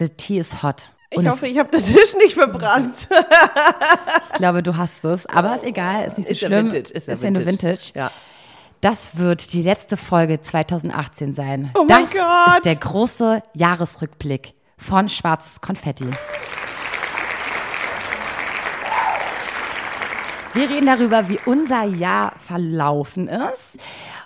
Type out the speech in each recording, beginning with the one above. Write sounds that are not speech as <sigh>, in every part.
The tea is hot. Ich Und hoffe, ich habe den Tisch nicht verbrannt. <laughs> ich glaube, du hast es. Aber ist egal, ist nicht so Ist ja schlimm. Vintage, ist ja ja nur Vintage. Ja. Das wird die letzte Folge 2018 sein. Oh mein das ist der große Jahresrückblick von Schwarzes Konfetti. Wir reden darüber, wie unser Jahr verlaufen ist,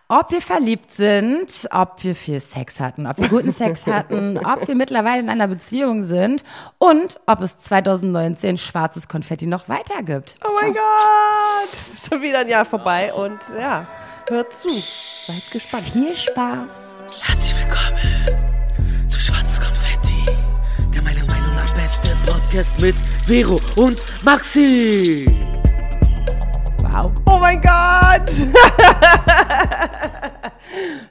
ob wir verliebt sind, ob wir viel Sex hatten, ob wir guten Sex <laughs> hatten, ob wir mittlerweile in einer Beziehung sind und ob es 2019 schwarzes Konfetti noch weitergibt. Oh mein Gott! Schon wieder ein Jahr vorbei und ja, hört zu. Seid gespannt. Viel Spaß. Herzlich willkommen zu Schwarzes Konfetti, der meiner Meinung nach beste Podcast mit Vero und Maxi. Wow. Oh mein Gott! <laughs>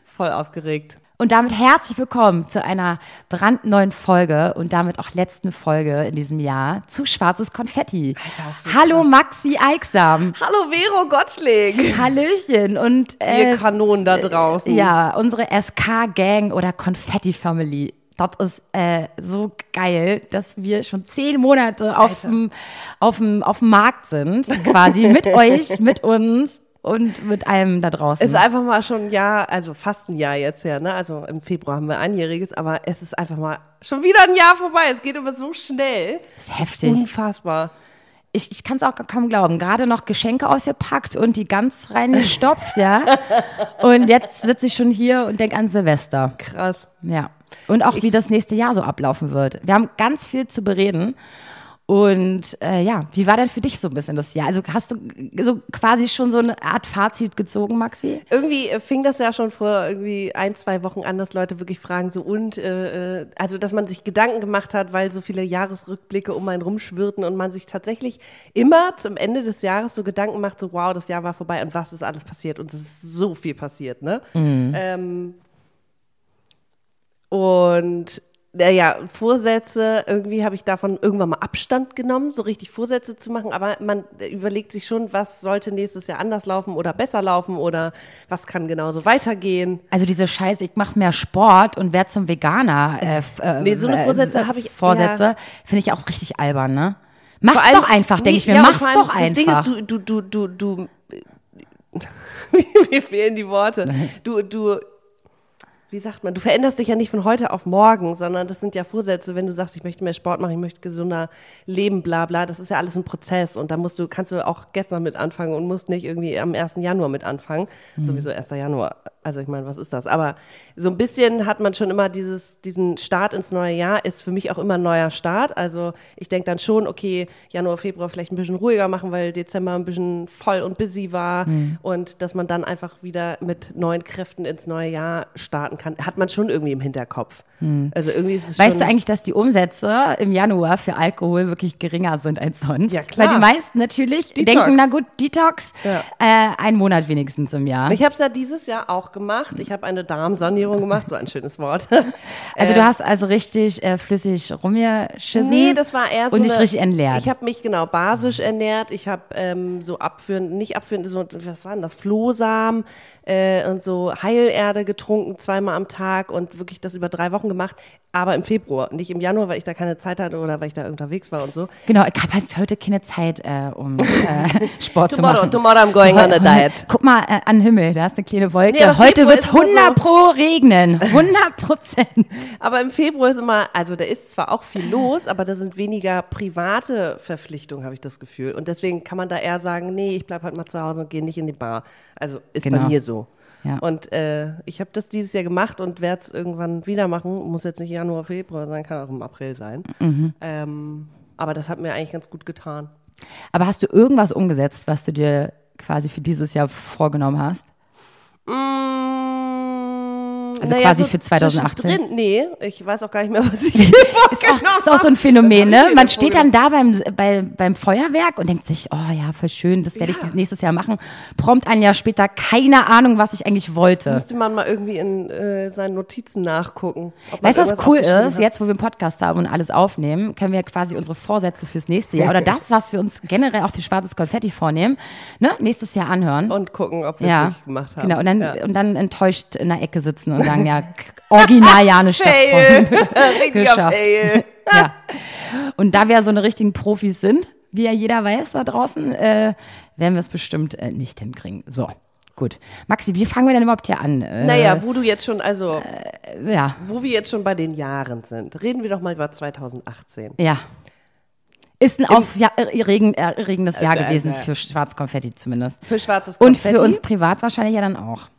Voll aufgeregt. Und damit herzlich willkommen zu einer brandneuen Folge und damit auch letzten Folge in diesem Jahr zu Schwarzes Konfetti. Alter, Hallo krass. Maxi Eiksam. Hallo Vero Gottschläg. Hallöchen und Ihr äh, Kanonen da draußen. ja, unsere SK-Gang oder Konfetti-Family. Das ist äh, so geil, dass wir schon zehn Monate auf dem, auf dem, auf dem Markt sind, quasi <laughs> mit euch, mit uns und mit allem da draußen. Es ist einfach mal schon ein Jahr, also fast ein Jahr jetzt her, ne? Also im Februar haben wir einjähriges, aber es ist einfach mal schon wieder ein Jahr vorbei. Es geht immer so schnell. Das ist heftig. Unfassbar. Ich, ich kann es auch kaum glauben. Gerade noch Geschenke ausgepackt und die ganz reingestopft, ja. <laughs> Und jetzt sitze ich schon hier und denke an Silvester. Krass. Ja. Und auch wie das nächste Jahr so ablaufen wird. Wir haben ganz viel zu bereden. Und äh, ja, wie war denn für dich so ein bisschen das Jahr? Also hast du so quasi schon so eine Art Fazit gezogen, Maxi? Irgendwie äh, fing das ja schon vor irgendwie ein, zwei Wochen an, dass Leute wirklich fragen, so und, äh, äh, also dass man sich Gedanken gemacht hat, weil so viele Jahresrückblicke um einen rumschwirrten und man sich tatsächlich immer zum Ende des Jahres so Gedanken macht, so wow, das Jahr war vorbei und was ist alles passiert und es ist so viel passiert, ne? Ähm, und naja, Vorsätze, irgendwie habe ich davon irgendwann mal Abstand genommen, so richtig Vorsätze zu machen, aber man überlegt sich schon, was sollte nächstes Jahr anders laufen oder besser laufen oder was kann genauso weitergehen. Also diese Scheiße, ich mache mehr Sport und werde zum Veganer. Äh, äh, Nee, so eine Vorsätze äh, habe ich- Vorsätze finde ich auch richtig albern, ne? Mach's Vor allem- doch einfach, denke Nee, ich mir. ja, Mach's allem, doch das einfach. Ding ist, du, du, du, du, du, <laughs> mir fehlen die Worte. <laughs> Du, du, wie sagt man, du veränderst dich ja nicht von heute auf morgen, sondern das sind ja Vorsätze, wenn du sagst, ich möchte mehr Sport machen, ich möchte gesunder leben, bla bla, das ist ja alles ein Prozess und da musst du, kannst du auch gestern mit anfangen und musst nicht irgendwie am 1. Januar mit anfangen. Mhm. Sowieso 1. Januar, also ich meine, was ist das? Aber so ein bisschen hat man schon immer dieses, diesen Start ins neue Jahr, ist für mich auch immer ein neuer Start. Also ich denke dann schon, okay, Januar, Februar vielleicht ein bisschen ruhiger machen, weil Dezember ein bisschen voll und busy war Mhm. und dass man dann einfach wieder mit neuen Kräften ins neue Jahr starten kann, hat man schon irgendwie im Hinterkopf. Also irgendwie ist es Mhm. Weißt du eigentlich, dass die Umsätze im Januar für Alkohol wirklich geringer sind als sonst? Ja, klar. Weil die meisten natürlich Detox. denken, na gut, Detox, Ja. äh, einen Monat wenigstens im Jahr. Ich habe es ja dieses Jahr auch gemacht. Ich habe eine Darmsanierung gemacht, so ein schönes Wort. <laughs> Also du hast also richtig äh, flüssig rumgeschissen Nee, das war eher so. und dich richtig entleert. Ich habe mich genau basisch ernährt. Ich habe ähm, so abführend, nicht abführend, so, was war denn das? Flohsamen äh, und so Heilerde getrunken, zweimal am Tag und wirklich das über drei Wochen gemacht. Aber im Februar, nicht im Januar, weil ich da keine Zeit hatte oder weil ich da unterwegs war und so. Genau, ich habe halt heute keine Zeit, äh, um äh, <laughs> Sport zu machen. tomorrow I'm going on a diet. Guck mal äh, an den Himmel, da ist eine kleine Wolke. Nee, heute ist immer 100 so- pro regnen. <laughs> 100 Prozent. Aber im Februar ist immer, also da ist zwar auch viel los, aber da sind weniger private Verpflichtungen, habe ich das Gefühl. Und deswegen kann man da eher sagen, nee, ich bleibe halt mal zu Hause und gehe nicht in die Bar. Also ist bei Genau. mir so. Ja. Und äh, ich habe das dieses Jahr gemacht und werde es irgendwann wieder machen. Muss jetzt nicht Januar, Februar sein, kann auch im April sein. Mhm. Ähm, aber das hat mir eigentlich ganz gut getan. Aber hast du irgendwas umgesetzt, was du dir quasi für dieses Jahr vorgenommen hast? Mm. Also quasi für 2018? zwischendrin- Nee, ich weiß auch gar nicht mehr, was ich <laughs> Ist auch, ist auch so ein Phänomen, ne? Man steht dann da beim, bei, beim Feuerwerk und denkt sich, oh ja, voll schön, das werde ich Ja. dieses nächstes Jahr machen. Prompt ein Jahr später, keine Ahnung, was ich eigentlich wollte. Müsste man mal irgendwie in äh, seinen Notizen nachgucken. Weißt du, was cool ist? hat. Jetzt, wo wir einen Podcast haben und alles aufnehmen, können wir quasi unsere Vorsätze fürs nächste Jahr <laughs> oder das, was wir uns generell auch für schwarzes Konfetti vornehmen, ne? nächstes Jahr anhören. Und gucken, ob wir es ja, wirklich gemacht haben. genau. Und dann, ja. und dann enttäuscht in der Ecke sitzen und sagen, <laughs> ja, original ja davon <laughs> Richtiger geschafft. Ja. Und da wir so eine richtigen Profis sind, wie ja jeder weiß da draußen, äh, werden wir es bestimmt äh, nicht hinkriegen. So, gut. Maxi, wie fangen wir denn überhaupt hier an? Äh, Naja, wo du jetzt schon, also, Ja, wo wir jetzt schon bei den Jahren sind, reden wir doch mal über 2018. ja. Ist ein aufregendes Jahr äh, gewesen äh. für Schwarzkonfetti zumindest. Für schwarzes Und Konfetti. für uns privat wahrscheinlich ja dann auch.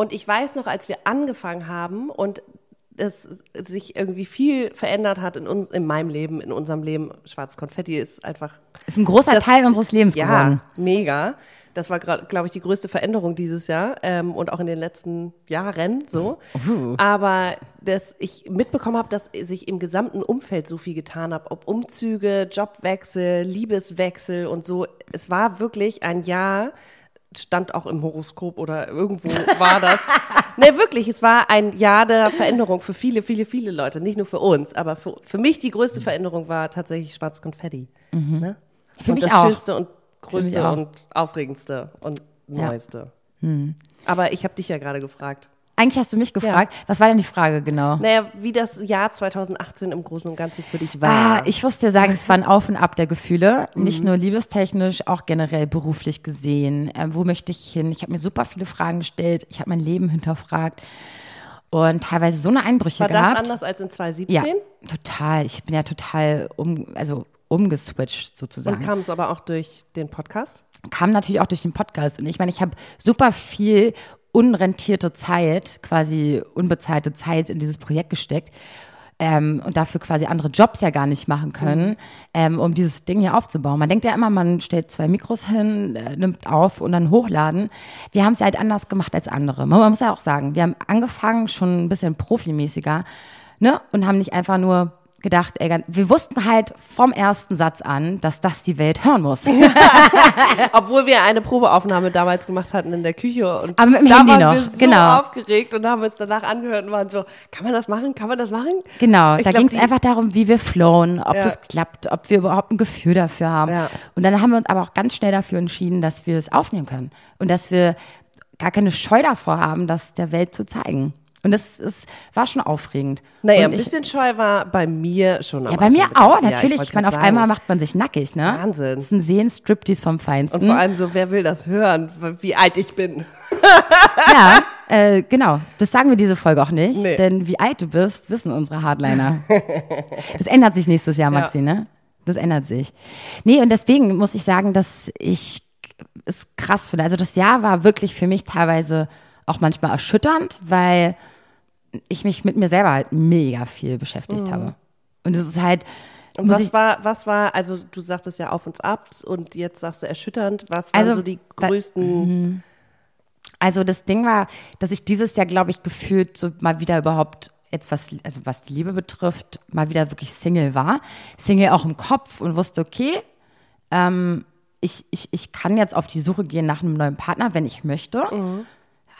Und ich weiß noch, als wir angefangen haben und es sich irgendwie viel verändert hat in uns, in meinem Leben, in unserem Leben. Schwarzes Konfetti ist einfach Ist ein großer Das- Teil unseres Lebens Ja, geworden. mega. Das war, glaube ich, die größte Veränderung dieses Jahr ähm, und auch in den letzten Jahren so. Aber dass ich mitbekommen habe, dass sich im gesamten Umfeld so viel getan hat, ob Umzüge, Jobwechsel, Liebeswechsel und so. Es war wirklich ein Jahr, stand auch im Horoskop oder irgendwo war das. <laughs> ne, wirklich, es war ein Jahr der Veränderung für viele, viele, viele Leute, nicht nur für uns. Aber für, für mich die größte Veränderung war tatsächlich Schwarz Konfetti. Ne? Für und mich das auch. Schönste und größte und aufregendste und Ja. neueste. Aber ich habe dich ja gerade gefragt. Eigentlich hast du mich gefragt, was war denn die Frage genau? Naja, wie das Jahr 2018 im Großen und Ganzen für dich war. Ah, ich muss dir sagen, es war ein <laughs> Auf und Ab der Gefühle. Mhm. Nicht nur liebestechnisch, auch generell beruflich gesehen. Ähm, wo möchte ich hin? Ich habe mir super viele Fragen gestellt. Ich habe mein Leben hinterfragt und teilweise so eine Einbrüche war das gehabt. anders als in 2017? Ja, total. Ich bin ja total um, also umgeswitcht sozusagen. Und kam es aber auch durch den Podcast? kam natürlich auch durch den Podcast. Und ich meine, ich habe super viel unrentierte Zeit, quasi unbezahlte Zeit in dieses Projekt gesteckt. Ähm, und dafür quasi andere Jobs ja gar nicht machen können, ähm, um dieses Ding hier aufzubauen. Man denkt ja immer, man stellt zwei Mikros hin, äh, nimmt auf und dann hochladen. Wir haben es halt anders gemacht als andere. Man, man muss ja auch sagen, wir haben angefangen schon ein bisschen profimäßiger ne? und haben nicht einfach nur gedacht, ey, wir wussten halt vom ersten Satz an, dass das die Welt hören muss. <laughs> <laughs> Obwohl wir eine Probeaufnahme damals gemacht hatten in der Küche und Aber mit dem da Handy waren noch, wir so genau. aufgeregt und haben uns danach angehört und waren so, kann man das machen? Kann man das machen? Genau, Ich da ging es einfach darum, wie wir flowen, ob Ja. das klappt, ob wir überhaupt ein Gefühl dafür haben. Ja. Und dann haben wir uns aber auch ganz schnell dafür entschieden, dass wir es aufnehmen können und dass wir gar keine Scheu davor haben, das der Welt zu zeigen. Und das ist, war schon aufregend. Naja, und ein ich, bisschen scheu war bei mir schon. ja, bei mir auch, natürlich. Ja, ich meine, auf einmal macht man sich nackig, ne? Wahnsinn. Das ist ein Sehen-Striptease vom Feinsten. Und vor allem so, wer will das hören, wie alt ich bin? <laughs> Ja, äh, genau. Das sagen wir diese Folge auch nicht, Nee. denn wie alt du bist, wissen unsere Hardliner. <laughs> das ändert sich nächstes Jahr, Maxi, ne? Das ändert sich. Nee, und deswegen muss ich sagen, dass ich es krass finde. Also das Jahr war wirklich für mich teilweise auch manchmal erschütternd, weil ich mich mit mir selber halt mega viel beschäftigt habe. Und es ist halt, Und was ich, war, was war, also du sagtest ja auf und ab und jetzt sagst du erschütternd. Was waren Also, so die größten? Also das Ding war, dass ich dieses Jahr, glaube ich, gefühlt so mal wieder überhaupt jetzt was, also was die Liebe betrifft, mal wieder wirklich Single war. Single auch im Kopf und wusste, okay, ähm, ich, ich, ich kann jetzt auf die Suche gehen nach einem neuen Partner, wenn ich möchte.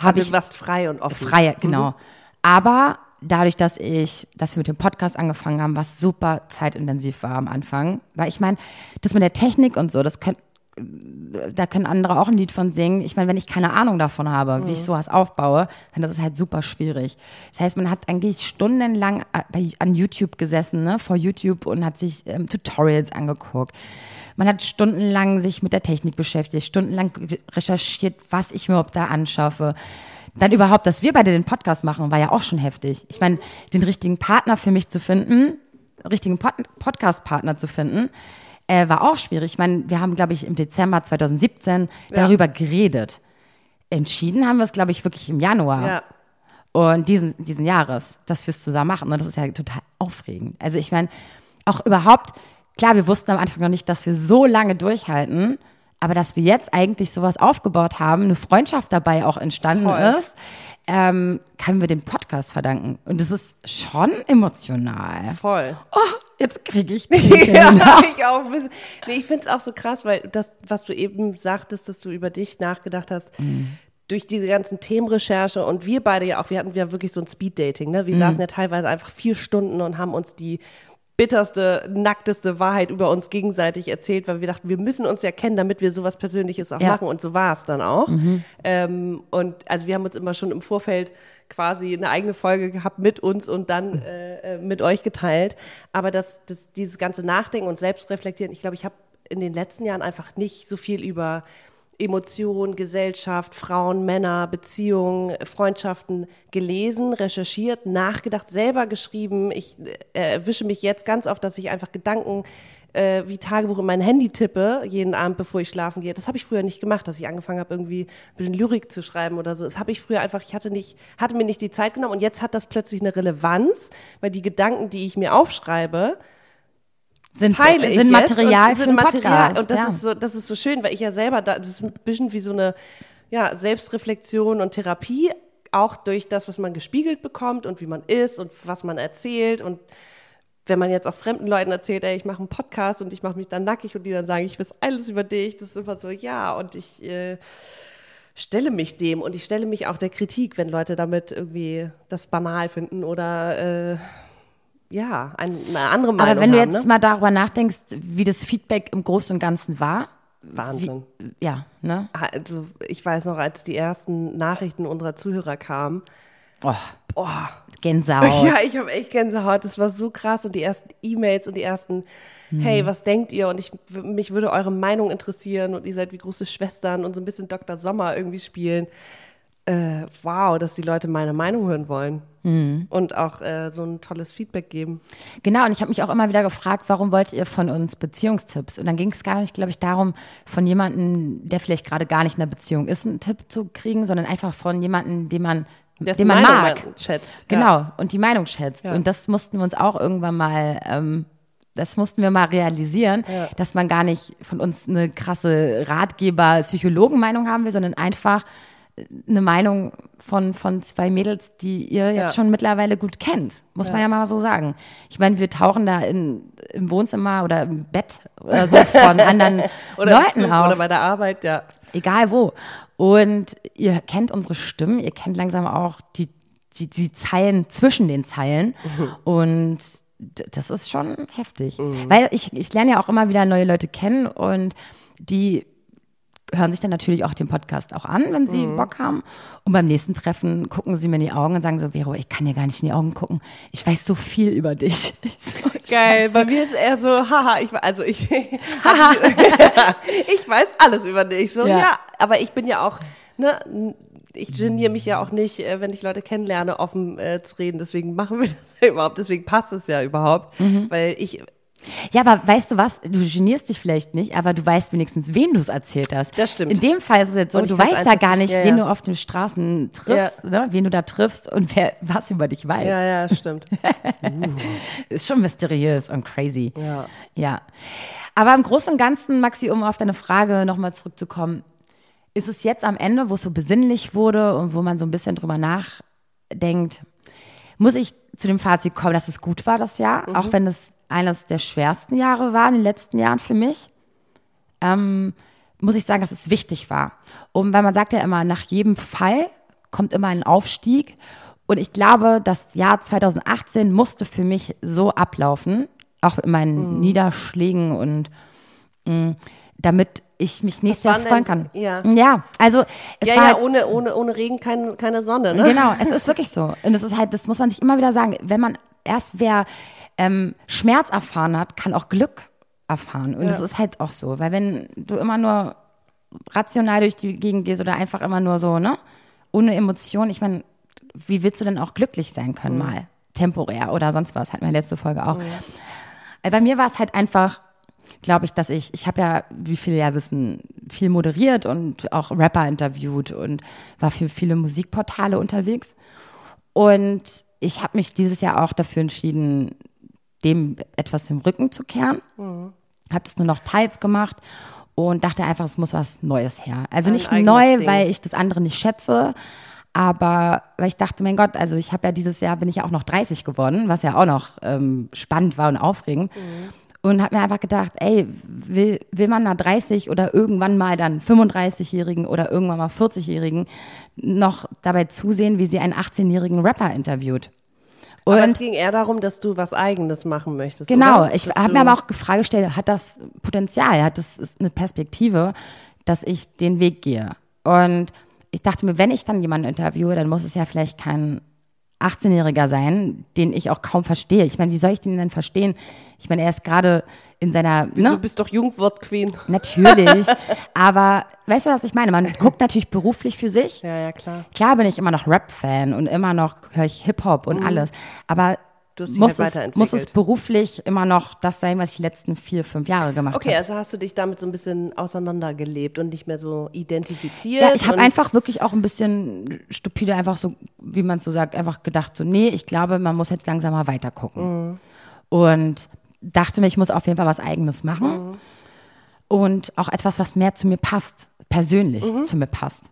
Habe Also ich du warst frei und offen. freie, genau. Aber dadurch, dass ich, dass wir mit dem Podcast angefangen haben, was super zeitintensiv war am Anfang, weil ich meine, das mit der Technik und so, das können, da können andere auch ein Lied von singen. Ich meine, wenn ich keine Ahnung davon habe, wie ich sowas aufbaue, dann ist es halt super schwierig. Das heißt, man hat eigentlich stundenlang äh, an YouTube gesessen, ne, vor YouTube und hat sich ähm, Tutorials angeguckt. Man hat stundenlang sich mit der Technik beschäftigt, stundenlang recherchiert, was ich mir überhaupt da anschaffe. Dann überhaupt, dass wir beide den Podcast machen, war ja auch schon heftig. Ich meine, den richtigen Partner für mich zu finden, richtigen Pod Podcast-Partner zu finden, äh, war auch schwierig. Ich meine, wir haben, glaube ich, im Dezember 2017 darüber geredet. Entschieden haben wir es, glaube ich, wirklich im Januar Ja. und diesen, diesen Jahres, dass wir es zusammen machen. Und das ist ja total aufregend. Also ich meine, auch überhaupt, klar, wir wussten am Anfang noch nicht, dass wir so lange durchhalten, aber dass wir jetzt eigentlich sowas aufgebaut haben, eine Freundschaft dabei auch entstanden Voll. ist, ähm, können wir dem Podcast verdanken. Und das ist schon emotional. Voll. Jetzt kriege ich <laughs> ja, den ich auch ein bisschen. Nee, ich finde es auch so krass, weil das, was du eben sagtest, dass du über dich nachgedacht hast, durch diese ganzen Themenrecherche und wir beide ja auch, wir hatten ja wirklich so ein Speed-Dating, ne? Wir saßen ja teilweise einfach vier Stunden und haben uns die bitterste, nackteste Wahrheit über uns gegenseitig erzählt, weil wir dachten, wir müssen uns ja kennen, damit wir sowas Persönliches auch Ja. machen. Und so war es dann auch. Ähm, und also wir haben uns immer schon im Vorfeld quasi eine eigene Folge gehabt mit uns und dann äh, äh, mit euch geteilt. Aber das, das, dieses ganze Nachdenken und Selbstreflektieren, ich glaube, ich habe in den letzten Jahren einfach nicht so viel über Emotion, Gesellschaft, Frauen, Männer, Beziehungen, Freundschaften gelesen, recherchiert, nachgedacht, selber geschrieben. Ich äh, erwische mich jetzt ganz oft, dass ich einfach Gedanken äh, wie Tagebuch in mein Handy tippe, jeden Abend, bevor ich schlafen gehe. Das habe ich früher nicht gemacht, dass ich angefangen habe, irgendwie ein bisschen Lyrik zu schreiben oder so. Das habe ich früher einfach, ich hatte nicht, hatte mir nicht die Zeit genommen und jetzt hat das plötzlich eine Relevanz, weil die Gedanken, die ich mir aufschreibe, Sind, teile ich sind Material und für sind den Material. Podcast. Und das ja. ist so, das ist so schön, weil ich ja selber da, das ist ein bisschen wie so eine ja, Selbstreflexion und Therapie, auch durch das, was man gespiegelt bekommt und wie man ist und was man erzählt und wenn man jetzt auch fremden Leuten erzählt, ey, ich mache einen Podcast und ich mache mich dann nackig und die dann sagen, ich weiß alles über dich, das ist immer so, ja, und ich äh, stelle mich dem und ich stelle mich auch der Kritik, wenn Leute damit irgendwie das banal finden oder äh, ja, ein, eine andere Meinung Aber wenn du haben, jetzt ne? mal darüber nachdenkst, wie das Feedback im Großen und Ganzen war, Wahnsinn. ja, ne? Also ich weiß noch, als die ersten Nachrichten unserer Zuhörer kamen, Oh, boah, Gänsehaut. <laughs> ja, ich habe echt Gänsehaut, das war so krass und die ersten E-Mails und die ersten, Mhm. hey, was denkt ihr? Und ich, mich würde eure Meinung interessieren und ihr seid wie große Schwestern und so ein bisschen Dr. Sommer irgendwie spielen. Äh, wow, dass die Leute meine Meinung hören wollen Mhm. und auch äh, so ein tolles Feedback geben. Genau, und ich habe mich auch immer wieder gefragt, warum wollt ihr von uns Beziehungstipps? Und dann ging es gar nicht, glaube ich, darum, von jemandem, der vielleicht gerade gar nicht in einer Beziehung ist, einen Tipp zu kriegen, sondern einfach von jemandem, den man, Dessen den man Meinung mag. man schätzt. Genau, und die Meinung schätzt. Ja. Und das mussten wir uns auch irgendwann mal, ähm, das mussten wir mal realisieren, Ja. dass man gar nicht von uns eine krasse Ratgeber-Psychologen-Meinung haben will, sondern einfach eine Meinung von, von zwei Mädels, die ihr jetzt Ja. schon mittlerweile gut kennt. Muss man ja mal so sagen. Ich meine, wir tauchen da in, im Wohnzimmer oder im Bett oder so von <laughs> anderen Leuten Zug auf oder bei der Arbeit, ja. egal wo. Und ihr kennt unsere Stimmen, ihr kennt langsam auch die, die, die Zeilen zwischen den Zeilen. Und d- das ist schon heftig. Weil ich, ich lerne ja auch immer wieder neue Leute kennen und die hören sich dann natürlich auch den Podcast auch an, wenn sie Bock haben. Und beim nächsten Treffen gucken sie mir in die Augen und sagen so, Vero, ich kann dir gar nicht in die Augen gucken. Ich weiß so viel über dich. <laughs> Ich so, <laughs> Geil, Scheiße. bei mir ist eher so, haha, ich, also ich, <laughs> ich weiß alles über dich. So, Ja. ja. aber ich bin ja auch, ne, ich geniere mich ja auch nicht, äh, wenn ich Leute kennenlerne, offen äh, zu reden. Deswegen machen wir das ja überhaupt. Deswegen passt es ja überhaupt, Mhm. weil ich, Ja, aber weißt du was? Du genierst dich vielleicht nicht, aber du weißt wenigstens, wem du es erzählt hast. Das stimmt. In dem Fall ist es jetzt so, du weißt ja gar nicht, ja, wen ja. du auf den Straßen triffst, ne? wen du da triffst und wer was über dich weiß. ja, ja, stimmt. <laughs> Ist schon mysteriös und crazy. Ja. Ja. Aber im Großen und Ganzen, Maxi, um auf deine Frage nochmal zurückzukommen, ist es jetzt am Ende, wo es so besinnlich wurde und wo man so ein bisschen drüber nachdenkt, muss ich zu dem Fazit kommen, dass es gut war, das Jahr, auch wenn es eines der schwersten Jahre war in den letzten Jahren für mich. Ähm, muss ich sagen, dass es wichtig war. Und weil man sagt ja immer, nach jedem Fall kommt immer ein Aufstieg. Und ich glaube, das Jahr 2018 musste für mich so ablaufen, auch in meinen Niederschlägen und mh, damit ich mich nächstes Jahr freuen kann. ja. ja, also es ja, war ja, halt, ohne, ohne, ohne Regen kein, keine Sonne, ne? Genau, es ist wirklich so. Und es ist halt, das muss man sich immer wieder sagen, wenn man erst wer ähm, Schmerz erfahren hat, kann auch Glück erfahren. Und das ist halt auch so. Weil wenn du immer nur rational durch die Gegend gehst oder einfach immer nur so, ne, ohne Emotion, ich meine, wie willst du denn auch glücklich sein können mal? Temporär oder sonst was, hatten wir letzte Folge auch. Äh, Bei mir war es halt einfach, glaube ich, dass ich, ich habe ja, wie viele ja wissen, viel moderiert und auch Rapper interviewt und war für viele Musikportale unterwegs. Und ich habe mich dieses Jahr auch dafür entschieden, dem etwas im Rücken zu kehren. Habe das nur noch teils gemacht und dachte einfach, es muss was Neues her. Also Ein nicht neu, Ding. weil ich das andere nicht schätze, aber weil ich dachte, mein Gott, also ich habe ja dieses Jahr bin ich ja auch noch 30 geworden, was ja auch noch ähm, spannend war und aufregend. Und habe mir einfach gedacht, ey, will, will man einer 30 oder irgendwann mal dann 35-Jährigen oder irgendwann mal 40-Jährigen noch dabei zusehen, wie sie einen 18-jährigen Rapper interviewt? Aber es Und ging eher darum, dass du was Eigenes machen möchtest. genau, oder? ich habe mir aber auch die Frage gestellt, hat das Potenzial, hat das ist eine Perspektive, dass ich den Weg gehe? Und ich dachte mir, wenn ich dann jemanden interviewe, dann muss es ja vielleicht kein 18-Jähriger sein, den ich auch kaum verstehe. Ich meine, wie soll ich den denn verstehen? Ich meine, er ist gerade in seiner, Du ne? bist doch Jungwort-Queen. Natürlich. <laughs> aber weißt du, was ich meine? Man guckt natürlich beruflich für sich. Ja, ja, klar. Klar bin ich immer noch Rap-Fan und immer noch höre ich Hip-Hop und alles. Aber Mhm. Du hast dich muss, halt es, weiterentwickelt. muss es beruflich immer noch das sein, was ich die letzten vier, fünf Jahre gemacht Okay, habe? also hast du dich damit so ein bisschen auseinandergelebt und nicht mehr so identifiziert. Ja, ich habe einfach wirklich auch ein bisschen stupide, einfach so, wie man so sagt, einfach gedacht, so, nee, ich glaube, man muss jetzt langsam mal weiter gucken. Mhm. Und dachte mir, ich muss auf jeden Fall was Eigenes machen. Mhm. Und auch etwas, was mehr zu mir passt, persönlich Mhm. zu mir passt.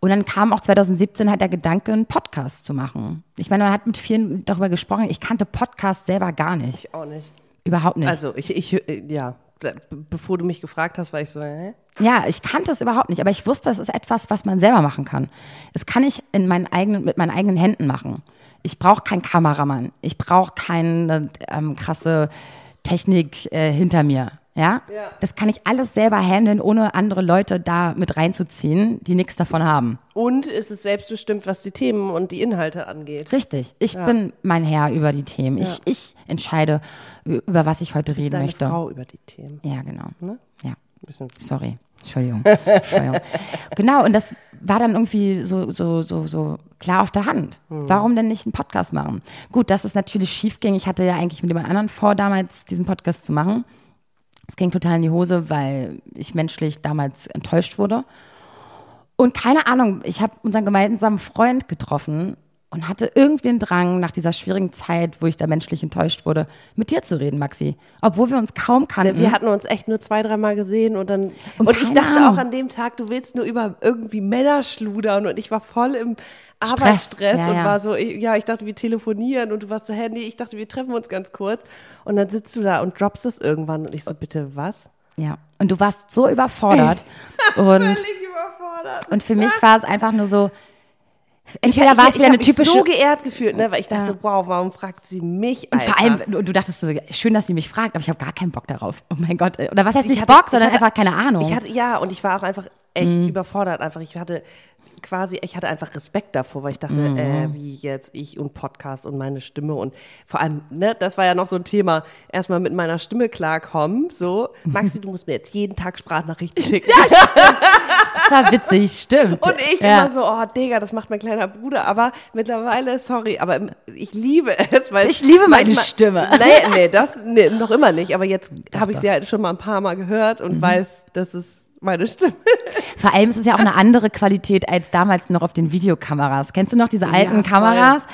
Und dann kam auch 2017 halt der Gedanke, einen Podcast zu machen. Ich meine, man hat mit vielen darüber gesprochen. Ich kannte Podcasts selber gar nicht. Ich auch nicht. Überhaupt nicht. Also, ich, ich, äh, ja, bevor du mich gefragt hast, war ich so, hä? Ja, ich kannte es überhaupt nicht, aber ich wusste, es ist etwas, was man selber machen kann. Das kann ich in meinen eigenen, mit meinen eigenen Händen machen. Ich brauche keinen Kameramann. Ich brauche keine ähm, krasse Technik äh, hinter mir. Ja? Ja. Das kann ich alles selber handeln, ohne andere Leute da mit reinzuziehen, die nichts davon haben. Und ist es selbstbestimmt, was die Themen und die Inhalte angeht. Richtig. Ich bin mein Herr über die Themen. Ich, ich entscheide, über was ich heute reden Deine möchte. Frau über die Themen. Ja, genau. Ne? Ja. Sorry. Entschuldigung. Entschuldigung. <laughs> genau, und das war dann irgendwie so, so, so, so klar auf der Hand. Warum denn nicht einen Podcast machen? Gut, dass es natürlich schief ging. Ich hatte ja eigentlich mit jemand anderen vor, damals diesen Podcast zu machen. Es ging total in die Hose, weil ich menschlich damals enttäuscht wurde. Und keine Ahnung, ich habe unseren gemeinsamen Freund getroffen und hatte irgendwie den Drang, nach dieser schwierigen Zeit, wo ich da menschlich enttäuscht wurde, mit dir zu reden, Maxi. Obwohl wir uns kaum kannten. Wir hatten uns echt nur zwei, dreimal gesehen und dann. Und, Und ich dachte Ahnung. auch an dem Tag, du willst nur über irgendwie Männer schludern und ich war voll im Arbeitsstress Ja, und ja. war so, ich- ja, ich dachte, wir telefonieren und du warst so, hä, nee, ich dachte, wir treffen uns ganz kurz. Und dann sitzt du da und droppst es irgendwann und ich so, bitte was? Ja, und du warst so überfordert. <laughs> und, Völlig überfordert. und für mich war es einfach nur so, entweder war es ich, wieder ich eine hab mich typische. so geehrt gefühlt, ne, weil ich dachte, wow, warum fragt sie mich und Alter? vor allem, du, du dachtest so, schön, dass sie mich fragt, aber ich habe gar keinen Bock darauf. Oh mein Gott. Oder was heißt nicht hatte- Bock, ich sondern hatte- einfach keine Ahnung. Ich hatte, ja, und ich war auch einfach echt Mhm. überfordert. Einfach, ich hatte quasi, ich hatte einfach Respekt davor, weil ich dachte, Mhm. äh, wie jetzt ich und Podcast und meine Stimme und vor allem, ne, das war ja noch so ein Thema, erstmal mit meiner Stimme klarkommen, so, <laughs> Maxi, du musst mir jetzt jeden Tag Sprachnachrichten <laughs> schicken. <laughs> das war witzig, stimmt. Und ich ja. immer so, oh Digga, das macht mein kleiner Bruder. Aber mittlerweile, sorry, aber ich liebe es, weil Ich liebe meine manchmal- Stimme. Nee, nee, das nee, noch immer nicht. Aber jetzt habe ich sie halt schon mal ein paar Mal gehört Mhm. und weiß, das ist meine Stimme. <laughs> Vor allem ist es ja auch eine andere Qualität als damals noch auf den Videokameras. Kennst du noch diese alten voll. Kameras?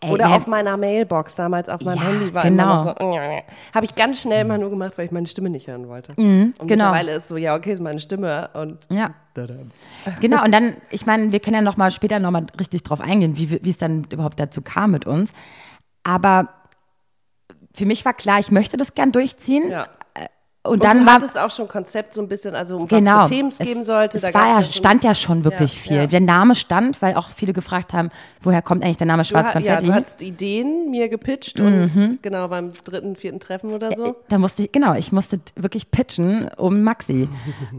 Ey, Oder ja, auf meiner Mailbox damals auf meinem Ja, Handy war genau. so. Habe ich ganz schnell mal nur gemacht, weil ich meine Stimme nicht hören wollte. und genau. mittlerweile ist so, ja, okay, ist meine Stimme und Ja. Genau, und dann, ich meine, wir können ja noch mal später noch mal richtig drauf eingehen, wie, wie es dann überhaupt dazu kam mit uns. Aber für mich war klar, ich möchte das gern durchziehen. ja. Und, Und dann du war hattest auch schon Konzept so ein bisschen, also um genau, was für Themen es geben sollte. Es Da war ja, stand ja schon wirklich Ja, viel. ja. Der Name stand, weil auch viele gefragt haben, woher kommt eigentlich der Name Du, ha- ja, du hast Ideen mir gepitcht Mhm. und genau beim dritten, vierten Treffen oder so. da musste ich, genau, ich musste wirklich pitchen um Maxi.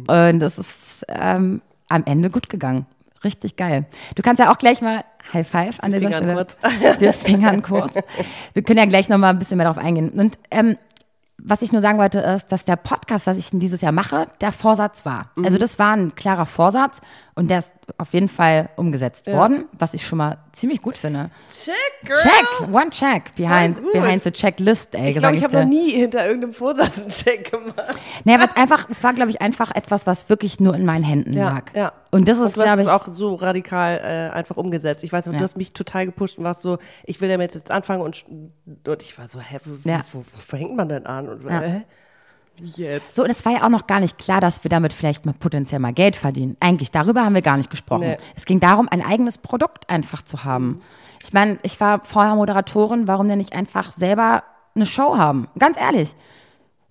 Und das ist ähm, am Ende gut gegangen. Richtig geil. Du kannst ja auch gleich mal High Five an dieser Fingern Stelle. kurz. Wir fingern kurz. Wir können ja gleich noch mal ein bisschen mehr darauf eingehen. Und ähm, was ich nur sagen wollte, ist, dass der Podcast, das ich dieses Jahr mache, der Vorsatz war. Mhm. Also das war ein klarer Vorsatz und der ist auf jeden Fall umgesetzt worden, was ich schon mal ziemlich gut finde. Check, girl. Check, one check behind, behind the checklist, ey, Ich glaube, ich habe noch nie hinter irgendeinem Vorsatz einen Check gemacht. Naja, weil es einfach, es war, glaube ich, einfach etwas, was wirklich nur in meinen Händen Ja, lag. ja. Und das ist, du hast glaube ich, auch so radikal äh, einfach umgesetzt. Ich weiß noch, Ja. du hast mich total gepusht und warst so, ich will damit jetzt anfangen und, und ich war so, hä, wo, Ja. wo, wo fängt man denn an? Und Ja. Wie jetzt? so, und es war ja auch noch gar nicht klar, dass wir damit vielleicht mal potenziell mal Geld verdienen. Eigentlich, darüber haben wir gar nicht gesprochen. Nee. Es ging darum, ein eigenes Produkt einfach zu haben. Ich meine, ich war vorher Moderatorin, warum denn nicht einfach selber eine Show haben? Ganz ehrlich.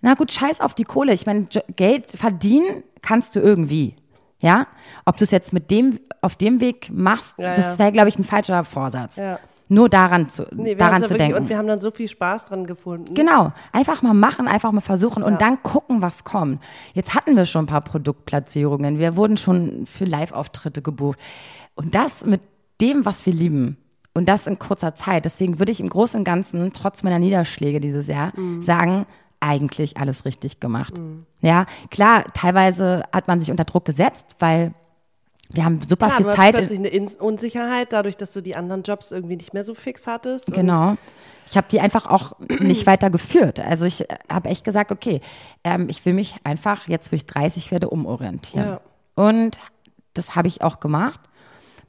Na gut, scheiß auf die Kohle. Ich meine, Geld verdienen kannst du irgendwie. Ja? Ob du es jetzt mit dem, auf dem Weg machst, Ja, das wäre, glaube ich, ein falscher Vorsatz. Ja. Nur daran zu, Nee, daran ja zu denken. Und wir haben dann so viel Spaß dran gefunden. Genau, einfach mal machen, einfach mal versuchen und dann gucken, was kommt. Jetzt hatten wir schon ein paar Produktplatzierungen, wir wurden schon für Live-Auftritte gebucht. Und das mit dem, was wir lieben. Und das in kurzer Zeit. Deswegen würde ich im Großen und Ganzen, trotz meiner Niederschläge dieses Jahr, sagen, eigentlich alles richtig gemacht. Ja, klar, teilweise hat man sich unter Druck gesetzt, weil wir haben super Klar, viel du hast Zeit. plötzlich eine In Unsicherheit, dadurch, dass du die anderen Jobs irgendwie nicht mehr so fix hattest. Genau. Ich habe die einfach auch <clears throat> nicht weiter geführt. Also ich habe echt gesagt, okay, ähm, ich will mich einfach, jetzt wo ich 30 werde, umorientieren. Ja. Und das habe ich auch gemacht.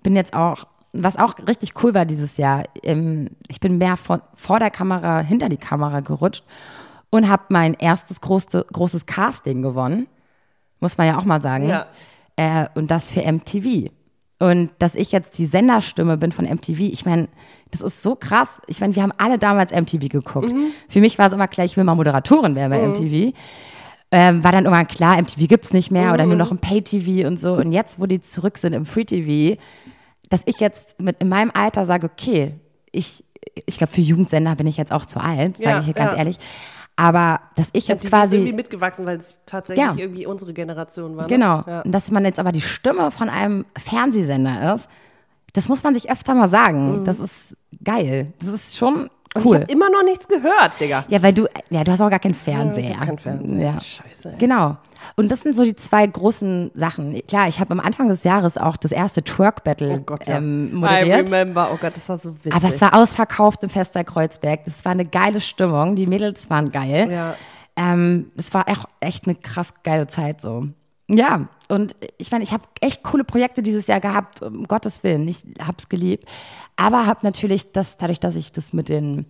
Bin jetzt auch, was auch richtig cool war dieses Jahr, ähm, ich bin mehr von, vor der Kamera, hinter die Kamera gerutscht und habe mein erstes große, großes Casting gewonnen. Muss man ja auch mal sagen. Ja. Äh, und das für MTV. Und dass ich jetzt die Senderstimme bin von MTV, ich meine, das ist so krass. Ich meine, wir haben alle damals MTV geguckt. Für mich war es immer klar, ich will mal Moderatorin werden bei MTV. Ähm, war dann irgendwann klar, MTV gibt's nicht mehr oder nur noch im Pay-TV und so. Und jetzt, wo die zurück sind im Free-TV, dass ich jetzt mit in meinem Alter sage, okay, ich, ich glaube, für Jugendsender bin ich jetzt auch zu alt, sage Ja, ich hier ganz ja. ehrlich. Aber dass ich jetzt ist quasi. irgendwie mitgewachsen, weil es tatsächlich Ja. irgendwie unsere Generation war. Ne? Genau. Ja. Und dass man jetzt aber die Stimme von einem Fernsehsender ist, das muss man sich öfter mal sagen. Das ist geil. Das ist schon Mhm. Und cool. ich habe immer noch nichts gehört, Digga. Ja, weil du, ja, du hast auch gar keinen Fernseher. hab keinen Fernseher. Ja. Scheiße, ey. Genau. Und das sind so die zwei großen Sachen. Klar, ich habe am Anfang des Jahres auch das erste Twerk-Battle Oh Gott, ja. ähm, I moderiert. remember. Oh Gott, das war so witzig. Aber es war ausverkauft im Fester Kreuzberg. Das war eine geile Stimmung. Die Mädels waren geil. Ja. Ähm, es war echt, echt eine krass geile Zeit so. Ja, und ich meine, ich habe echt coole Projekte dieses Jahr gehabt, um Gottes Willen. Ich hab's geliebt. Aber habe natürlich das, dadurch, dass ich das mit den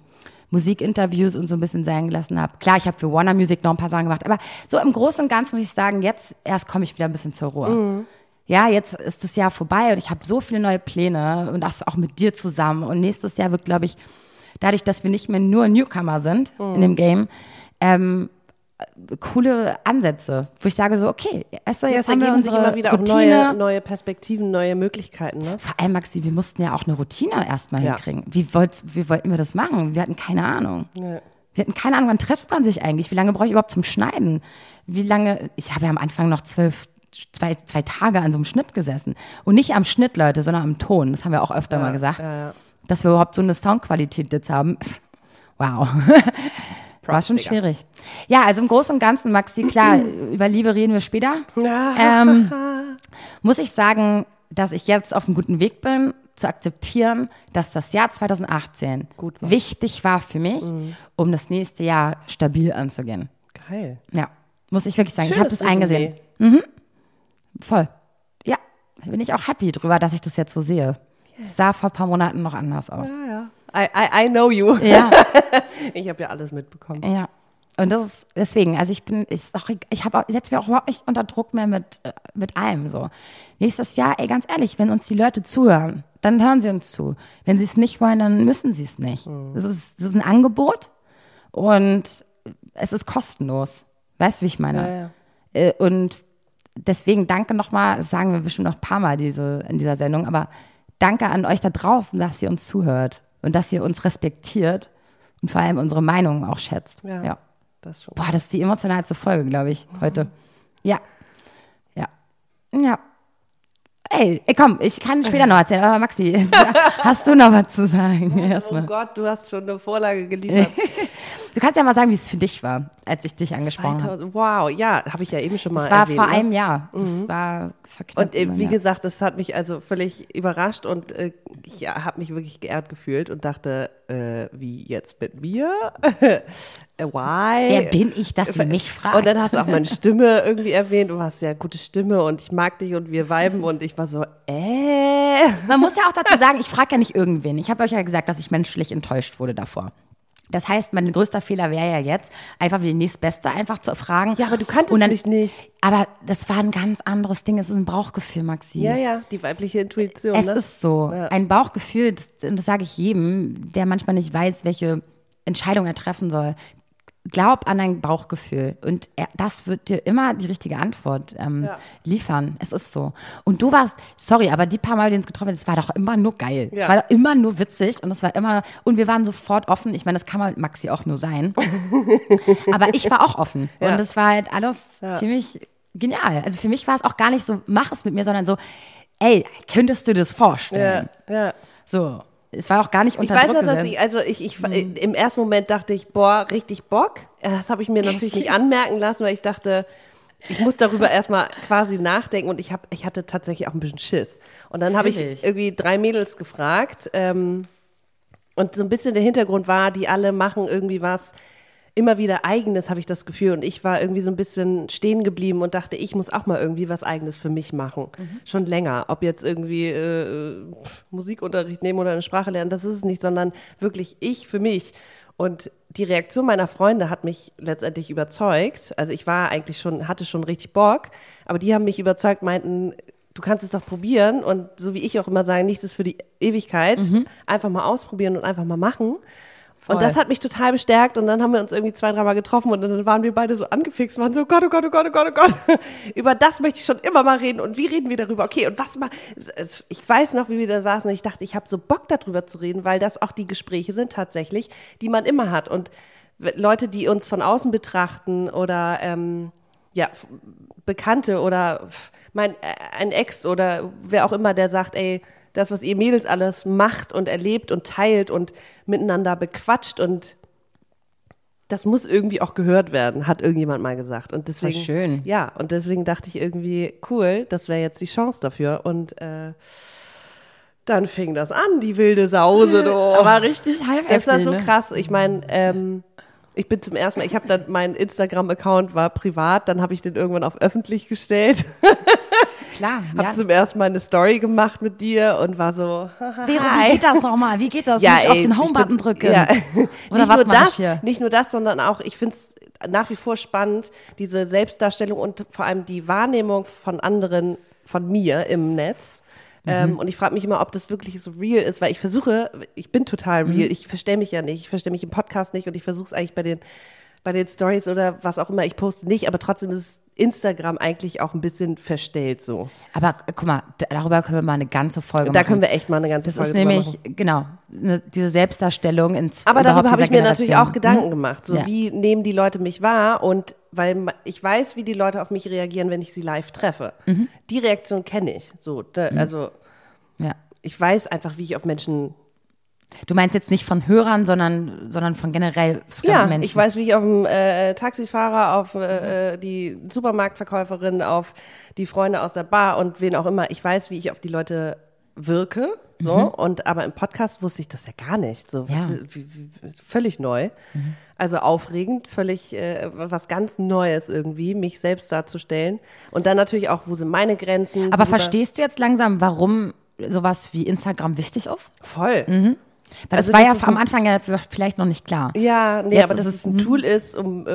Musikinterviews und so ein bisschen sein gelassen habe. Klar, ich habe für Warner Music noch ein paar Sachen gemacht, aber so im Großen und Ganzen muss ich sagen, jetzt erst komme ich wieder ein bisschen zur Ruhe. Ja, jetzt ist das Jahr vorbei und ich habe so viele neue Pläne und das auch mit dir zusammen. Und nächstes Jahr wird, glaube ich, dadurch, dass wir nicht mehr nur Newcomer sind in dem Game, ähm, coole Ansätze, wo ich sage so, okay, Ja, jetzt es haben wir sich immer wieder auch Routine. neue, neue Perspektiven, neue Möglichkeiten. Ne? Vor allem, Maxi, wir mussten ja auch eine Routine erstmal Ja. hinkriegen. Wie, wie wollten wir das machen? Wir hatten keine Ahnung. Ja. Wir hatten keine Ahnung, wann trifft man sich eigentlich? Wie lange brauche ich überhaupt zum Schneiden? Wie lange, ich habe ja am Anfang noch zwölf, zwei, zwei Tage an so einem Schnitt gesessen. Und nicht am Schnitt, Leute, sondern am Ton. Das haben wir auch öfter mal gesagt. ja, ja. Dass wir überhaupt so eine Soundqualität jetzt haben. <laughs> Wow. War schon Digga. schwierig. Ja, also im Großen und Ganzen, Maxi, klar, <clears throat> über Liebe reden wir später. Ähm, muss ich sagen, dass ich jetzt auf einem guten Weg bin, zu akzeptieren, dass das Jahr 2018 Gut war. wichtig war für mich, um das nächste Jahr stabil anzugehen. Geil. Ja, muss ich wirklich sagen. ich Schönes habe das eingesehen. Resümee. Voll. Ja, bin ich auch happy drüber, dass ich das jetzt so sehe. Es sah vor ein paar Monaten noch anders aus. Ja, ja. I, I, I know you. Ja, <laughs> <laughs> Ich habe ja alles mitbekommen. ja. Und das ist deswegen, also ich bin, ist auch, ich habe setze mir auch überhaupt nicht unter Druck mehr mit, äh, mit allem so. Nächstes Jahr, ey, ganz ehrlich, wenn uns die Leute zuhören, dann hören sie uns zu. Wenn sie es nicht wollen, dann müssen sie es nicht. Das, ist, das ist ein Angebot und es ist kostenlos. Weißt du, wie ich meine? Ja, ja. Äh, Und deswegen danke nochmal, das sagen wir bestimmt noch ein paar Mal diese, in dieser Sendung, aber danke an euch da draußen, dass ihr uns zuhört und dass ihr uns respektiert und vor allem unsere Meinungen auch schätzt. Ja. ja. Das schon. Boah, das ist die emotionalste Folge, glaube ich, heute. Ja. Ja. Ja. Ey, komm, ich kann später noch erzählen, aber Maxi, <laughs> hast du noch was zu sagen? Oh Erstmal. Gott, du hast schon eine Vorlage geliefert. <laughs> Du kannst ja mal sagen, wie es für dich war, als ich dich angesprochen habe. 2000, wow, ja, habe ich ja eben schon mal Das war erwähnt. vor ne? einem Jahr. Das war verknappt. Und äh, wie gesagt, das hat mich also völlig überrascht und äh, ich ja, habe mich wirklich geehrt gefühlt und dachte, äh, wie jetzt mit mir? <laughs> Äh, Why? Wer bin ich, dass sie mich fragt? Und dann hast du auch meine Stimme irgendwie erwähnt. Du hast ja eine gute Stimme und ich mag dich und wir viben und ich war so, äh. Man muss ja auch dazu sagen, ich frage ja nicht irgendwen. Ich habe euch ja gesagt, dass ich menschlich enttäuscht wurde davor. Das heißt, mein größter Fehler wäre ja jetzt, einfach wie die nächstbeste einfach zu fragen. Ja, aber du kanntest dann- mich nicht. Aber das war ein ganz anderes Ding. Es ist ein Bauchgefühl, Maxi. Ja, ja, die weibliche Intuition. Es ne? ist so. Ja. Ein Bauchgefühl, das, das sage ich jedem, der manchmal nicht weiß, welche Entscheidung er treffen soll. Glaub an dein Bauchgefühl und das wird dir immer die richtige Antwort ähm, Ja. liefern. Es ist so. Und du warst, sorry, aber die paar Mal, die uns getroffen haben, das war doch immer nur geil. Es Ja. war doch immer nur witzig und es war immer, und wir waren sofort offen. Ich meine, das kann man mit Maxi auch nur sein. <laughs> aber ich war auch offen. Ja. Und es war halt alles ziemlich genial. Also für mich war es auch gar nicht so, mach es mit mir, sondern so, ey, könntest du dir das vorstellen? Ja, ja. So. Es war auch gar nicht Ich unter weiß Druck noch, dass ich, also ich, ich, im ersten Moment dachte ich, boah, richtig Bock. Das habe ich mir natürlich nicht anmerken lassen, weil ich dachte, ich muss darüber <laughs> erstmal quasi nachdenken und ich, hab, ich hatte tatsächlich auch ein bisschen Schiss. Und dann habe ich irgendwie drei Mädels gefragt ähm, und so ein bisschen der Hintergrund war, die alle machen irgendwie was immer wieder eigenes, habe ich das Gefühl. Und ich war irgendwie so ein bisschen stehen geblieben und dachte, ich muss auch mal irgendwie was eigenes für mich machen. Schon länger. Ob jetzt irgendwie äh, Musikunterricht nehmen oder eine Sprache lernen, das ist es nicht, sondern wirklich ich für mich. Und die Reaktion meiner Freunde hat mich letztendlich überzeugt. Also ich war eigentlich schon, hatte schon richtig Bock, aber die haben mich überzeugt, meinten, du kannst es doch probieren und so wie ich auch immer sage, nichts ist für die Ewigkeit. Einfach mal ausprobieren und einfach mal machen. Und das hat mich total bestärkt und dann haben wir uns irgendwie zwei, dreimal getroffen und dann waren wir beide so angefixt, waren so, oh Gott, oh Gott, oh Gott, oh Gott, oh Gott. <laughs> Über das möchte ich schon immer mal reden und wie reden wir darüber? Okay, und was mal, ich weiß noch, wie wir da saßen und ich dachte, ich habe so Bock darüber zu reden, weil das auch die Gespräche sind tatsächlich, die man immer hat und Leute, die uns von außen betrachten oder, ähm, ja, Bekannte oder mein, äh, ein Ex oder wer auch immer, der sagt, ey, das, was ihr Mädels alles macht und erlebt und teilt und miteinander bequatscht und das muss irgendwie auch gehört werden, hat irgendjemand mal gesagt. Und deswegen, schön. Ja, und deswegen dachte ich irgendwie, cool, das wäre jetzt die Chance dafür. Und äh, dann fing das an, die wilde Sause. <laughs> Du. Aber richtig halb Das war so ne? krass. Ich meine, ähm, ich bin zum ersten Mal, ich habe dann, mein Instagram-Account war privat, dann habe ich den irgendwann auf öffentlich gestellt. <laughs> Klar, Hab ja. zum ersten Mal eine Story gemacht mit dir und war so, <laughs> Vero, wie geht das nochmal? Wie geht das? ja, ich auf ey, den Home-Button drücken? Ja. <laughs> Oder nicht, nur das, hier. nicht nur das, sondern auch, ich finde es nach wie vor spannend, diese Selbstdarstellung und vor allem die Wahrnehmung von anderen, von mir im Netz. Mhm. Ähm, und ich frage mich immer, ob das wirklich so real ist, weil ich versuche, ich bin total Mhm. real, ich verstehe mich ja nicht, ich verstehe mich im Podcast nicht und ich versuche es eigentlich bei den, bei den Stories oder was auch immer ich poste nicht, aber trotzdem ist Instagram eigentlich auch ein bisschen verstellt so. Aber guck mal, darüber können wir mal eine ganze Folge Da machen. können wir echt mal eine ganze das Folge ist drüber nämlich, machen. genau, ne, diese Selbstdarstellung in z- Aber darüber habe ich mir natürlich Generation. auch Gedanken Hm? gemacht. So, Ja. wie nehmen die Leute mich wahr? Und weil ich weiß, wie die Leute auf mich reagieren, wenn ich sie live treffe. Mhm. Die Reaktion kenne ich. So, da, also Ja. ich weiß einfach, wie ich auf Menschen. Du meinst jetzt nicht von Hörern, sondern, sondern von generell fremden Ja, Menschen. ich weiß, wie ich auf den äh, Taxifahrer, auf äh, die Supermarktverkäuferin, auf die Freunde aus der Bar und wen auch immer. Ich weiß, wie ich auf die Leute wirke. So, und aber im Podcast wusste ich das ja gar nicht. So, was, Ja. wie, wie, völlig neu. Also aufregend, völlig äh, was ganz Neues irgendwie, mich selbst darzustellen. Und dann natürlich auch, wo sind meine Grenzen? Aber verstehst du jetzt langsam, warum sowas wie Instagram wichtig ist? Voll. Weil Also das war das ja am Anfang ja vielleicht noch nicht klar. Ja, nee, Jetzt aber dass es ein ein- Tool ist, um äh,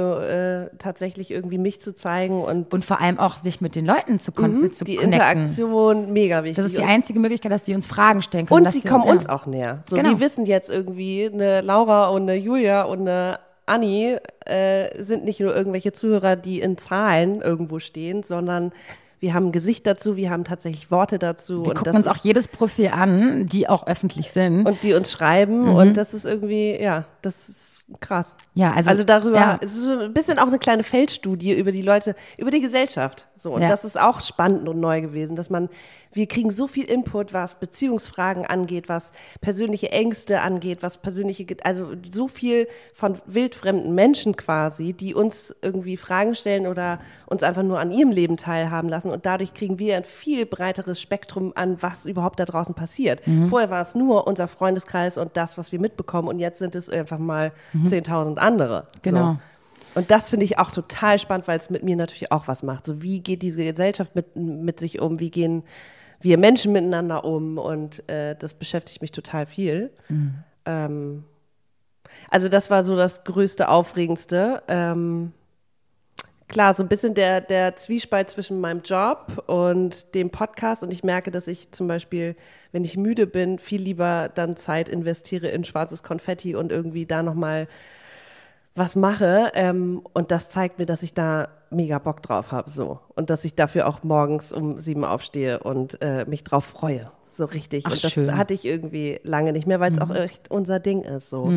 äh, tatsächlich irgendwie mich zu zeigen und Und vor allem auch sich mit den Leuten zu, kon zu die connecten. Interaktion mega wichtig. Das ist die einzige Möglichkeit, dass die uns Fragen stellen können. Und dass sie die- kommen ja. uns auch näher. So, Genau. die wissen jetzt irgendwie, eine Laura und eine Julia und eine Anni äh, sind nicht nur irgendwelche Zuhörer, die in Zahlen irgendwo stehen, sondern wir haben ein Gesicht dazu, wir haben tatsächlich Worte dazu. Wir und gucken uns auch jedes Profil an, die auch öffentlich sind. und die uns schreiben Mhm. und das ist irgendwie, ja, das ist krass. Ja, also- also darüber, ja. es ist so ein bisschen auch eine kleine Feldstudie über die Leute, über die Gesellschaft. So, und Ja. das ist auch spannend und neu gewesen, dass man, wir kriegen so viel Input, was Beziehungsfragen angeht, was persönliche Ängste angeht, was persönliche, also so viel von wildfremden Menschen quasi, die uns irgendwie Fragen stellen oder uns einfach nur an ihrem Leben teilhaben lassen. Und dadurch kriegen wir ein viel breiteres Spektrum an, was überhaupt da draußen passiert. Vorher war es nur unser Freundeskreis und das, was wir mitbekommen. Und jetzt sind es einfach mal 10.000 andere. Genau. So. Und das finde ich auch total spannend, weil es mit mir natürlich auch was macht. So, wie geht diese Gesellschaft mit, mit sich um? Wie gehen wir Menschen miteinander um? Und äh, das beschäftigt mich total viel. Ähm, also, das war so das größte, aufregendste. Ähm, klar, so ein bisschen der, der Zwiespalt zwischen meinem Job und dem Podcast. Und ich merke, dass ich zum Beispiel, wenn ich müde bin, viel lieber dann Zeit investiere in schwarzes Konfetti und irgendwie da nochmal was mache. Ähm, und das zeigt mir, dass ich da mega Bock drauf habe. So. Und dass ich dafür auch morgens um sieben aufstehe und äh, mich drauf freue. So richtig. Ach, und das schön. hatte ich irgendwie lange nicht mehr, weil es auch echt unser Ding ist. So.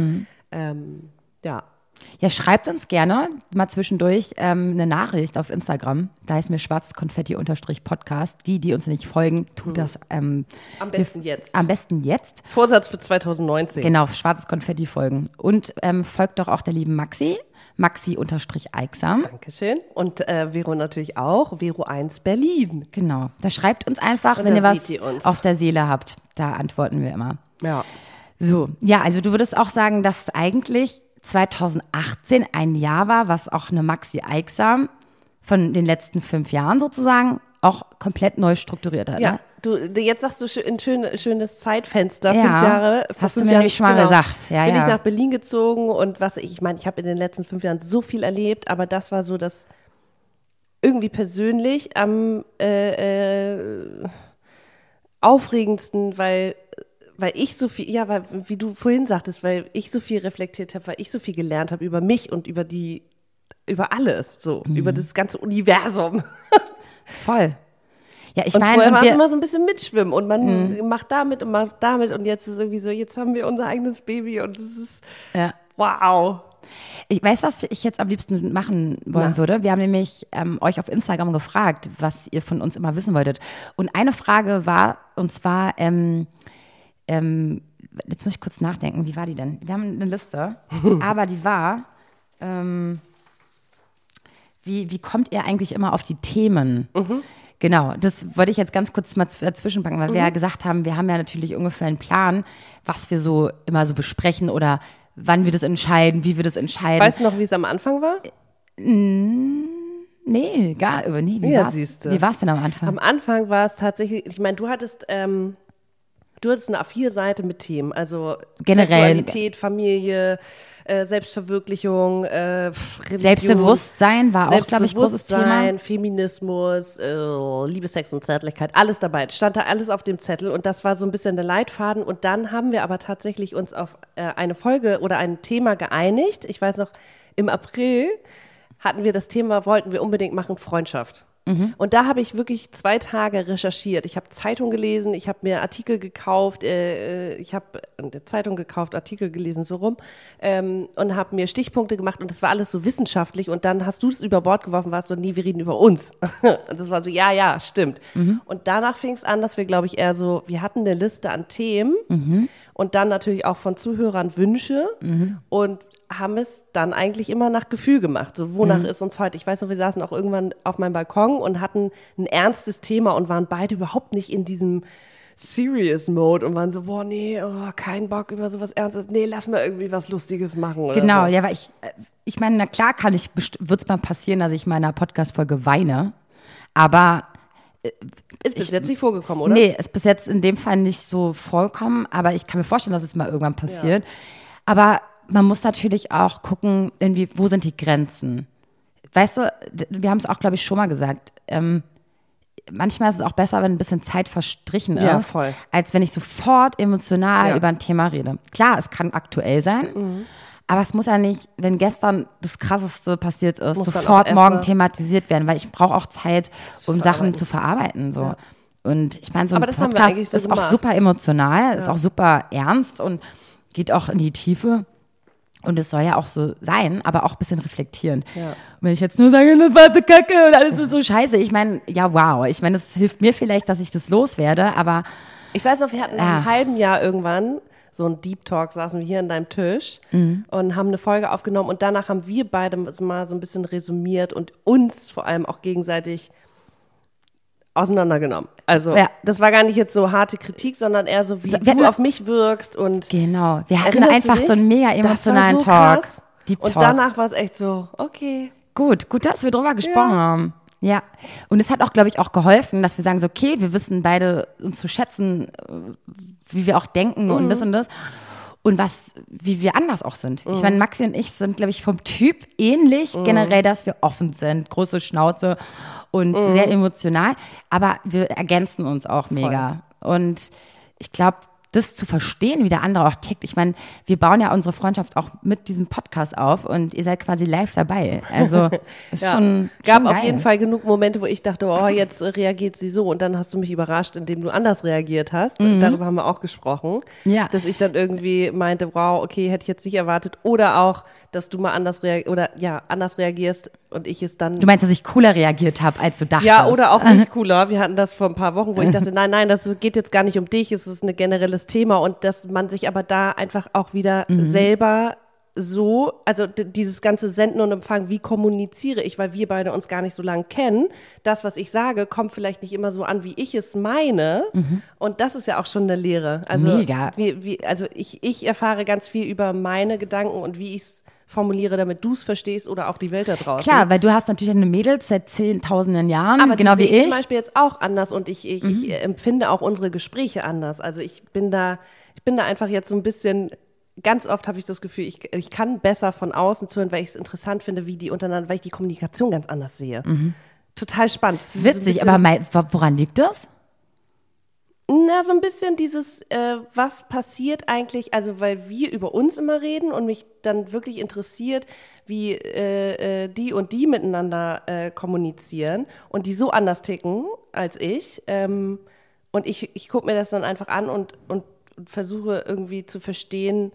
Ähm, ja. Ja, schreibt uns gerne mal zwischendurch ähm, eine Nachricht auf Instagram. Da ist mir schwarzkonfetti-podcast. Die, die uns nicht folgen, tut das ähm, Am besten jetzt. am besten jetzt. Vorsatz für 2019. Genau, schwarzes Konfetti folgen. Und ähm, folgt doch auch der lieben Maxi. Maxi-Eiksam. Dankeschön. Und äh, Vero natürlich auch. Vero 1 Berlin. Genau. Da schreibt uns einfach, Und wenn ihr was ihr auf der Seele habt. Da antworten wir immer. Ja. So, ja, also du würdest auch sagen, dass eigentlich 2018 ein Jahr war, was auch eine Maxi Eiksam von den letzten fünf Jahren sozusagen auch komplett neu strukturiert hat. Ja, Ne? du, jetzt sagst du ein schön, schönes Zeitfenster, Ja, fünf Jahre. hast du fünf mir Jahren, nämlich schon mal gesagt. Ja, bin ja. ich nach Berlin gezogen und was ich, ich meine, ich habe in den letzten fünf Jahren so viel erlebt, aber das war so das irgendwie persönlich am äh, äh, aufregendsten, weil weil ich so viel, ja, weil, wie du vorhin sagtest, weil ich so viel reflektiert habe, weil ich so viel gelernt habe über mich und über die, über alles, so, Mhm. über das ganze Universum. <laughs> Voll. Ja, ich Und meine, vorher war es immer so ein bisschen mitschwimmen und man macht damit und macht damit und jetzt ist irgendwie so, jetzt haben wir unser eigenes Baby und es ist ja. wow. Ich weiß, was ich jetzt am liebsten machen wollen Na. würde. Wir haben nämlich ähm, euch auf Instagram gefragt, was ihr von uns immer wissen wolltet. Und eine Frage war, und zwar, ähm, ähm, jetzt muss ich kurz nachdenken, wie war die denn? Wir haben eine Liste, <laughs> aber die war, ähm, wie, wie kommt ihr eigentlich immer auf die Themen? Genau, das wollte ich jetzt ganz kurz mal dazwischen packen, weil wir ja gesagt haben, wir haben ja natürlich ungefähr einen Plan, was wir so immer so besprechen oder wann wir das entscheiden, wie wir das entscheiden. Weißt du noch, wie es am Anfang war? Nee, gar, äh, nee, wie Ja, war's? siehste. Wie war's denn am Anfang? Am Anfang war es tatsächlich, ich meine, du hattest, ähm, du hattest eine A4-Seite mit Themen, also Generell. Sexualität, Familie, äh, Selbstverwirklichung, äh, Religion, Selbstbewusstsein war auch, glaube ich, großes Thema. Feminismus, äh, Liebe, Sex und Zärtlichkeit, alles dabei. Es stand da alles auf dem Zettel und das war so ein bisschen der Leitfaden. Und dann haben wir aber tatsächlich uns auf äh, eine Folge oder ein Thema geeinigt. Ich weiß noch, im April hatten wir das Thema, wollten wir unbedingt machen, Freundschaft. Und da habe ich wirklich zwei Tage recherchiert. Ich habe Zeitung gelesen, ich habe mir Artikel gekauft, äh, äh, ich habe Zeitung gekauft, Artikel gelesen, so rum, ähm, und habe mir Stichpunkte gemacht und das war alles so wissenschaftlich. Und dann hast du es über Bord geworfen, warst so, nee, wir reden über uns. <laughs> und das war so, ja, ja, stimmt. Und danach fing es an, dass wir, glaube ich, eher so, wir hatten eine Liste an Themen und dann natürlich auch von Zuhörern Wünsche und haben es dann eigentlich immer nach Gefühl gemacht. So, wonach ist uns heute? Ich weiß noch, wir saßen auch irgendwann auf meinem Balkon und hatten ein ernstes Thema und waren beide überhaupt nicht in diesem Serious Mode und waren so, boah, nee, oh, kein Bock über sowas Ernstes. Nee, lass mal irgendwie was Lustiges machen. Genau, so. ja, weil ich, äh, ich meine, na klar kann ich, wird es mal passieren, dass ich in meiner Podcast-Folge weine, aber Ist bis jetzt nicht vorgekommen, oder? nee, ist bis jetzt in dem Fall nicht so vollkommen, aber ich kann mir vorstellen, dass es mal irgendwann passiert. Aber man muss natürlich auch gucken, irgendwie, wo sind die Grenzen? Weißt du, wir haben es auch, glaube ich, schon mal gesagt, ähm, manchmal ist es auch besser, wenn ein bisschen Zeit verstrichen ist, Ja, voll. als wenn ich sofort emotional Ja. über ein Thema rede. Klar, es kann aktuell sein, aber es muss ja nicht, wenn gestern das Krasseste passiert ist, Muss auch sofort morgen thematisiert werden, weil ich brauche auch Zeit, um Sachen zu verarbeiten. So. Und ich meine, so ein Podcast so ist auch gemacht. super emotional, ist auch super ernst und geht auch in die Tiefe. Und es soll ja auch so sein, aber auch ein bisschen reflektierend. Ja. Und wenn ich jetzt nur sage, das war so kacke und alles ist so scheiße, ich meine, ja, wow. Ich meine, es hilft mir vielleicht, dass ich das loswerde, aber Ich weiß noch, wir hatten Ja. einem halben Jahr irgendwann so ein Deep Talk, saßen wir hier an deinem Tisch Mhm. und haben eine Folge aufgenommen und danach haben wir beide mal so ein bisschen resümiert und uns vor allem auch gegenseitig auseinandergenommen. Also Ja. das war gar nicht jetzt so harte Kritik, sondern eher so, wie So, du auf mich wirkst und genau. Wir hatten einfach so einen mega emotionalen so Talk. krass. Deep und Talk. danach war es echt so, okay. Gut, gut, dass wir drüber gesprochen Ja. haben. Ja. Und es hat auch, glaube ich, auch geholfen, dass wir sagen so, okay, wir wissen beide uns zu schätzen, äh, wie wir auch denken und das und das. Und was, wie wir anders auch sind. Ich meine, Maxi und ich sind, glaube ich, vom Typ ähnlich generell, dass wir offen sind, große Schnauze und sehr emotional. Aber wir ergänzen uns auch mega. Und ich glaube, das zu verstehen, wie der andere auch tickt. Ich meine, wir bauen ja unsere Freundschaft auch mit diesem Podcast auf und ihr seid quasi live dabei. Also <laughs> ist Ja. schon Gab schon auf jeden Fall genug Momente, wo ich dachte, oh, jetzt reagiert sie so. Und dann hast du mich überrascht, indem du anders reagiert hast. Darüber haben wir auch gesprochen. Mhm. Ja. Dass ich dann irgendwie meinte, wow, okay, hätte ich jetzt nicht erwartet. Oder auch, dass du mal anders reagierst, oder ja, anders reagierst und ich es dann. Du meinst, dass ich cooler reagiert habe, als du dachtest? ja, oder auch nicht <laughs> cooler. Wir hatten das vor ein paar Wochen, wo ich dachte, nein, nein, das geht jetzt gar nicht um dich, es ist ein generelles Thema und dass man sich aber da einfach auch wieder Mhm. selber so, also dieses ganze Senden und Empfangen, wie kommuniziere ich, weil wir beide uns gar nicht so lange kennen. Das, was ich sage, kommt vielleicht nicht immer so an, wie ich es meine. Und das ist ja auch schon eine Lehre. Also, Mhm. Mega. Wie, wie, also ich, ich erfahre ganz viel über meine Gedanken und wie ich es formuliere, damit du es verstehst oder auch die Welt da draußen. Klar, weil du hast natürlich eine Mädels seit zehntausenden Jahren, Aber genau wie sehe ich ich. zum Beispiel jetzt auch anders und ich, ich, ich Mhm. empfinde auch unsere Gespräche anders. Also ich bin da, ich bin da einfach jetzt so ein bisschen, ganz oft habe ich das Gefühl, ich, ich kann besser von außen zuhören, weil ich es interessant finde, wie die untereinander, weil ich die Kommunikation ganz anders sehe. Total spannend. So Mhm. Witzig, bisschen- aber mein, wo- woran liegt das? Na, so ein bisschen dieses, äh, was passiert eigentlich, also weil wir über uns immer reden und mich dann wirklich interessiert, wie äh, äh, die und die miteinander äh, kommunizieren und die so anders ticken als ich. Ähm, und ich, ich gucke mir das dann einfach an und, und, und versuche irgendwie zu verstehen,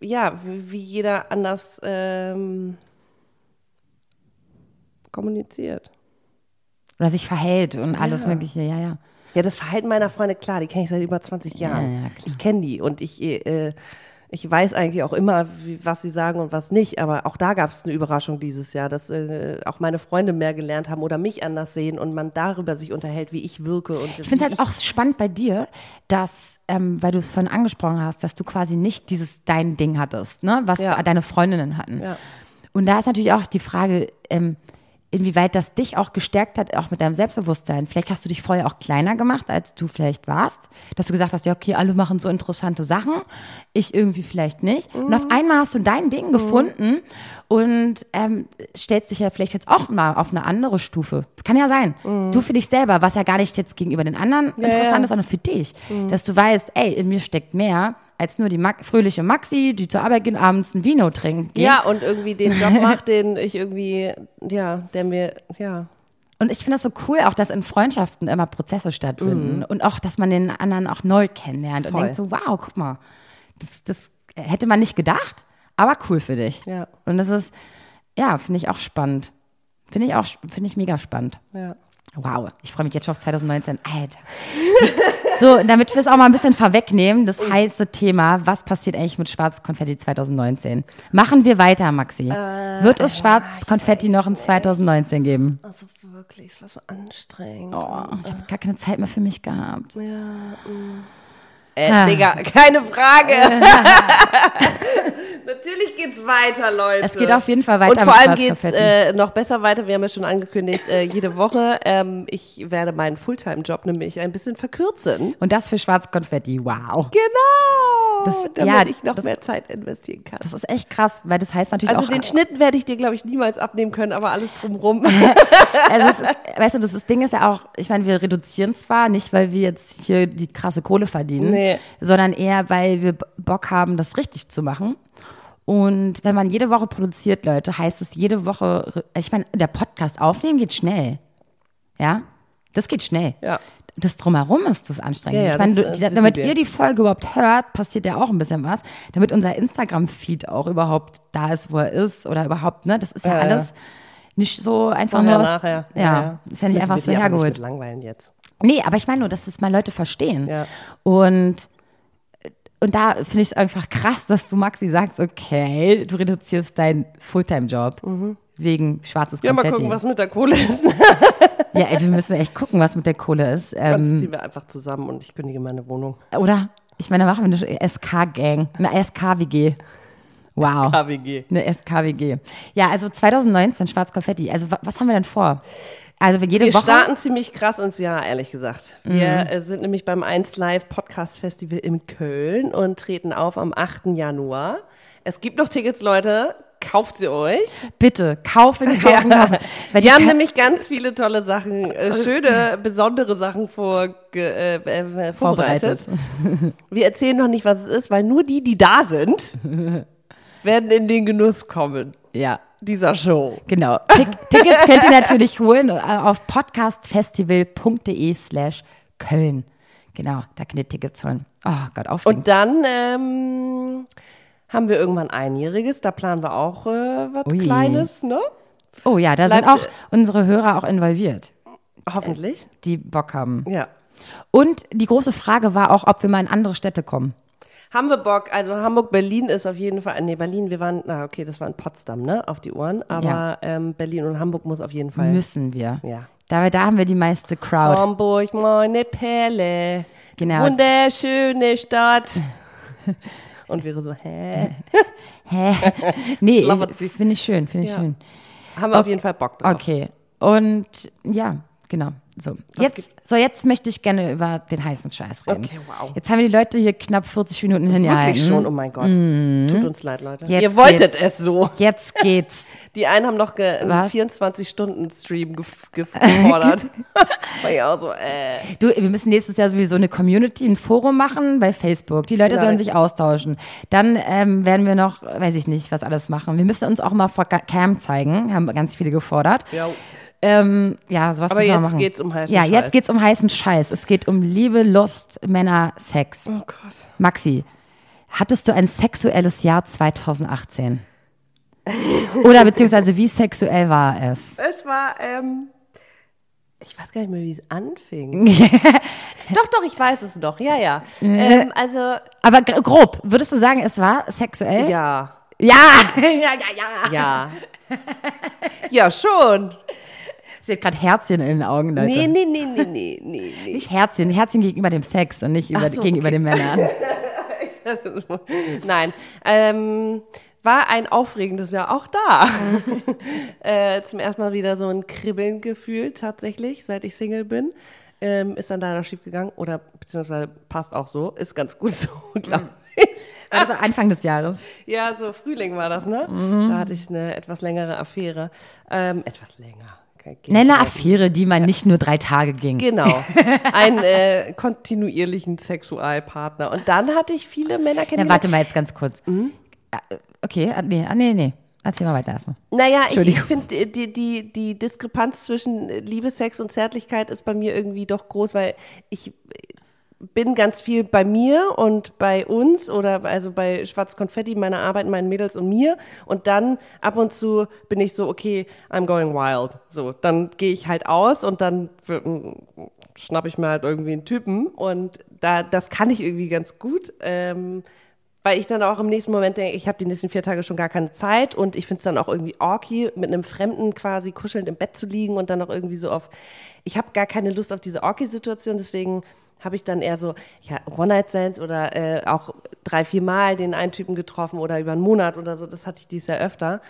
ja, wie, wie jeder anders ähm, kommuniziert. Oder sich verhält und alles Mögliche, ja, ja. Ja, das Verhalten meiner Freunde, klar, die kenne ich seit über 20 Jahren. Ja, ja, ich kenne die und ich, äh, ich weiß eigentlich auch immer, wie, was sie sagen und was nicht. Aber auch da gab es eine Überraschung dieses Jahr, dass äh, auch meine Freunde mehr gelernt haben oder mich anders sehen und man darüber sich unterhält, wie ich wirke. Und Ich finde es halt auch spannend bei dir, dass, ähm, weil du es vorhin angesprochen hast, dass du quasi nicht dieses dein Ding hattest, ne, was Ja. deine Freundinnen hatten. Und da ist natürlich auch die Frage, ähm, inwieweit das dich auch gestärkt hat, auch mit deinem Selbstbewusstsein. Vielleicht hast du dich vorher auch kleiner gemacht, als du vielleicht warst, dass du gesagt hast, ja, okay, alle machen so interessante Sachen, ich irgendwie vielleicht nicht. Und Mhm. auf einmal hast du dein Ding gefunden und ähm, stellst dich ja vielleicht jetzt auch mal auf eine andere Stufe. Kann ja sein. Du für dich selber, was ja gar nicht jetzt gegenüber den anderen interessant Mhm. ja. Mhm. ist, sondern für dich. Dass du weißt, ey, in mir steckt mehr als nur die Ma fröhliche Maxi, die zur Arbeit geht, abends ein Vino trinkt. Ja, und irgendwie den Job <laughs> macht, den ich irgendwie, ja, der mir, ja. Und ich finde das so cool, auch dass in Freundschaften immer Prozesse stattfinden und auch, dass man den anderen auch neu kennenlernt Mhm. Voll. und denkt so, wow, guck mal, das, das hätte man nicht gedacht, aber cool für dich. Ja. Und das ist, ja, finde ich auch spannend. Finde ich auch, finde ich mega spannend. ja. Wow, ich freue mich jetzt schon auf 2019. Alter. So, damit wir es auch mal ein bisschen vorwegnehmen, das heiße Thema, was passiert eigentlich mit Schwarzkonfetti 2019? Machen wir weiter, Maxi? Wird es Schwarzkonfetti noch in 2019 geben? Also wirklich, es war so anstrengend. Oh, ich habe gar keine Zeit mehr für mich gehabt. Äh, Ah. Digga, <laughs> keine Frage. <laughs> Natürlich geht's weiter, Leute. Es geht auf jeden Fall weiter Und vor allem geht's äh, noch besser weiter. Wir haben ja schon angekündigt, äh, jede Woche. Ähm, ich werde meinen Fulltime-Job nämlich ein bisschen verkürzen. Und das für Schwarzkonfetti, wow. Genau. Das- damit ja, ich noch das- mehr Zeit investieren kann. Das ist echt krass, weil das heißt natürlich Also auch... den Schnitt werde ich dir, glaube ich, niemals abnehmen können, aber alles drumrum. Also <laughs> es, ist- weißt du, das, das Ding ist ja auch, ich meine, wir reduzieren zwar nicht, weil wir jetzt hier die krasse Kohle verdienen, Nee. Sondern eher, weil wir Bock haben, das richtig zu machen. Und wenn man jede Woche produziert, Leute, heißt es jede Woche, ich meine, der Podcast aufnehmen geht schnell. Ja? Das geht schnell. Ja. Das drumherum ist das anstrengend. Ja, ja, ich meine, das, du, äh, wissen damit ihr die Folge überhaupt hört, passiert ja auch ein bisschen was. Damit unser Instagram-Feed auch überhaupt da ist, wo er ist oder überhaupt, ne? Das ist ja, alles nicht so einfach Vorher, nur was, nachher. Ja, ist ja nicht Müssen einfach so hergeholt. Nicht mit langweilen jetzt. Nee, aber ich meine nur, dass das mal Leute verstehen. Ja. Und, und da finde ich es einfach krass, dass du, Maxi, sagst, okay, du reduzierst deinen Fulltime-Job wegen schwarzes Mhm. Ja, mal Konfetti. gucken, was mit der Kohle ist. <laughs> ja, ey, wir müssen echt gucken, was mit der Kohle ist. Sonst Ähm, ziehen wir einfach zusammen und ich kündige meine Wohnung. oder? Ich meine, da machen wir eine SK-Gang, eine SKWG. Wow. KWG. Eine SKWG. Ja, also 2019 Schwarzkonfetti. Also wa- was haben wir denn vor? Also wir jede Wir Woche. starten ziemlich krass ins Jahr, ehrlich gesagt. Wir Mhm. äh, sind nämlich beim 1 Live Podcast Festival in Köln und treten auf am 8. Januar. Es gibt noch Tickets, Leute. kauft sie euch. Bitte, <laughs> kaufen, kaufen, kaufen. Weil die Wir haben nämlich ganz viele tolle Sachen, äh, <laughs> schöne, besondere Sachen vorge äh, äh, vorbereitet. vorbereitet. Wir erzählen noch nicht, was es ist, weil nur die, die da sind, <laughs> werden in den Genuss kommen Ja. dieser Show. Genau. Tick Tickets könnt ihr natürlich holen äh, auf podcastfestival.de slash Köln. Genau, da könnt ihr Tickets holen. Oh Gott, aufregend. Und dann ähm, haben wir irgendwann einjähriges, da planen wir auch äh, was Ui. Kleines, ne? oh ja, da sind bleibt- auch unsere Hörer auch involviert, Hoffentlich. die Bock haben. Ja. Und die große Frage war auch, ob wir mal in andere Städte kommen. Haben wir Bock, also Hamburg, Berlin ist auf jeden Fall, nee, Berlin, wir waren, na okay, das war in Potsdam, ne, auf die Ohren, aber Ja. ähm, Berlin und Hamburg muss auf jeden Fall. Müssen wir. Ja. Da, da haben wir die meiste Crowd. Hamburg, meine Perle. Genau. Wunderschöne Stadt. <laughs> Und wäre so, hä? <laughs> Hä? Nee, finde ich schön, finde ich Ja. schön. Haben wir auf jeden Fall Bock drauf. Okay. Und ja, genau. So, jetzt, so, jetzt möchte ich gerne über den heißen Scheiß reden. Okay, wow. Jetzt haben wir die Leute hier knapp 40 Minuten hingehalten. Wirklich schon, oh mein Gott. Tut uns leid, Leute. Jetzt Ihr wolltet es so. Jetzt geht's. <laughs> Die einen haben noch ge einen Was? 24-Stunden-Stream gef gef <laughs> gefordert. <laughs> War ja auch so, äh. Du, wir müssen nächstes Jahr sowieso eine Community, ein Forum machen bei Facebook. Die Leute Ja. sollen sich austauschen. Dann ähm, werden wir noch, weiß ich nicht, was alles machen. Wir müssen uns auch mal vor Cam zeigen, haben ganz viele gefordert. Ja. Ähm, ja, sowas Aber müssen wir jetzt machen. geht's um heißen Ja, Scheiß. jetzt geht's um heißen Scheiß. Es geht um Liebe, Lust, Männer, Sex. Oh Gott. Maxi, hattest du ein sexuelles Jahr 2018? <laughs> Oder beziehungsweise wie sexuell war es? Es war, ähm, ich weiß gar nicht mehr, wie es anfing. <laughs> doch, doch, ich weiß es doch. Ja, ja. Ähm, also, Aber gr- grob, würdest du sagen, es war sexuell? ja. Ja, <laughs> ja, ja, ja. Ja. ja, schon. Sie hat gerade Herzchen in den Augen, Leute. Nee, nee, nee, nee, nee, nee, nee. Nicht Herzchen, Herzchen gegenüber dem Sex und nicht über, so, gegenüber okay. den Männern. <laughs> Nein. Ähm, war ein aufregendes Jahr auch da. <laughs> äh, zum ersten Mal wieder so ein Kribbeln gefühlt, tatsächlich, seit ich Single bin. Ähm, ist dann leider schief gegangen oder beziehungsweise passt auch so, ist ganz gut so, <laughs> glaube ich. War das am Anfang des Jahres? Ja, so Frühling war das, ne? Mhm. Da hatte ich eine etwas längere Affäre. Ähm, etwas länger. Kein- Nenn eine Affäre, die man nicht nur drei Tage ging. Genau. <laughs> Einen äh, kontinuierlichen Sexualpartner. Und dann hatte ich viele Männer kennengelernt. warte mal jetzt ganz kurz. Mhm. Ah, Okay, ah, nee, ah, nee, nee. Erzähl mal weiter erstmal. Naja, ich, ich finde, die, die, die Diskrepanz zwischen Liebe, Sex und Zärtlichkeit ist bei mir irgendwie doch groß, weil ich bin ganz viel bei mir und bei uns oder also bei Schwarz Konfetti, meiner Arbeit, meinen Mädels und mir. Und dann ab und zu bin ich so, okay, I'm going wild. So, dann gehe ich halt aus und dann schnapp ich mir halt irgendwie einen Typen. Und da, das kann ich irgendwie ganz gut. Ähm, weil ich dann auch im nächsten Moment denke, ich habe die nächsten vier Tage schon gar keine Zeit und ich finde es dann auch irgendwie orky, mit einem Fremden quasi kuschelnd im Bett zu liegen und dann auch irgendwie so auf, ich habe gar keine Lust auf diese orky-Situation, deswegen habe ich dann eher so, ja, One-Night-Stands oder äh, auch drei, vier Mal den einen Typen getroffen oder über einen Monat oder so, das hatte ich dieses Jahr öfter.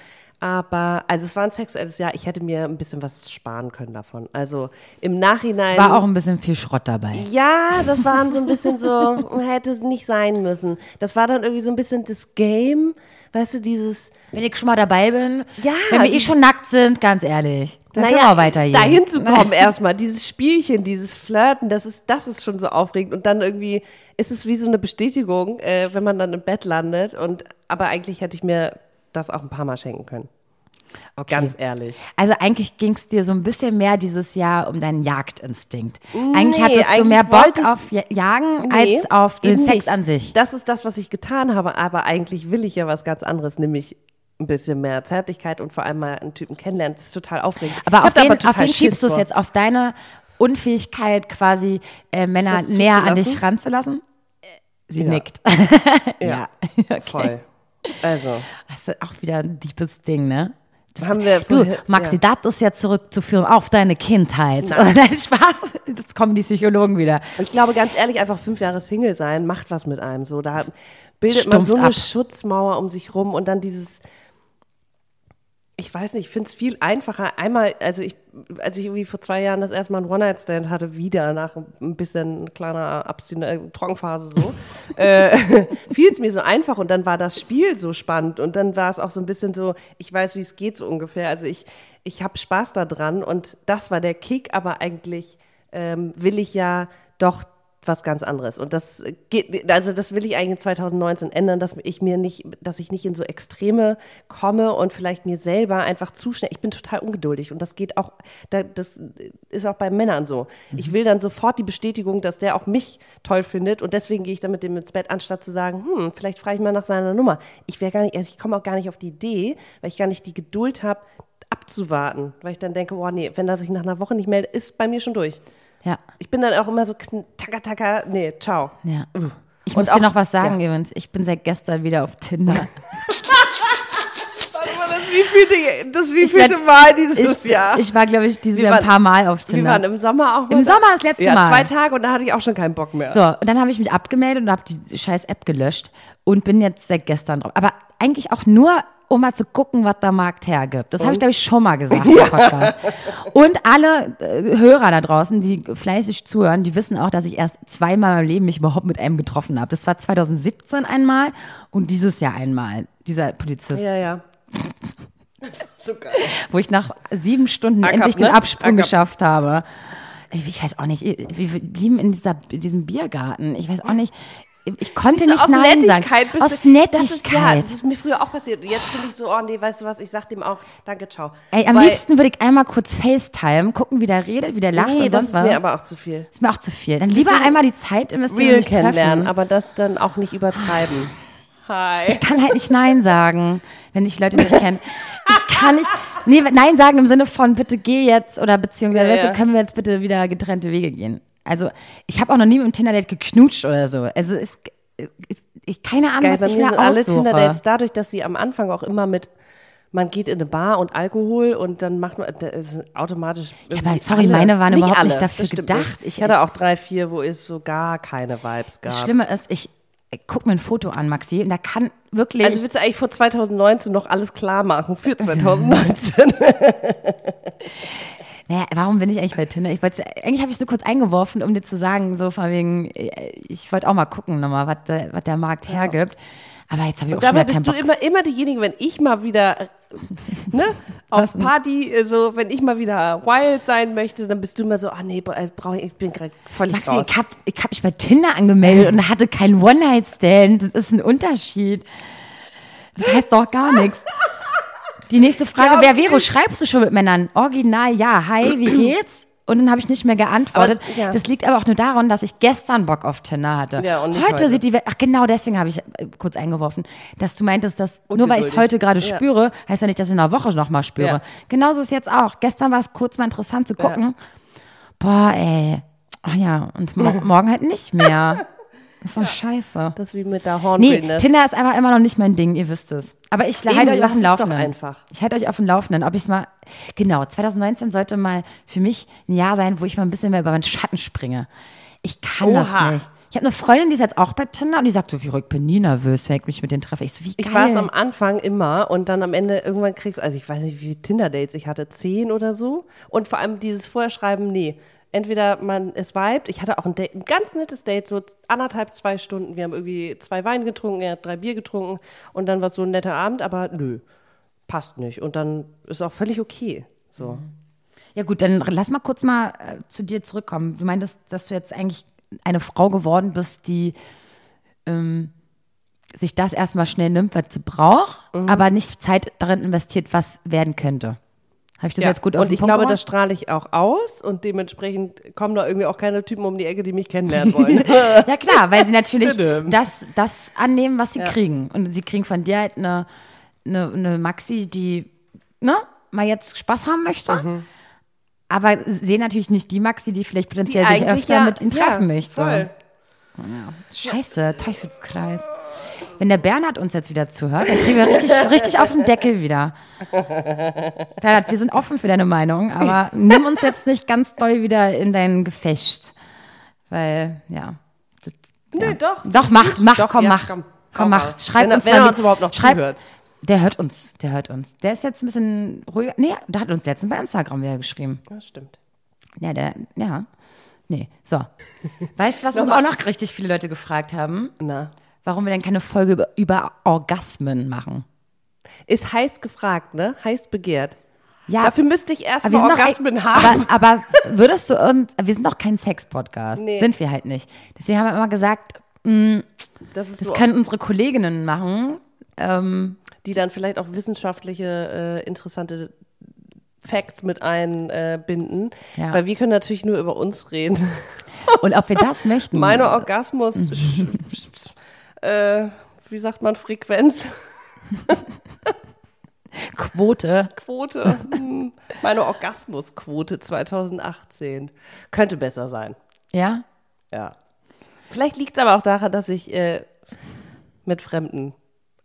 Aber, also es war ein sexuelles Jahr, ich hätte mir ein bisschen was sparen können davon. Also im Nachhinein. War auch ein bisschen viel Schrott dabei. Ja, das waren so ein bisschen so, <laughs> hätte es nicht sein müssen. Das war dann irgendwie so ein bisschen das Game, weißt du, dieses, Wenn ich schon mal dabei bin, Ja, wenn wir eh schon nackt sind, ganz ehrlich, dann können wir weitergehen. dahin zu kommen erstmal, dieses Spielchen, dieses Flirten, das ist, das ist schon so aufregend und dann irgendwie ist es wie so eine Bestätigung, äh, wenn man dann im Bett landet und, aber eigentlich hätte ich mir das auch ein paar Mal schenken können. Okay. Ganz ehrlich. Also eigentlich ging es dir so ein bisschen mehr dieses Jahr um deinen Jagdinstinkt. eigentlich hattest du eigentlich mehr Bock auf Ja- Jagen Nee, als auf den Sex nicht. an sich. Das ist das, was ich getan habe, aber eigentlich will ich ja was ganz anderes, nämlich ein bisschen mehr Zärtlichkeit und vor allem mal einen Typen kennenlernen. Das ist total aufregend. Aber auf wen, total auf wen schiebst du es jetzt? Auf deine Unfähigkeit, quasi äh, Männer näher an dich ranzulassen? Sie Ja. nickt. <laughs> <laughs> Ja, okay. voll. Also, Das ist auch wieder ein deepes Ding, ne? Das, Haben wir du, Maxi, ja. das ist ja zurückzuführen auf deine Kindheit. Nein. <laughs> Spaß. Jetzt kommen die Psychologen wieder. ich glaube ganz ehrlich, einfach fünf Jahre Single sein macht was mit einem. So, da bildet man Stumpft so eine ab. Schutzmauer um sich rum und dann dieses ich weiß nicht, ich finde es viel einfacher. Einmal, also ich, als ich irgendwie vor zwei Jahren das erste Mal einen One-Night-Stand hatte, wieder nach ein bisschen kleiner Abstin äh, Trockenphase so, <laughs> äh, <laughs> fiel es mir so einfach und dann war das Spiel so spannend und dann war es auch so ein bisschen so, ich weiß, wie es geht so ungefähr. Also ich, ich habe Spaß daran und das war der Kick, aber eigentlich ähm, will ich ja doch was ganz anderes. Und das geht, also das will ich eigentlich in 2019 ändern, dass ich mir nicht, dass ich nicht in so Extreme komme und vielleicht mir selber einfach zu schnell. Ich bin total ungeduldig und das geht auch, das ist auch bei Männern so. Ich will dann sofort die Bestätigung, dass der auch mich toll findet und deswegen gehe ich dann mit dem ins Bett, anstatt zu sagen, hm, vielleicht frage ich mal nach seiner Nummer. Ich wäre gar nicht, also ich komme auch gar nicht auf die Idee, weil ich gar nicht die Geduld habe, abzuwarten, weil ich dann denke, boah, nee, wenn er sich nach einer Woche nicht meldet, ist bei mir schon durch. Ja. Ich bin dann auch immer so taka taka, nee, ciao. Ja. Ich Und muss auch- dir noch was sagen, übrigens. Ich bin seit gestern wieder auf Tinder. <laughs> Wievielte, das wievielte werd- Mal dieses ich, Jahr? ich war, glaube ich, dieses Wir Jahr ein paar Mal auf wir Tinder. waren im Sommer auch mal Im. Sommer das letzte ja, Mal. zwei Tage und da hatte ich auch schon keinen Bock mehr. So, und dann habe ich mich abgemeldet und habe die scheiß App gelöscht und bin jetzt seit gestern drauf. Aber eigentlich auch nur, um mal zu gucken, was der Markt hergibt. Das habe ich, glaube ich, schon mal gesagt <laughs> im Podcast. Und alle äh, Hörer da draußen, die fleißig zuhören, die wissen auch, dass ich erst zweimal im Leben mich überhaupt mit einem getroffen habe. Das war 2017 einmal und dieses Jahr einmal, dieser Polizist. Ja, ja. <laughs> so geil. wo ich nach sieben Stunden Ackab, endlich den ne? Absprung Ackab. geschafft habe. Ich, ich weiß auch nicht, wir wir lieben in, dieser, in diesem Biergarten. Ich weiß auch nicht, ich konnte nicht aus Nein sagen. Nettigkeit bist Aus du, Nettigkeit. Das ist, ja, das ist mir früher auch passiert. Und jetzt bin ich so, oh nee, weißt du was, ich sag dem auch, danke, ciao. Ey, am Weil- liebsten würde ich einmal kurz FaceTime, gucken, wie der redet, wie der lacht Nee, und das sonst ist mir was. aber auch zu viel. ist mir auch zu viel. Dann lieber einmal die Zeit investieren und kennenlernen, treffen. aber das dann auch nicht übertreiben. Hi. Ich kann halt nicht Nein sagen, wenn ich Leute nicht kenne. <laughs> Ich kann nicht, nee, Nein sagen im Sinne von bitte geh jetzt oder beziehungsweise Ja, weißt du, ja. können wir jetzt bitte wieder getrennte Wege gehen. Also ich habe auch noch nie mit dem Tinder-Date geknutscht oder so. Also es, ich keine Ahnung, Geil, was ich mir sind alle. Tinder-Dates dadurch, dass sie am Anfang auch immer mit man geht in eine Bar und Alkohol und dann macht man automatisch. aber irgendwie sorry, meine waren überhaupt alle, nicht dafür gedacht. Nicht. Ich- hatte auch drei, vier, wo es so gar keine Vibes gab. Das Schlimme ist, ich, ich guck mir ein Foto an, Maxi, und da kann wirklich. Also willst du eigentlich vor 2019 noch alles klar machen für <laughs> 2019? <laughs> Naja, warum bin ich eigentlich bei Tinder? Ich wollte, eigentlich habe ich so kurz eingeworfen, um dir zu sagen, so von wegen, ich wollte auch mal gucken nochmal, was der, was der Markt hergibt. Aber jetzt habe ich auch schon Dabei keinen bist du Bock. immer, immer diejenige, wenn ich mal wieder <laughs> ne, auf Party, äh, so wenn ich mal wieder wild sein möchte, dann bist du immer so, ah nee, äh, brauch ich, ich bin gerade völlig Maxi, raus. ich habe ich hab mich bei Tinder angemeldet und hatte keinen One-Night-Stand. Das ist ein Unterschied. Das heißt doch gar nichts. <laughs> Die nächste Frage wäre. Vero, schreibst du schon mit Männern? Original, ja. Hi, wie <clears throat> geht's? Und dann habe ich nicht mehr geantwortet. Aber, ja. Das liegt aber auch nur daran, dass ich gestern Bock auf Tinder hatte. Ja, und heute, heute. sieht die Welt, ach genau, deswegen habe ich äh, kurz eingeworfen, dass du meintest, dass nur weil ich es heute gerade Ja. spüre, heißt ja nicht, dass ich in einer Woche noch mal spüre. Ja. Genauso ist jetzt auch. Gestern war es kurz mal interessant zu gucken. Boah, ey. Ach ja, und mo <laughs> morgen halt nicht mehr. Ist doch scheiße. Das ist wie mit der Nee, Hornwildnis. Tinder ist einfach immer noch nicht mein Ding, ihr wisst es. Aber ich halte euch auf dem Laufenden. einfach. Ich halte euch auf dem Laufenden, ob ich es mal. Genau, 2019 sollte mal für mich ein Jahr sein, wo ich mal ein bisschen mehr über meinen Schatten springe. Ich kann das Oha. nicht. Ich habe eine Freundin, die ist jetzt auch bei Tinder und die sagt so, wie ich bin nie nervös, wenn ich mich mit denen treffe. Ich so, wie geil. Ich war es am Anfang immer und dann am Ende irgendwann kriegst also ich weiß nicht, wie viele Tinder-Dates ich hatte, zehn oder so. Und vor allem dieses Vorschreiben, nee. Entweder man es vibet, ich hatte auch ein, Date, ein ganz nettes Date, so anderthalb, zwei Stunden. Wir haben irgendwie zwei Wein getrunken, er hat drei Bier getrunken und dann war es so ein netter Abend, aber nö, passt nicht. Und dann ist auch völlig okay. So. Ja gut, dann lass mal kurz mal äh, zu dir zurückkommen. Du meintest, dass du jetzt eigentlich eine Frau geworden bist, die ähm, sich das erstmal schnell nimmt, was sie braucht, Mhm. aber nicht Zeit darin investiert, was werden könnte. Habe ich das jetzt gut auf und ich Punkt glaube, gebracht? das strahle ich auch aus und dementsprechend kommen da irgendwie auch keine Typen um die Ecke, die mich kennenlernen wollen. <laughs> <laughs> Ja klar, weil sie natürlich das, das annehmen, was sie Ja. kriegen. Und sie kriegen von dir halt eine, eine, eine Maxi, die ne, mal jetzt Spaß haben möchte. Mhm. Aber sehen natürlich nicht die Maxi, die vielleicht potenziell sich eigentlich öfter ja- mit ihnen ja, treffen möchte. voll. Scheiße, Teufelskreis. Wenn der Bernhard uns jetzt wieder zuhört, dann kriegen wir richtig, <laughs> richtig auf den Deckel wieder. Bernhard, wir sind offen für deine Meinung, aber nimm uns jetzt nicht ganz doll wieder in dein Gefecht. Weil, ja. Das, Nee, doch. doch, mach, mach, Doch, komm, ja, mach. komm, Komm, mach. raus. Schreib Wenn er- uns wenn mal er wie- uns überhaupt noch schreib, zuhört. Der hört uns, der hört uns. Der ist jetzt ein bisschen ruhiger. Nee, der hat uns letztens bei Instagram wieder geschrieben. Ja, stimmt. Ja, der, ja. Nee, so. <laughs> Weißt du, was uns auch noch richtig viele Leute gefragt haben? Na. Warum wir denn keine Folge über, über Orgasmen machen? Ist heiß gefragt, ne? Heiß begehrt. Ja, Dafür müsste ich erstmal Orgasmen echt- haben. Aber, aber würdest du uns, wir sind doch kein Sex-Podcast. Nee. Sind wir halt nicht. Deswegen haben wir immer gesagt, das ist das so, können unsere Kolleginnen machen. Ähm, die dann vielleicht auch wissenschaftliche, äh, interessante Facts mit einbinden. Ja. Weil wir können natürlich nur über uns reden. und ob wir das möchten. Meine Orgasmus, sch- äh, wie sagt man, Frequenz, Quote. Quote, hm, meine Orgasmusquote 2018 könnte besser sein. Ja? Ja. Vielleicht liegt es aber auch daran, dass ich äh, mit Fremden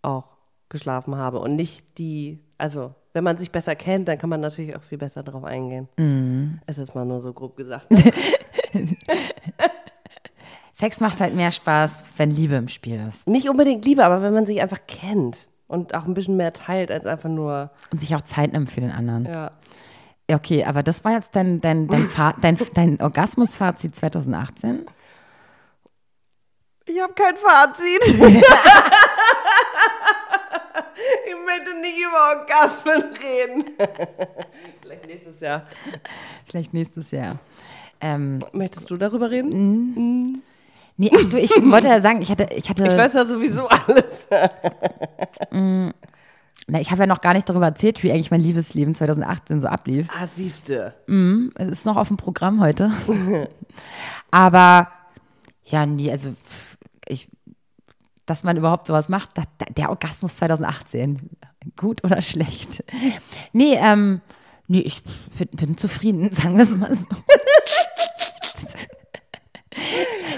auch geschlafen habe und nicht die, also wenn man sich besser kennt, dann kann man natürlich auch viel besser darauf eingehen. Es ist mal nur so grob gesagt. <laughs> Sex macht halt mehr Spaß, wenn Liebe im Spiel ist. Nicht unbedingt Liebe, aber wenn man sich einfach kennt und auch ein bisschen mehr teilt als einfach nur, Und sich auch Zeit nimmt für den anderen. ja. Okay, aber das war jetzt dein, dein, dein, dein, dein Orgasmus-Fazit 2018? Ich habe kein Fazit. <laughs> ich möchte nicht über Orgasmen reden. <laughs> Vielleicht nächstes Jahr. Vielleicht nächstes Jahr. Ähm, Möchtest du darüber reden? nee, ach du, ich wollte ja sagen, ich hatte, ich hatte, Ich weiß ja sowieso alles. <laughs> na, ich habe ja noch gar nicht darüber erzählt, wie eigentlich mein Liebesleben 2018 so ablief. Ah, siehste. Es ist noch auf dem Programm heute. <laughs> Aber ja, nee, also ich, dass man überhaupt sowas macht, der Orgasmus 2018, gut oder schlecht? <laughs> Nee, ähm, nee, ich bin, bin zufrieden, <laughs> sagen wir es mal so.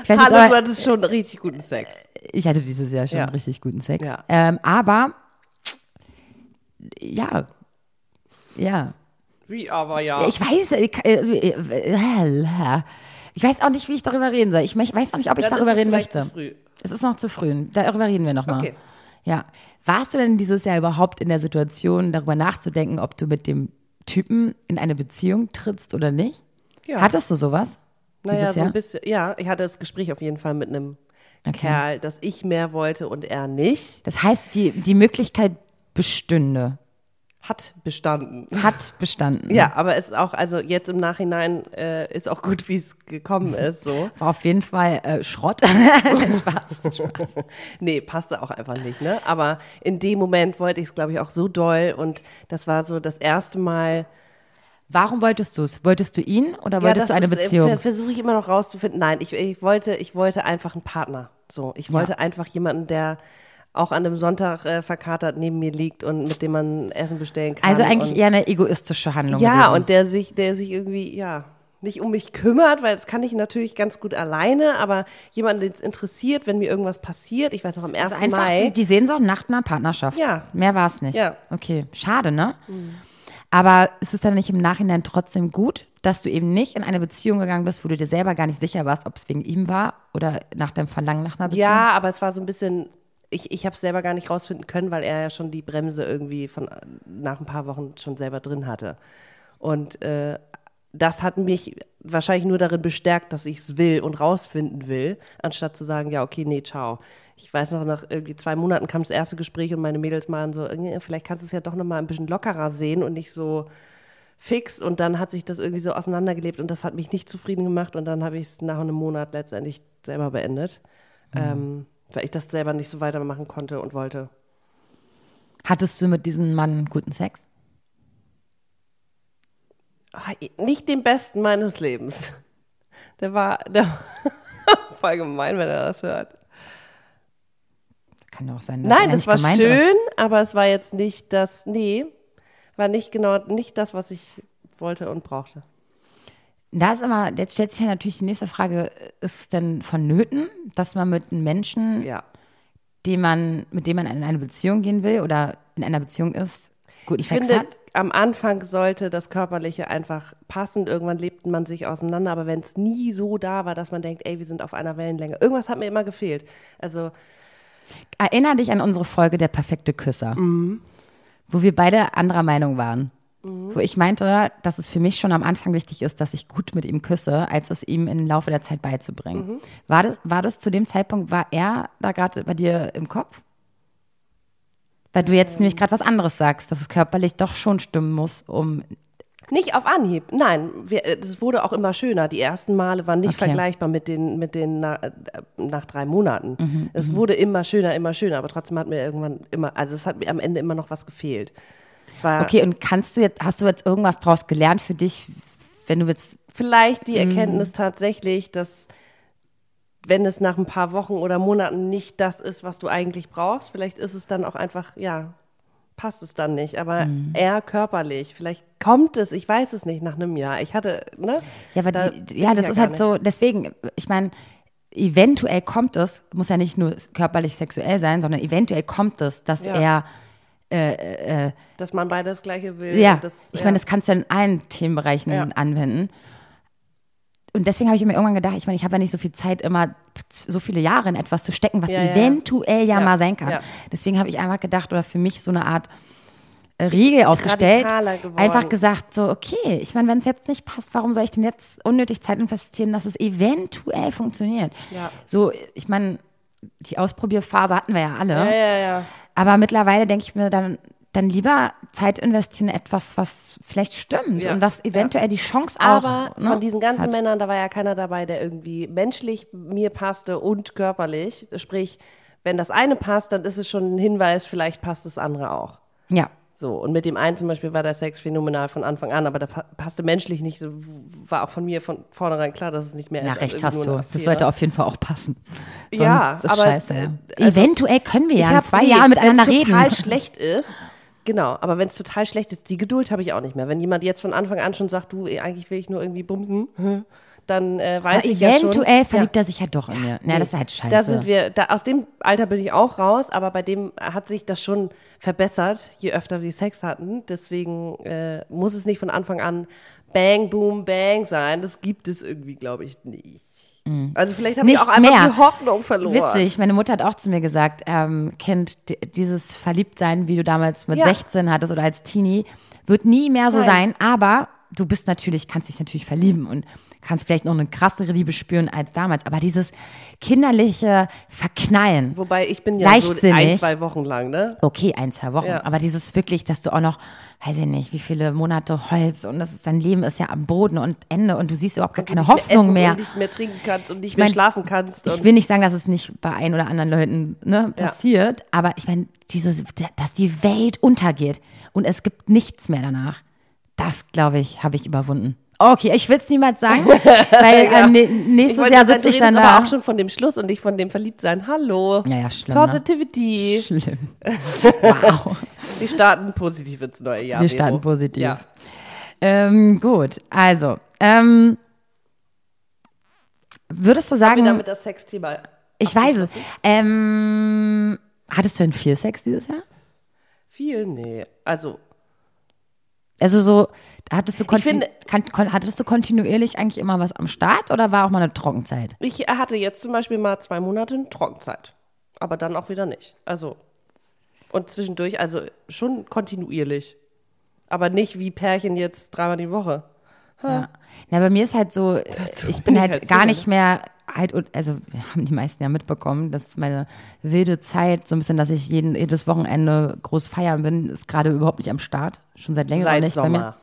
Ich, weiß Hallo, aber, du hattest schon richtig guten Sex. ich hatte dieses Jahr schon Ja. richtig guten Sex. Ja. Ähm, aber ja, ja. Wie aber ja. Ich weiß, ich, äh, äh, ich weiß auch nicht, wie ich darüber reden soll. Ich weiß auch nicht, ob ich Dann darüber reden möchte. zu früh. Es ist noch zu früh. Darüber reden wir nochmal. Okay. Ja. Warst du denn dieses Jahr überhaupt in der Situation, darüber nachzudenken, ob du mit dem Typen in eine Beziehung trittst oder nicht? Ja. Hattest du sowas? naja, so ein bisschen. Ja, ich hatte das Gespräch auf jeden Fall mit einem Okay. Kerl, dass ich mehr wollte und er nicht. Das heißt, die, die Möglichkeit bestünde, Hat bestanden. hat bestanden. Ja, aber es ist auch, also jetzt im Nachhinein äh, ist auch gut, wie es gekommen ist, so. War auf jeden Fall äh, Schrott. <laughs> Spaß, Spaß. Nee, passte auch einfach nicht, ne? Aber in dem Moment wollte ich es, glaube ich, auch so doll und das war so das erste Mal. Warum wolltest du es? Wolltest du ihn oder Ja, wolltest du eine ist, äh, Beziehung? ver- Versuche ich immer noch rauszufinden. Nein, ich, ich wollte, ich wollte einfach einen Partner. So, ich wollte einfach jemanden, der auch an einem Sonntag äh, verkatert neben mir liegt und mit dem man Essen bestellen kann. Also eigentlich eher eine egoistische Handlung. Ja, gewesen. und der sich, der sich irgendwie, ja, nicht um mich kümmert, weil das kann ich natürlich ganz gut alleine, aber jemanden, den es interessiert, wenn mir irgendwas passiert, ich weiß noch am 1. Also einfach Mai. die, die Sehnsucht nach einer Partnerschaft. Ja. Mehr war es nicht. Ja. Okay, schade, ne? Aber ist es dann nicht im Nachhinein trotzdem gut, dass du eben nicht in eine Beziehung gegangen bist, wo du dir selber gar nicht sicher warst, ob es wegen ihm war oder nach deinem Verlangen nach einer Beziehung? Ja, aber es war so ein bisschen, ich, ich habe es selber gar nicht rausfinden können, weil er ja schon die Bremse irgendwie von nach ein paar Wochen schon selber drin hatte. Und äh, das hat mich wahrscheinlich nur darin bestärkt, dass ich es will und rausfinden will, anstatt zu sagen, ja, okay, nee, ciao. Ich weiß noch, nach irgendwie zwei Monaten kam das erste Gespräch und meine Mädels waren so, "Äh, vielleicht kannst du es ja doch noch mal ein bisschen lockerer sehen und nicht so fix. Und dann hat sich das irgendwie so auseinandergelebt und das hat mich nicht zufrieden gemacht und dann habe ich es nach einem Monat letztendlich selber beendet, ähm, weil ich das selber nicht so weitermachen konnte und wollte. Hattest du mit diesem Mann guten Sex? Ah, Nicht den besten meines Lebens. Der war, der <laughs> voll gemein, wenn er das hört. Kann ja auch sein, dass Nein, das nicht war schön, Ist. aber es war jetzt nicht das, nee, war nicht genau, nicht das, was ich wollte und brauchte. Da ist immer, jetzt stellt sich ja natürlich die nächste Frage, ist es denn vonnöten, dass man mit einem Menschen, Ja. den man, mit dem man in eine Beziehung gehen will oder in einer Beziehung ist, guten Ich Sex finde, hat? am Anfang sollte das Körperliche einfach passen. Irgendwann lebte man sich auseinander, aber wenn es nie so da war, dass man denkt, ey, wir sind auf einer Wellenlänge. Irgendwas hat mir immer gefehlt. Also Erinner dich an unsere Folge Der perfekte Küsser, Mhm. wo wir beide anderer Meinung waren. Wo ich meinte, dass es für mich schon am Anfang wichtig ist, dass ich gut mit ihm küsse, als es ihm im Laufe der Zeit beizubringen. Mhm. War, das, war das zu dem Zeitpunkt, war er da gerade bei dir im Kopf? Weil du Ähm. jetzt nämlich gerade was anderes sagst, dass es körperlich doch schon stimmen muss, um. Nicht auf Anhieb. Nein, wir, äh, das wurde auch immer schöner. Die ersten Male waren nicht Okay. vergleichbar mit den, mit den na, äh, nach drei Monaten. Mhm, es wurde immer schöner, immer schöner, aber trotzdem hat mir irgendwann immer, also es hat mir am Ende immer noch was gefehlt. Okay, und kannst du jetzt, hast du jetzt irgendwas draus gelernt für dich, wenn du jetzt. vielleicht die Mhm. Erkenntnis tatsächlich, dass wenn es nach ein paar Wochen oder Monaten nicht das ist, was du eigentlich brauchst, vielleicht ist es dann auch einfach, ja, passt es dann nicht. Aber Mhm. eher körperlich. Vielleicht kommt es, ich weiß es nicht, nach einem Jahr. Ich hatte, ne? Ja, aber Da die, ja, das ist gar halt so, deswegen, ich meine, eventuell kommt es, muss ja nicht nur körperlich sexuell sein, sondern eventuell kommt es, dass Ja. er, Dass man beide das Gleiche will. ja, das, ich ja. meine, das kannst du in allen Themenbereichen Ja. anwenden. Und deswegen habe ich mir irgendwann gedacht, ich meine, ich habe ja nicht so viel Zeit, immer so viele Jahre in etwas zu stecken, was eventuell ja, mal sein kann. Deswegen habe ich einfach gedacht, oder für mich so eine Art äh, Riegel aufgestellt. Einfach gesagt, so, okay, ich meine, wenn es jetzt nicht passt, warum soll ich denn jetzt unnötig Zeit investieren, dass es eventuell funktioniert? Ja. So, ich meine, die Ausprobierphase hatten wir ja alle. Ja, ja, ja. Aber mittlerweile denke ich mir dann, dann lieber Zeit investieren in etwas, was vielleicht stimmt Ja, und was eventuell die Chance auch Aber ne, von diesen ganzen hat. Männern, da war ja keiner dabei, der irgendwie menschlich mir passte und körperlich. Sprich, wenn das eine passt, dann ist es schon ein Hinweis, vielleicht passt das andere auch. Ja, So, und mit dem einen zum Beispiel war der Sex phänomenal von Anfang an, aber pa- passte menschlich nicht. So, war auch von mir von vornherein klar, dass es nicht mehr na ist. als recht irgendwie hast du. Das sollte auf jeden Fall auch passen. Sonst Ja, ist es aber, scheiße. äh, also Eventuell können wir ja in zwei Jahren miteinander reden. total <laughs> schlecht ist, genau, aber wenn es total schlecht ist, die Geduld habe ich auch nicht mehr. Wenn jemand jetzt von Anfang an schon sagt, du, eigentlich will ich nur irgendwie bumsen, <laughs> dann äh, weiß Aber ich ja schon. eventuell verliebt er sich ja doch in mir. Na, das ist halt scheiße. Da sind wir, da, aus dem Alter bin ich auch raus, aber bei dem hat sich das schon verbessert, je öfter wir Sex hatten. Deswegen äh, muss es nicht von Anfang an Bang, Boom, Bang sein. Das gibt es irgendwie, glaube ich, nicht. Also vielleicht haben wir Nicht auch einfach mehr. die Hoffnung verloren. Witzig, meine Mutter hat auch zu mir gesagt, ähm, Kind, dieses Verliebtsein, wie du damals mit Ja. 16 hattest oder als Teenie, wird nie mehr so Nein. sein, aber du bist natürlich, kannst dich natürlich verlieben und kannst vielleicht noch eine krassere Liebe spüren als damals, aber dieses kinderliche Verknallen, Wobei ich bin ja so ein, Leichtsinnig. zwei Wochen lang, ne? okay, ein, zwei Wochen, Ja. aber dieses wirklich, dass du auch noch, weiß ich nicht, wie viele Monate Holz und das ist, dein Leben ist ja am Boden und Ende und du siehst überhaupt gar keine Hoffnung mehr. Und nicht mehr trinken kannst und nicht Ich mein, mehr schlafen kannst. Ich will nicht sagen, dass es nicht bei ein oder anderen Leuten ne, Ja. passiert, aber ich meine, dieses, dass die Welt untergeht und es gibt nichts mehr danach, das, glaube ich, habe ich überwunden. Okay, ich will es niemals sagen, <laughs> weil Ja. ähm, ne- Ich nächstes wollte Jahr sitze ich dann da. aber auch schon von dem Schluss und nicht von dem Verliebtsein. Hallo. Ja, ja, schlimm, ne? Positivity. Schlimm. <laughs> Wow. Wir starten positiv ins neue Jahr. Wir Vero. starten positiv. Ja. Ähm, gut, also, ähm, würdest du sagen, damit das Sexthema ich weiß es, ähm, hattest du denn viel Sex dieses Jahr? Viel? Nee. Also, Also so, hattest du, kontin finde- kan kon hattest du kontinuierlich eigentlich immer was am Start oder war auch mal eine Trockenzeit? ich hatte jetzt zum Beispiel mal zwei Monate eine Trockenzeit. Aber dann auch wieder nicht. Also, und zwischendurch, also schon kontinuierlich. Aber nicht wie Pärchen jetzt dreimal die Woche. Ja. Na, bei mir ist halt so, Dazu ich bin <laughs> halt gar nicht mehr halt, also wir haben die meisten ja mitbekommen, dass meine wilde Zeit, so ein bisschen, dass ich jeden, jedes Wochenende groß feiern bin, ist gerade überhaupt nicht am Start. Schon seit längerem Seit nicht bei mir.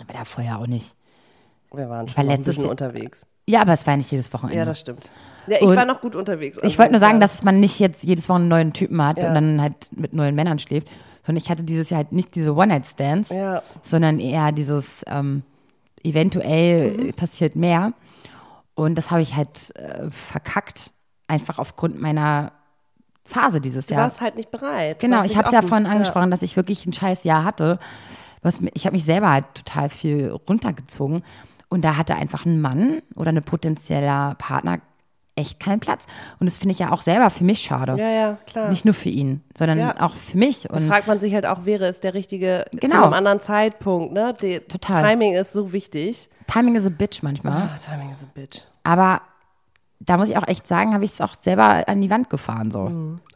Aber da vorher auch nicht. Wir waren war schon ein bisschen unterwegs. Ja, aber es war nicht jedes Wochenende. Ja, das stimmt. Ja, ich Und war noch gut unterwegs. Ich wollte nur sagen, dass man nicht jetzt jedes Wochenende einen neuen Typen hat Ja. und dann halt mit neuen Männern schläft, sondern ich hatte dieses Jahr halt nicht diese One-Night-Stands, Ja. sondern eher dieses ähm, eventuell Mhm. passiert mehr. Und das habe ich halt äh, verkackt, einfach aufgrund meiner Phase dieses Du Jahr. warst halt nicht bereit. Du Genau, ich habe es ja vorhin angesprochen, dass ich wirklich ein scheiß Jahr hatte. Was, ich habe mich selber halt total viel runtergezogen. Und da hatte einfach ein Mann oder ein potenzieller Partner echt keinen Platz. Und das finde ich ja auch selber für mich schade. Ja, ja, klar. Nicht nur für ihn, sondern Ja. auch für mich. da Und fragt man sich halt auch, wäre es der richtige Genau. zu einem anderen Zeitpunkt, ne? Die, Total. Timing ist so wichtig. Timing is a bitch manchmal. Ah, Timing is a bitch. Aber da muss ich auch echt sagen, habe ich es auch selber an die Wand gefahren so.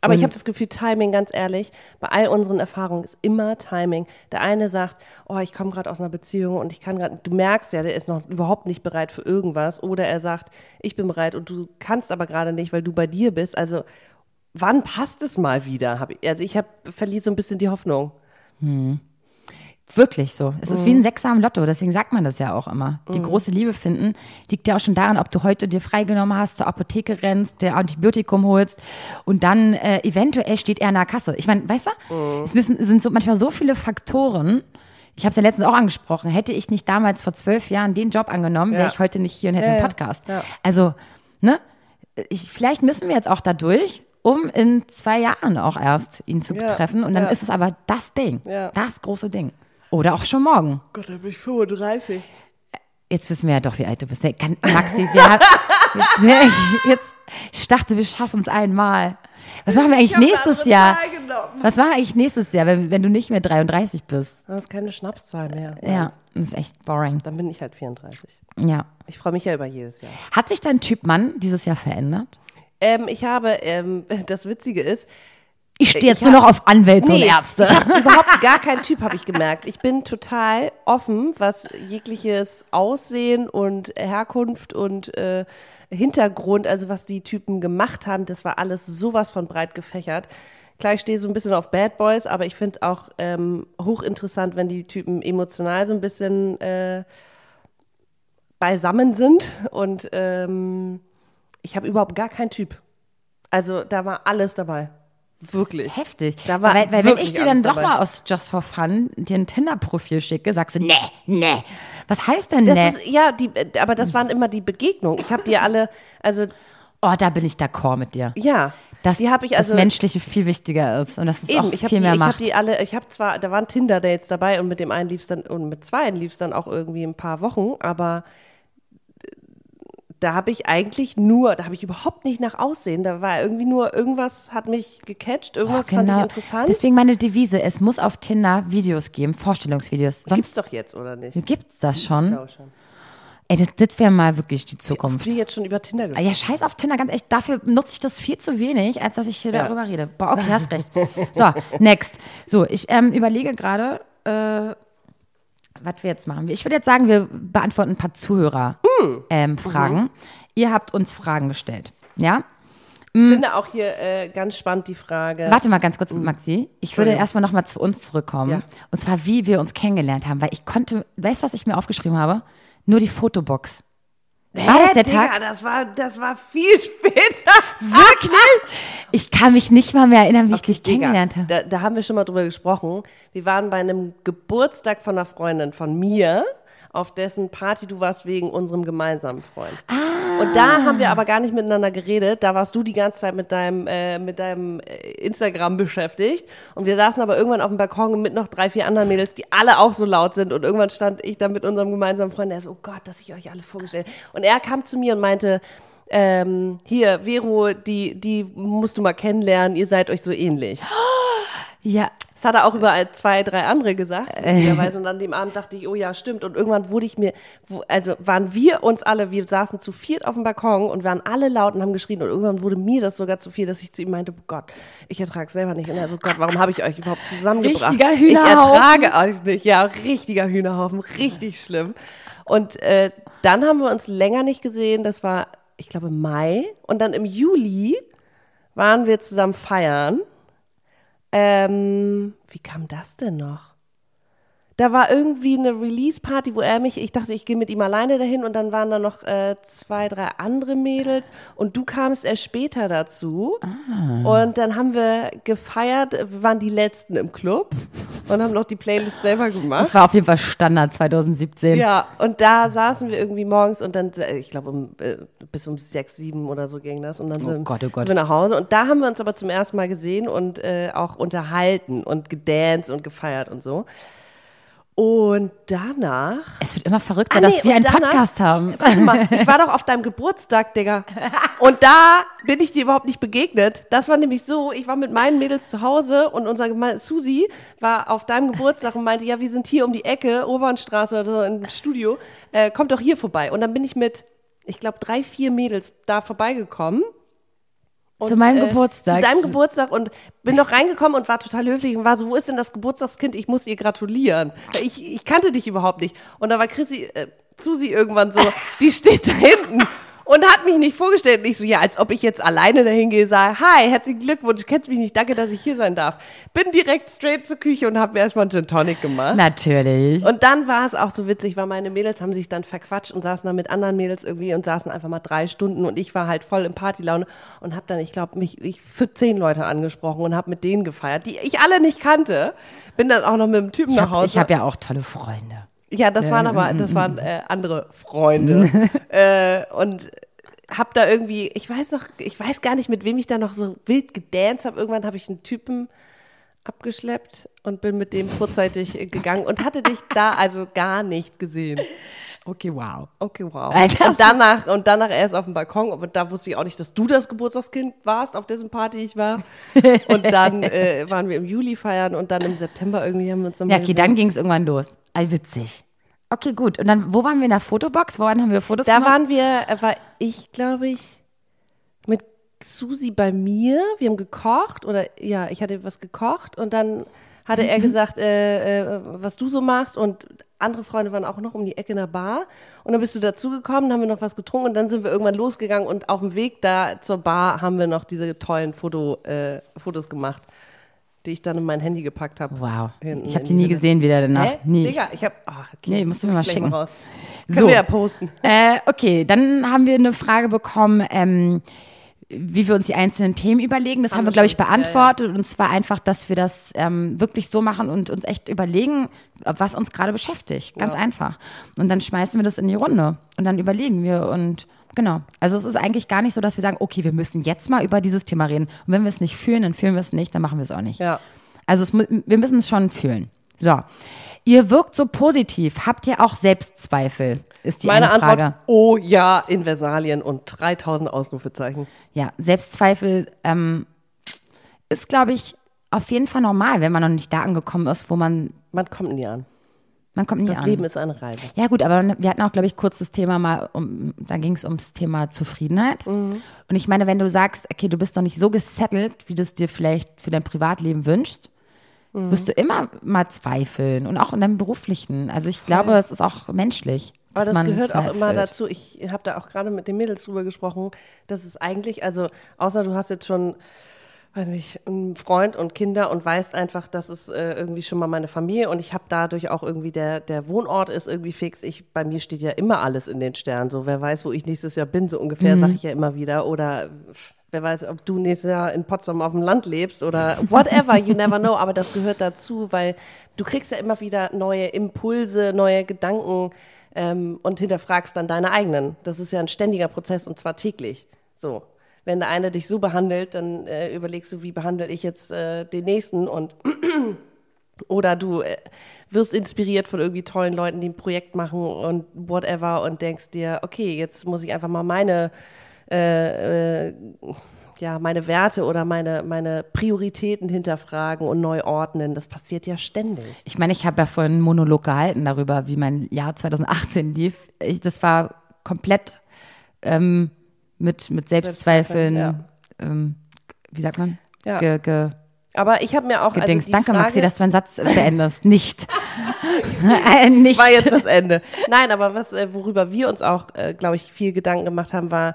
Aber ich Und- habe das Gefühl, Timing, ganz ehrlich, bei all unseren Erfahrungen ist immer Timing. Der eine sagt, oh, ich komme gerade aus einer Beziehung und ich kann gerade, du merkst ja, der ist noch überhaupt nicht bereit für irgendwas. Oder er sagt, ich bin bereit und du kannst aber gerade nicht, weil du bei dir bist. Also wann passt es mal wieder? Hab ich, also ich habe verliere so ein bisschen die Hoffnung. Wirklich so. Es ist wie Mhm. ein Sechser am Lotto, deswegen sagt man das ja auch immer. Die große Liebe finden liegt ja auch schon daran, ob du heute dir freigenommen hast, zur Apotheke rennst, der Antibiotikum holst und dann äh, eventuell steht er in der Kasse. Ich meine, weißt du, Mhm. es müssen, sind so manchmal so viele Faktoren. Ich habe es ja letztens auch angesprochen. Hätte ich nicht damals vor zwölf Jahren den Job angenommen, wäre Ja. ich heute nicht hier und hätte Ja, einen. Podcast. Ja. Also, ne? Ich, vielleicht müssen wir jetzt auch da durch, um in zwei Jahren auch erst ihn zu treffen. Und dann ja. ist es aber das Ding, Ja. das große Ding. Oder auch schon morgen. Gott, da bin ich 35. Jetzt wissen wir ja doch, wie alt du bist. Maxi, wir haben, <laughs> jetzt, ich dachte, wir schaffen es einmal. Was machen wir eigentlich nächstes Jahr? Was machen wir eigentlich nächstes Jahr, wenn, wenn du nicht mehr 33 bist? Das ist keine Schnapszahl mehr. Ja, das ist echt boring. Dann bin ich halt 34. Ja. Ich freue mich ja über jedes Jahr. Hat sich dein Typ Mann dieses Jahr verändert? Ähm, ich habe, ähm, <laughs> das Witzige ist, Ich stehe jetzt Ich nur hab- noch auf Anwälte und Nee, Ärzte. Ich habe <laughs> überhaupt gar keinen Typ, habe ich gemerkt. Ich bin total offen, was jegliches Aussehen und Herkunft und äh, Hintergrund, also was die Typen gemacht haben, das war alles sowas von breit gefächert. Klar, ich stehe so ein bisschen auf Bad Boys, aber ich finde auch ähm, hochinteressant, wenn die Typen emotional so ein bisschen äh, beisammen sind. Und ähm, ich habe überhaupt gar keinen Typ. Also da war alles dabei. Wirklich. Heftig. Da war weil, weil wenn ich dir dann doch dabei. mal aus Just for Fun dir ein Tinder-Profil schicke, sagst du, nee, nee. Was heißt denn Das nee? ist, ja, die, aber das waren immer die Begegnungen. Ich habe die alle, also oh, da bin ich d'accord mit dir. ja, Dass die habe ich also das Menschliche viel wichtiger ist und dass es eben. auch Ich habe viel die, mehr ich habe macht. die alle, ich habe zwar, da waren Tinder-Dates dabei und mit dem einen lief es dann und mit zwei lief es dann auch irgendwie ein paar Wochen, aber da habe ich eigentlich nur, da habe ich überhaupt nicht nach Aussehen. Da war irgendwie nur irgendwas hat mich gecatcht, irgendwas fand ich interessant. Oh, Deswegen meine Devise, es muss auf Tinder Videos geben, Vorstellungsvideos. Gibt's Sonst doch jetzt oder nicht? gibt's das schon. Ich glaube schon. Ey, das, das wäre mal wirklich die Zukunft. Wie jetzt schon über Tinder Ah, gesprochen. Ja, scheiß auf Tinder, ganz echt. Dafür nutze ich das viel zu wenig, als dass ich hier Ja. darüber rede. Boah, okay, <laughs> hast recht. So, next. So, ich ähm, überlege gerade, äh, was wir jetzt machen. Ich würde jetzt sagen, wir beantworten ein paar Zuhörer-Fragen. Ähm, Fragen. Ihr habt uns Fragen gestellt. Ja? Ich finde auch hier äh, ganz spannend die Frage. Warte mal ganz kurz, Maxi. Ich würde erstmal nochmal zu uns zurückkommen. Ja. Und zwar, wie wir uns kennengelernt haben. Weil ich konnte, weißt du, was ich mir aufgeschrieben habe? Nur die Fotobox. War das der Digga, Tag? Das war, das war viel <laughs> später. Wirklich? Ich kann mich nicht mal mehr erinnern, wie ich dich Digga, kennengelernt habe. Da, da haben wir schon mal drüber gesprochen. Wir waren bei einem Geburtstag von einer Freundin von mir, auf dessen Party du warst wegen unserem gemeinsamen Freund. Ah. Und da haben wir aber gar nicht miteinander geredet. Da warst du die ganze Zeit mit deinem, äh, mit deinem äh, Instagram beschäftigt. Und wir saßen aber irgendwann auf dem Balkon mit noch drei, vier anderen Mädels, die alle auch so laut sind. Und irgendwann stand ich da mit unserem gemeinsamen Freund. Der so, oh Gott, dass ich euch alle vorgestellt. Und er kam zu mir und meinte, ähm, hier, Vero, die, die musst du mal kennenlernen, ihr seid euch so ähnlich. <gasps> Ja, Das hat er auch über zwei, drei andere gesagt. witzigerweise. Und an dem Abend dachte ich, oh ja, stimmt. Und irgendwann wurde ich mir, wo- also waren wir uns alle, wir saßen zu viert auf dem Balkon und waren alle laut und haben geschrien. Und irgendwann wurde mir das sogar zu viel, dass ich zu ihm meinte, oh Gott, ich ertrage es selber nicht. Und er so, Gott, warum habe ich euch überhaupt zusammengebracht? Richtiger Ich Hühnerhaufen. ertrage euch nicht. Ja, richtiger Hühnerhaufen, richtig schlimm. Und äh, dann haben wir uns länger nicht gesehen. Das war, ich glaube, Mai. Und dann im Juli waren wir zusammen feiern. Ähm, wie kam das denn noch? Da war irgendwie eine Release-Party, wo er mich, ich dachte, ich gehe mit ihm alleine dahin und dann waren da noch äh, zwei, drei andere Mädels und du kamst erst später dazu. Und dann haben wir gefeiert, wir waren die Letzten im Club und haben noch die Playlist selber gemacht. das war auf jeden Fall Standard 2017. Ja, und da saßen wir irgendwie morgens und dann, äh, ich glaube, um, äh, bis um sechs, sieben oder so ging das. Und dann sind, Gott, oh Gott. sind wir nach Hause. Und da haben wir uns aber zum ersten Mal gesehen und äh, auch unterhalten und gedanced und gefeiert und so. Und danach. Es wird immer verrückter, Ah, nee, dass wir einen danach- Podcast haben. Warte mal, ich war doch auf deinem Geburtstag, Digga. <laughs> Und da bin ich dir überhaupt nicht begegnet. Das war nämlich so, ich war mit meinen Mädels zu Hause und unser Susi war auf deinem Geburtstag und meinte, ja, wir sind hier um die Ecke, Obernstraße oder so im Studio, äh, kommt doch hier vorbei. Und dann bin ich mit ich glaube, drei, vier Mädels da vorbeigekommen. Und, Zu meinem äh, Geburtstag. Zu deinem Geburtstag und bin noch reingekommen und war total höflich und war so, wo ist denn das Geburtstagskind? Ich muss ihr gratulieren. Ich, ich kannte dich überhaupt nicht. Und da war Chrissy, äh, Susi irgendwann so, die steht da hinten und hat mich nicht vorgestellt. Und ich so, ja, als ob ich jetzt alleine dahin gehe, sage, hi, herzlichen Glückwunsch, kennst mich nicht, danke, dass ich hier sein darf. Bin direkt straight zur Küche und habe mir erstmal einen Gin Tonic gemacht. Natürlich. Und dann war es auch so witzig, weil meine Mädels haben sich dann verquatscht und saßen dann mit anderen Mädels irgendwie und saßen einfach mal drei Stunden und ich war halt voll im Partylaune und habe dann, ich glaube, mich ich für zehn Leute angesprochen und habe mit denen gefeiert, die ich alle nicht kannte. Bin dann auch noch mit dem Typen ich nach habe Hause. hab ja auch tolle Freunde. Ja, das waren aber, das <laughs> waren äh, andere Freunde. <laughs> äh, und hab da irgendwie, ich weiß noch, ich weiß gar nicht, mit wem ich da noch so wild gedanced habe. Irgendwann habe ich einen Typen abgeschleppt und bin mit dem vorzeitig äh, gegangen und hatte dich da also gar nicht gesehen. Okay, wow. Okay, wow. Das Und danach, und danach erst auf dem Balkon, aber da wusste ich auch nicht, dass du das Geburtstagskind warst, auf dessen Party ich war. Und dann <laughs> äh, waren wir im Juli feiern und dann im September irgendwie haben wir uns nochmal Ja, okay, dann ging es irgendwann los. All witzig. Okay, gut. Und dann, wo waren wir in der Fotobox? Wo waren, haben wir Fotos Da gemacht? waren wir, äh, war ich, glaube ich, mit Susi bei mir. Wir haben gekocht oder ja, ich hatte was gekocht und dann hatte er gesagt, äh, äh, was du so machst und andere Freunde waren auch noch um die Ecke in der Bar und dann bist du dazugekommen, dann haben wir noch was getrunken und dann sind wir irgendwann losgegangen und auf dem Weg da zur Bar haben wir noch diese tollen Foto, äh, Fotos gemacht, die ich dann in mein Handy gepackt habe. Wow. Ich habe die nie gesehen wieder danach. Hä? Nie. Digga, ich hab, ach, okay, Nee, musst du mir mal schicken. Raus. Können So. wir ja posten. Äh, okay, dann haben wir eine Frage bekommen, ähm, wie wir uns die einzelnen Themen überlegen. Das haben, Haben wir, glaube ich, schon. Ja, beantwortet. Und zwar einfach, dass wir das ähm, wirklich so machen und uns echt überlegen, was uns gerade beschäftigt. Ganz einfach. Und dann schmeißen wir das in die Runde. Und dann überlegen wir und genau. Also es ist eigentlich gar nicht so, dass wir sagen, okay, wir müssen jetzt mal über dieses Thema reden. Und wenn wir es nicht fühlen, dann fühlen wir es nicht, dann machen wir es auch nicht. Ja. Also es, wir müssen es schon fühlen. So. Ihr wirkt so positiv. Habt ihr auch Selbstzweifel? Ist die Meine eine Frage. Antwort, oh ja, in Versalien und 3000 Ausrufezeichen. Ja, Selbstzweifel ähm, ist, glaube ich, auf jeden Fall normal, wenn man noch nicht da angekommen ist, wo man, Man kommt nie an. man kommt nie Das an. Leben ist eine Reise. ja gut, aber wir hatten auch, glaube ich, kurz das Thema mal, um, da ging es ums Thema Zufriedenheit. Und ich meine, wenn du sagst, okay, du bist noch nicht so gesettelt, wie du es dir vielleicht für dein Privatleben wünschst, wirst du immer mal zweifeln und auch in deinem beruflichen. Also ich glaube, es ist auch menschlich. Aber das gehört auch immer dazu. Ich habe da auch gerade mit den Mädels drüber gesprochen, dass es eigentlich, also außer du hast jetzt schon, weiß nicht, einen Freund und Kinder und weißt einfach, das ist äh, irgendwie schon mal meine Familie und ich habe dadurch auch irgendwie der der Wohnort ist irgendwie fix. Ich bei mir steht ja immer alles in den Sternen. So wer weiß, wo ich nächstes Jahr bin, so ungefähr sage ich ja immer wieder. Oder wer weiß, ob du nächstes Jahr in Potsdam auf dem Land lebst oder whatever. You never know. Aber das gehört dazu, weil du kriegst ja immer wieder neue Impulse, neue Gedanken ähm, und hinterfragst dann deine eigenen. Das ist ja ein ständiger Prozess und zwar täglich. So. Wenn der eine dich so behandelt, dann äh, überlegst du, wie behandle ich jetzt äh, den nächsten und <clears throat> oder du äh, wirst inspiriert von irgendwie tollen Leuten, die ein Projekt machen und whatever und denkst dir, okay, jetzt muss ich einfach mal meine äh, äh, ja, meine Werte oder meine, meine Prioritäten hinterfragen und neu ordnen. Das passiert ja ständig. Ich meine, ich habe ja vorhin einen Monolog gehalten darüber, wie mein Jahr 2018 lief. Ich, das war komplett ähm, mit, mit Selbstzweifeln, Selbstzweifeln, ähm, wie sagt man? Ja. Ge, ge, Aber ich habe mir auch gedings. also die Danke, Frage, Maxi, dass du meinen Satz beendest. Nicht. <laughs> äh, nicht. war jetzt das Ende. Nein, aber was, äh, worüber wir uns auch, äh, glaube ich, viel Gedanken gemacht haben, war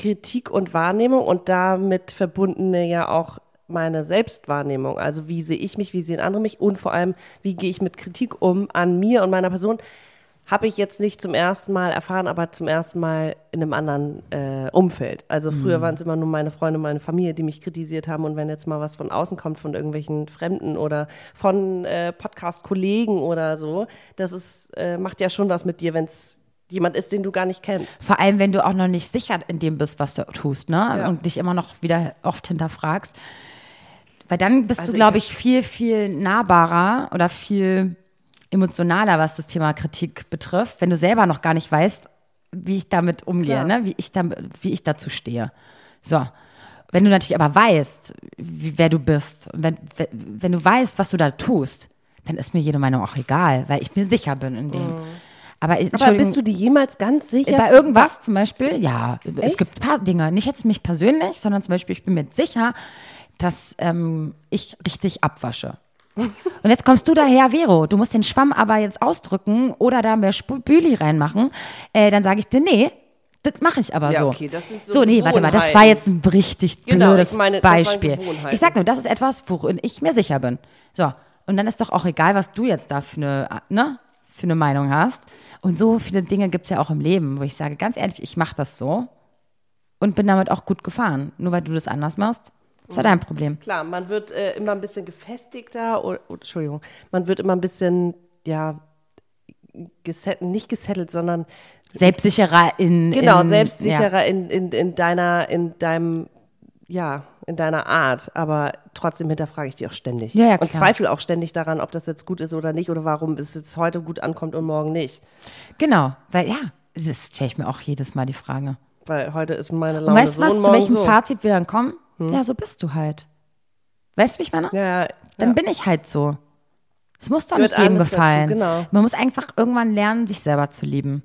Kritik und Wahrnehmung und damit verbundene ja auch meine Selbstwahrnehmung. Also wie sehe ich mich, wie sehen andere mich und vor allem, wie gehe ich mit Kritik um an mir und meiner Person. Habe ich jetzt nicht zum ersten Mal erfahren, aber zum ersten Mal in einem anderen äh, Umfeld. Also früher waren es immer nur meine Freunde, meine Familie, die mich kritisiert haben. Und wenn jetzt mal was von außen kommt, von irgendwelchen Fremden oder von äh, Podcast-Kollegen oder so, das ist, äh, macht ja schon was mit dir, wenn es jemand ist, den du gar nicht kennst. Vor allem, wenn du auch noch nicht sicher in dem bist, was du tust, ne? Ja. Und dich immer noch wieder oft hinterfragst. Weil dann bist Also du, glaube ich, viel, viel nahbarer oder viel emotionaler, was das Thema Kritik betrifft, wenn du selber noch gar nicht weißt, wie ich damit umgehe, Klar. ne? wie, ich damit, wie ich dazu stehe. So. Wenn du natürlich aber weißt, wie, wer du bist, wenn, wenn- wenn du weißt, was du da tust, dann ist mir jede Meinung auch egal, weil ich mir sicher bin in dem. Aber, Aber Entschuldigung, bist du dir jemals ganz sicher? bei irgendwas zum Beispiel, ja. Es Echt? gibt ein paar Dinge, nicht jetzt mich persönlich, sondern zum Beispiel, ich bin mir sicher, dass ähm, ich richtig abwasche. <laughs> Und jetzt kommst du daher, Vero, du musst den Schwamm aber jetzt ausdrücken oder da mehr Spüli reinmachen. Äh, dann sage ich dir, nee, das mache ich aber Ja, so. okay, so so, nee, warte mal, das war jetzt ein richtig Genau, blödes ich meine, Beispiel. Ich sag nur, das ist etwas, worin ich mir sicher bin. So, und dann ist doch auch egal, was du jetzt da für eine, ne, für eine Meinung hast. Und so viele Dinge gibt's ja auch im Leben, wo ich sage, ganz ehrlich, ich mache das so und bin damit auch gut gefahren. Nur weil du das anders machst, ist ja dein Problem. Klar, man wird äh, immer ein bisschen gefestigter, oder, oh, Entschuldigung, man wird immer ein bisschen, ja, gesettelt, nicht gesettelt, sondern Selbstsicherer in. genau, in, selbstsicherer in, in, in deiner, in deinem, ja, in deiner Art, aber trotzdem hinterfrage ich die auch ständig. Ja, ja, und zweifle auch ständig daran, ob das jetzt gut ist oder nicht oder warum es jetzt heute gut ankommt und morgen nicht. Genau, weil ja, das stelle ich mir auch jedes Mal die Frage. Weil heute ist meine Und Laune weißt so du was, und zu welchem so. Hm. Fazit wir dann kommen? Ja, so bist du halt. Weißt du, wie ich meine? Ja, Dann ja. bin ich halt so. Es muss doch Gehört nicht jedem alles dazu, gefallen. genau. Man muss einfach irgendwann lernen, sich selber zu lieben.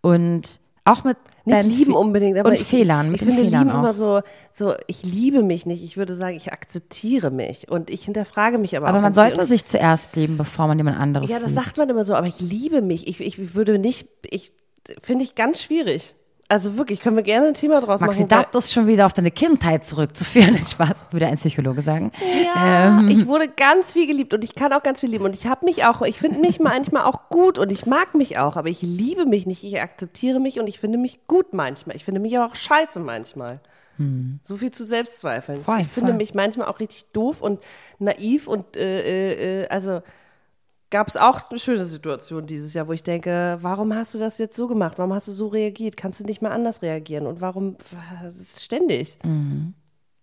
Und auch mit Nicht deinen lieben unbedingt, aber und ich, Fehlern, mit ich den finde Fehlern lieben auch. immer so, so, ich liebe mich nicht. Ich würde sagen, ich akzeptiere mich und ich hinterfrage mich aber, aber auch man sollte sich zuerst lieben, bevor man jemand anderes Ja, das liebt. sagt man immer so, aber ich liebe mich. Ich, ich würde nicht, ich finde ich ganz schwierig. Also wirklich, können wir gerne ein Thema draus Maxi, machen. weil- das ist schon wieder auf deine Kindheit zurückzuführen. <laughs> Spaß, würde ein Psychologe sagen. Ja, Ähm. ich wurde ganz viel geliebt und ich kann auch ganz viel lieben und ich habe mich auch, ich finde mich <laughs> manchmal auch gut und ich mag mich auch, aber ich liebe mich nicht, ich akzeptiere mich und ich finde mich gut manchmal. Ich finde mich aber auch scheiße manchmal. So viel zu Selbstzweifeln. Hm. Voll, ich finde voll. mich manchmal auch richtig doof und naiv und äh, äh, äh, also gab es auch eine schöne Situation dieses Jahr, wo ich denke, warum hast du das jetzt so gemacht? Warum hast du so reagiert? Kannst du nicht mal anders reagieren? Und warum das ist ständig?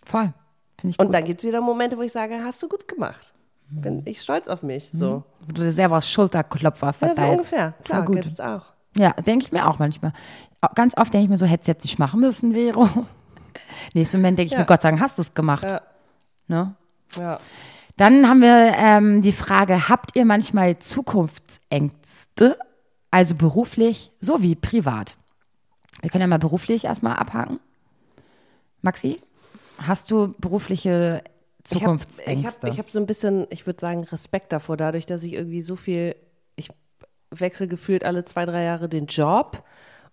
Voll. Finde ich Und gut. dann gibt es wieder Momente, wo ich sage, hast du gut gemacht. Bin ich stolz auf mich. So. Wo du dir selber Schulterklopfer Ja, so verteilst. ungefähr. Klar, gut. gibt es auch. Ja, denke ich mir auch manchmal. Ganz oft denke ich mir so, hättest du jetzt nicht machen müssen, Vero. <laughs> Nächsten Moment denke ich Ja. mir, Gott sei Dank hast du es gemacht. Ja. Ne? Ja. Dann haben wir ähm, die Frage, habt ihr manchmal Zukunftsängste, also beruflich sowie privat? Wir können ja mal beruflich erstmal abhaken. Maxi, hast du berufliche Ich habe Zukunftsängste? ich hab, ich hab so ein bisschen, ich würde sagen, Respekt davor, dadurch, dass ich irgendwie so viel, ich wechsle gefühlt alle zwei, drei Jahre den Job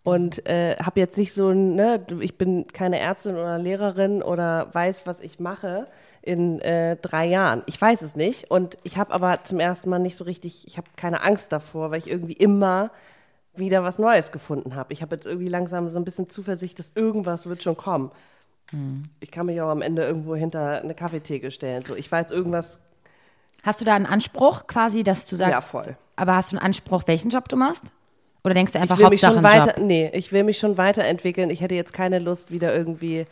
und äh, habe jetzt nicht so ein, ne, ich bin keine Ärztin oder Lehrerin oder weiß, was ich mache in äh, drei Jahren. Ich weiß es nicht und ich habe aber zum ersten Mal nicht so richtig, ich habe keine Angst davor, weil ich irgendwie immer wieder was Neues gefunden habe. Ich habe jetzt irgendwie langsam so ein bisschen Zuversicht, dass irgendwas wird schon kommen. Ich kann mich auch am Ende irgendwo hinter eine Kaffeetheke stellen. So, ich weiß irgendwas. Hast du da einen Anspruch quasi, dass du sagst, Ja, voll. aber hast du einen Anspruch, welchen Job du machst? Oder denkst du einfach Ich will mich Hauptsache schon einen weiter. Job? Nee, ich will mich schon weiterentwickeln. Ich hätte jetzt keine Lust, wieder irgendwie,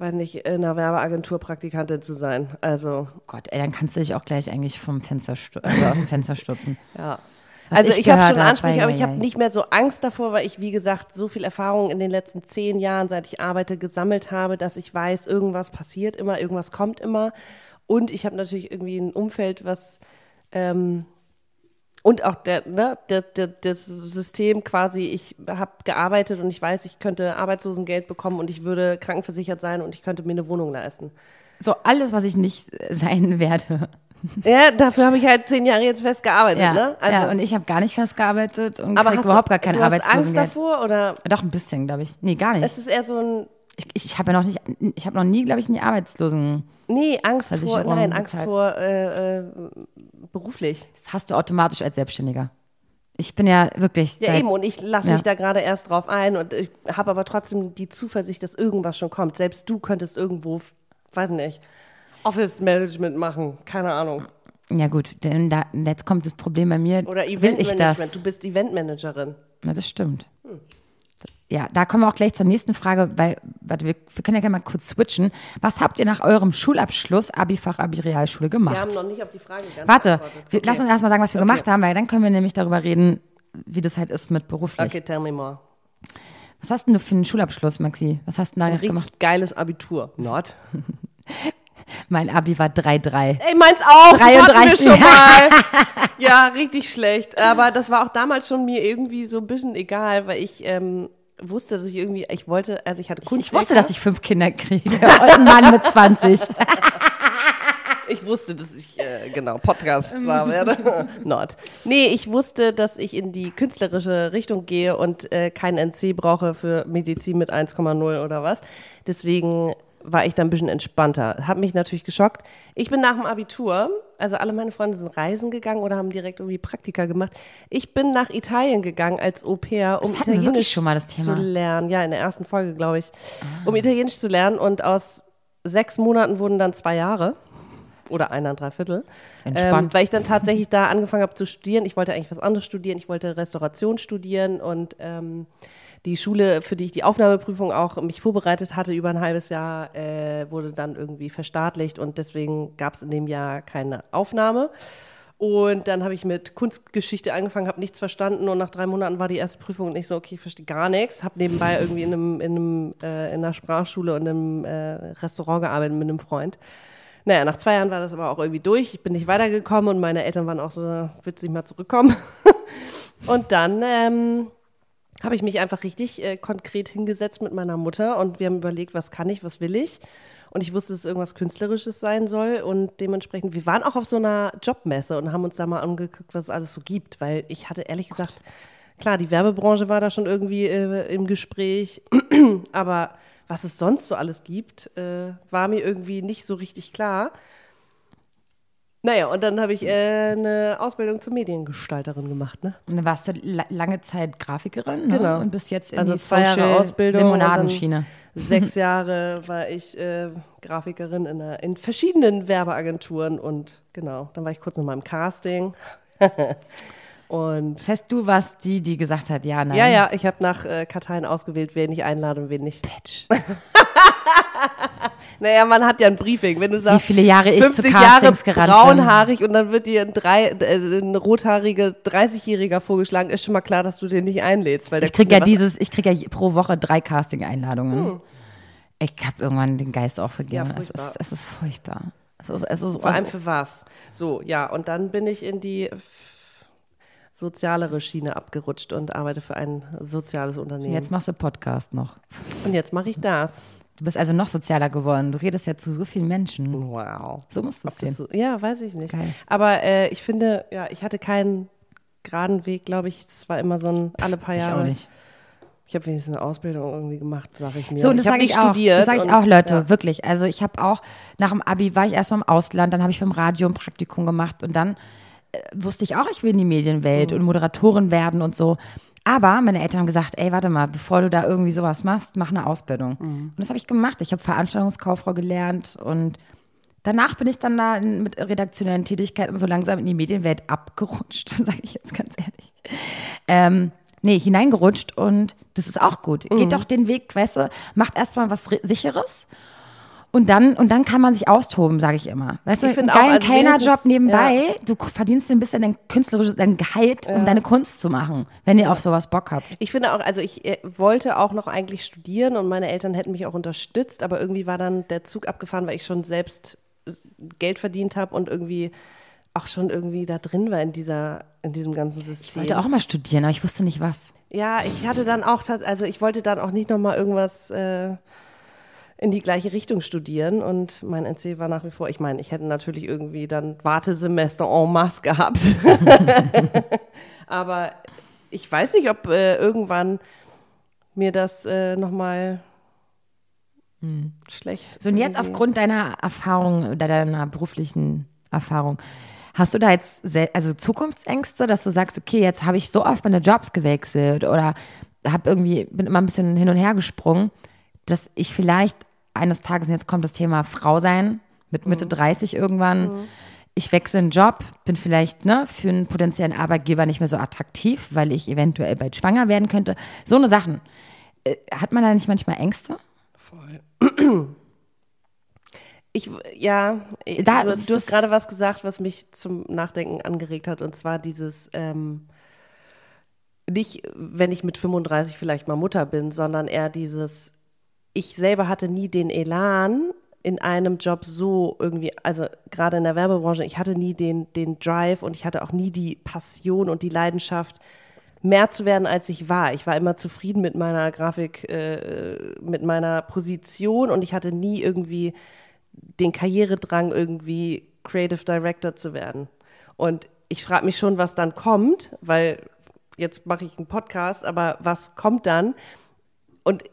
weiß nicht, in einer Werbeagentur Praktikantin zu sein. Also, Gott, ey, dann kannst du dich auch gleich eigentlich vom Fenster also aus dem Fenster stürzen. <laughs> ja. Was Also ich ich, habe schon Ansprüche, aber ich habe nicht mehr so Angst davor, weil ich, wie gesagt, so viel Erfahrung in den letzten zehn Jahren, seit ich arbeite, gesammelt habe, dass ich weiß, irgendwas passiert immer, irgendwas kommt immer. Und ich habe natürlich irgendwie ein Umfeld, was ähm, und auch der, ne, der, der, das System quasi, ich habe gearbeitet und ich weiß, ich könnte Arbeitslosengeld bekommen und ich würde krankenversichert sein und ich könnte mir eine Wohnung leisten. So alles, was ich nicht sein werde. Ja, dafür habe ich halt zehn Jahre jetzt festgearbeitet. Ja, ne? ja, und ich habe gar nicht festgearbeitet und aber hast überhaupt du, gar kein du hast Angst Arbeitslosengeld. davor oder Doch, ein bisschen, glaube ich. Nee, gar nicht. es ist eher so ein Ich, ich, habe ja noch nicht, ich habe noch nie, glaube ich, nie Arbeitslosen. Nee, Angst vor, Versicherung nein, Angst bezahlt. vor äh, äh, beruflich. Das hast du automatisch als Selbstständiger. Ich bin ja wirklich Ja, seit, eben, und ich lasse Ja. mich da gerade erst drauf ein und ich habe aber trotzdem die Zuversicht, dass irgendwas schon kommt. Selbst du könntest irgendwo, weiß nicht, Office Management machen, keine Ahnung. Ja gut, denn da, jetzt kommt das Problem bei mir. Oder Will Event ich das? Management. Du bist Eventmanagerin. Ja, das stimmt. Ja, da kommen wir auch gleich zur nächsten Frage, weil, warte, wir, wir können ja gerne mal kurz switchen. Was habt ihr nach eurem Schulabschluss, Abi-Fach, Abi-Realschule Wir gemacht? haben noch nicht auf die Frage ganz Warte, wir, okay. lass uns erstmal sagen, was wir Okay. gemacht haben, weil dann können wir nämlich darüber reden, wie das halt ist mit beruflich. Okay, tell me more. Was hast denn du für einen Schulabschluss, Maxi? Was hast du da Ein richtig gemacht? geiles Abitur. Not? <laughs> Mein Abi war 3-3. Ey, meins auch. Das hatten wir 33. schon mal. <laughs> ja, richtig schlecht. Aber das war auch damals schon mir irgendwie so ein bisschen egal, weil ich ähm, wusste, dass ich irgendwie, ich wollte, also ich hatte Kunst. Ich wusste, dass ich fünf Kinder kriege und einen Mann mit 20. <laughs> Ich wusste, dass ich, äh, genau, Podcast-Star werde. <laughs> Not. Nee, ich wusste, dass ich in die künstlerische Richtung gehe und äh, kein NC brauche für Medizin mit 1,0 oder was. Deswegen war ich da ein bisschen entspannter. Hat mich natürlich geschockt. Ich bin nach dem Abitur, also alle meine Freunde sind reisen gegangen oder haben direkt irgendwie Praktika gemacht. Ich bin nach Italien gegangen als Au pair, um Italienisch schon mal, das Thema. zu lernen. Ja, in der ersten Folge, glaube ich. Um Italienisch zu lernen und aus sechs Monaten wurden dann zwei Jahre. Oder einer und drei Viertel. Entspannt. Ähm, weil ich dann tatsächlich da angefangen habe zu studieren. Ich wollte eigentlich was anderes studieren. Ich wollte Restauration studieren und ähm, die Schule, für die ich die Aufnahmeprüfung auch mich vorbereitet hatte über ein halbes Jahr, äh, wurde dann irgendwie verstaatlicht und deswegen gab es in dem Jahr keine Aufnahme. Und dann habe ich mit Kunstgeschichte angefangen, habe nichts verstanden und nach drei Monaten war die erste Prüfung und ich so, okay, ich verstehe gar nichts. Habe nebenbei irgendwie in, einem, in, einem, äh, in einer Sprachschule und einem äh, Restaurant gearbeitet mit einem Freund. Naja, nach zwei Jahren war das aber auch irgendwie durch. Ich bin nicht weitergekommen und meine Eltern waren auch so, willst du nicht mal zurückkommen? <laughs> und dann ähm, habe ich mich einfach richtig äh, konkret hingesetzt mit meiner Mutter und wir haben überlegt, was kann ich, was will ich. Und ich wusste, dass es irgendwas Künstlerisches sein soll und dementsprechend, wir waren auch auf so einer Jobmesse und haben uns da mal angeguckt, was es alles so gibt, weil ich hatte ehrlich gesagt, klar, die Werbebranche war da schon irgendwie äh, im Gespräch, <clears throat> aber was es sonst so alles gibt, äh, war mir irgendwie nicht so richtig klar. Naja, und dann habe ich äh, eine Ausbildung zur Mediengestalterin gemacht, ne? Und dann warst du la lange Zeit Grafikerin ne? Genau. und bis jetzt in Also die zwei Jahre Ausbildung Limonadenschiene. Sechs <laughs> Jahre war ich äh, Grafikerin in, einer, in verschiedenen Werbeagenturen und genau, dann war ich kurz noch mal im Casting. <laughs> und Das heißt, du warst die, die gesagt hat, ja, nein. ja, ja, ich habe nach äh, Karteien ausgewählt, wen ich einlade und wen nicht. Bitch. <laughs> Naja, man hat ja ein Briefing, wenn du sagst, viele Jahre ich zu 50 Jahre Castings gerannt bin. braunhaarig und dann wird dir ein, drei, äh, ein rothaariger 30-Jähriger vorgeschlagen, ist schon mal klar, dass du den nicht einlädst. Weil Ich krieg guckt ja dieses, ich krieg ja pro Woche drei Casting-Einladungen. Ich habe irgendwann den Geist aufgegeben. Hm. Ja, es, ist, es ist furchtbar. Es ist, es ist Vor allem für was? So, ja, und dann bin ich in die sozialere Schiene abgerutscht und arbeite für ein soziales Unternehmen. Jetzt machst du Podcast noch. und jetzt mache ich das. Du bist also noch sozialer geworden. Du redest ja zu so vielen Menschen. Wow. So musst du es sehen. so, ja, weiß ich nicht. Geil. Aber äh, ich finde, ja, ich hatte keinen geraden Weg, glaube ich. Es war immer so ein alle paar Ich Jahre. auch nicht. Ich habe wenigstens eine Ausbildung irgendwie gemacht, sage ich mir. So, und das ich sage ich auch. Das sage ich und- auch, Leute, Ja. wirklich. Also ich habe auch nach dem Abi war ich erstmal im Ausland, dann habe ich beim Radio ein Praktikum gemacht und dann wusste ich auch, ich will in die Mhm. Medienwelt und Moderatorin werden und so. Aber meine Eltern haben gesagt, ey, warte mal, bevor du da irgendwie sowas machst, mach eine Ausbildung. Mhm. Und das habe ich gemacht. Ich habe Veranstaltungskauffrau gelernt und danach bin ich dann da in, mit redaktionellen Tätigkeiten so langsam in die Medienwelt abgerutscht, <laughs> sage ich jetzt ganz ehrlich. Ähm, nee, hineingerutscht und das ist auch gut. Mhm. Geht doch den Weg, weißt du, macht erstmal was Sicheres. Und dann, und dann kann man sich austoben, sage ich immer. Weißt du, Ich einen find auch, geilen also Kellnerjob nebenbei, du verdienst dir ein bisschen dein künstlerisches, dein Gehalt, um deine Kunst zu machen, wenn ihr auf sowas Bock habt. Ich finde auch, also ich äh, wollte auch noch eigentlich studieren und meine Eltern hätten mich auch unterstützt, aber irgendwie war dann der Zug abgefahren, weil ich schon selbst Geld verdient habe und irgendwie auch schon irgendwie da drin war in dieser, in diesem ganzen Ich System. wollte auch mal studieren, aber ich wusste nicht was. Ja, ich hatte dann auch, also ich wollte dann auch nicht nochmal irgendwas äh, in die gleiche Richtung studieren und mein NC war nach wie vor, ich meine, ich hätte natürlich irgendwie dann Wartesemester en masse gehabt. <laughs> Aber ich weiß nicht, ob äh, irgendwann mir das äh, nochmal schlecht. So, und jetzt irgendwie- aufgrund deiner Erfahrung, oder deiner beruflichen Erfahrung, hast du da jetzt also Zukunftsängste, dass du sagst, okay, jetzt habe ich so oft meine Jobs gewechselt oder habe irgendwie, bin immer ein bisschen hin und her gesprungen, dass ich vielleicht eines Tages, und jetzt kommt das Thema Frau sein, mit Mitte 30 irgendwann, ich wechsle einen Job, bin vielleicht ne, für einen potenziellen Arbeitgeber nicht mehr so attraktiv, weil ich eventuell bald schwanger werden könnte. So eine Sachen. Äh, Hat man da nicht manchmal Ängste? <clears throat> Ich, ja, Da- du, das du hast gerade was gesagt, was mich zum Nachdenken angeregt hat, und zwar dieses, ähm, nicht, wenn ich mit 35 vielleicht mal Mutter bin, sondern eher dieses, ich selber hatte nie den Elan, in einem Job so irgendwie, also gerade in der Werbebranche, ich hatte nie den, den Drive und ich hatte auch nie die Passion und die Leidenschaft, mehr zu werden, als ich war. Ich war immer zufrieden mit meiner Grafik, äh, mit meiner Position und ich hatte nie irgendwie den Karrieredrang, irgendwie Creative Director zu werden. Und ich frage mich schon, was dann kommt, weil jetzt mache ich einen Podcast, aber was kommt dann? Und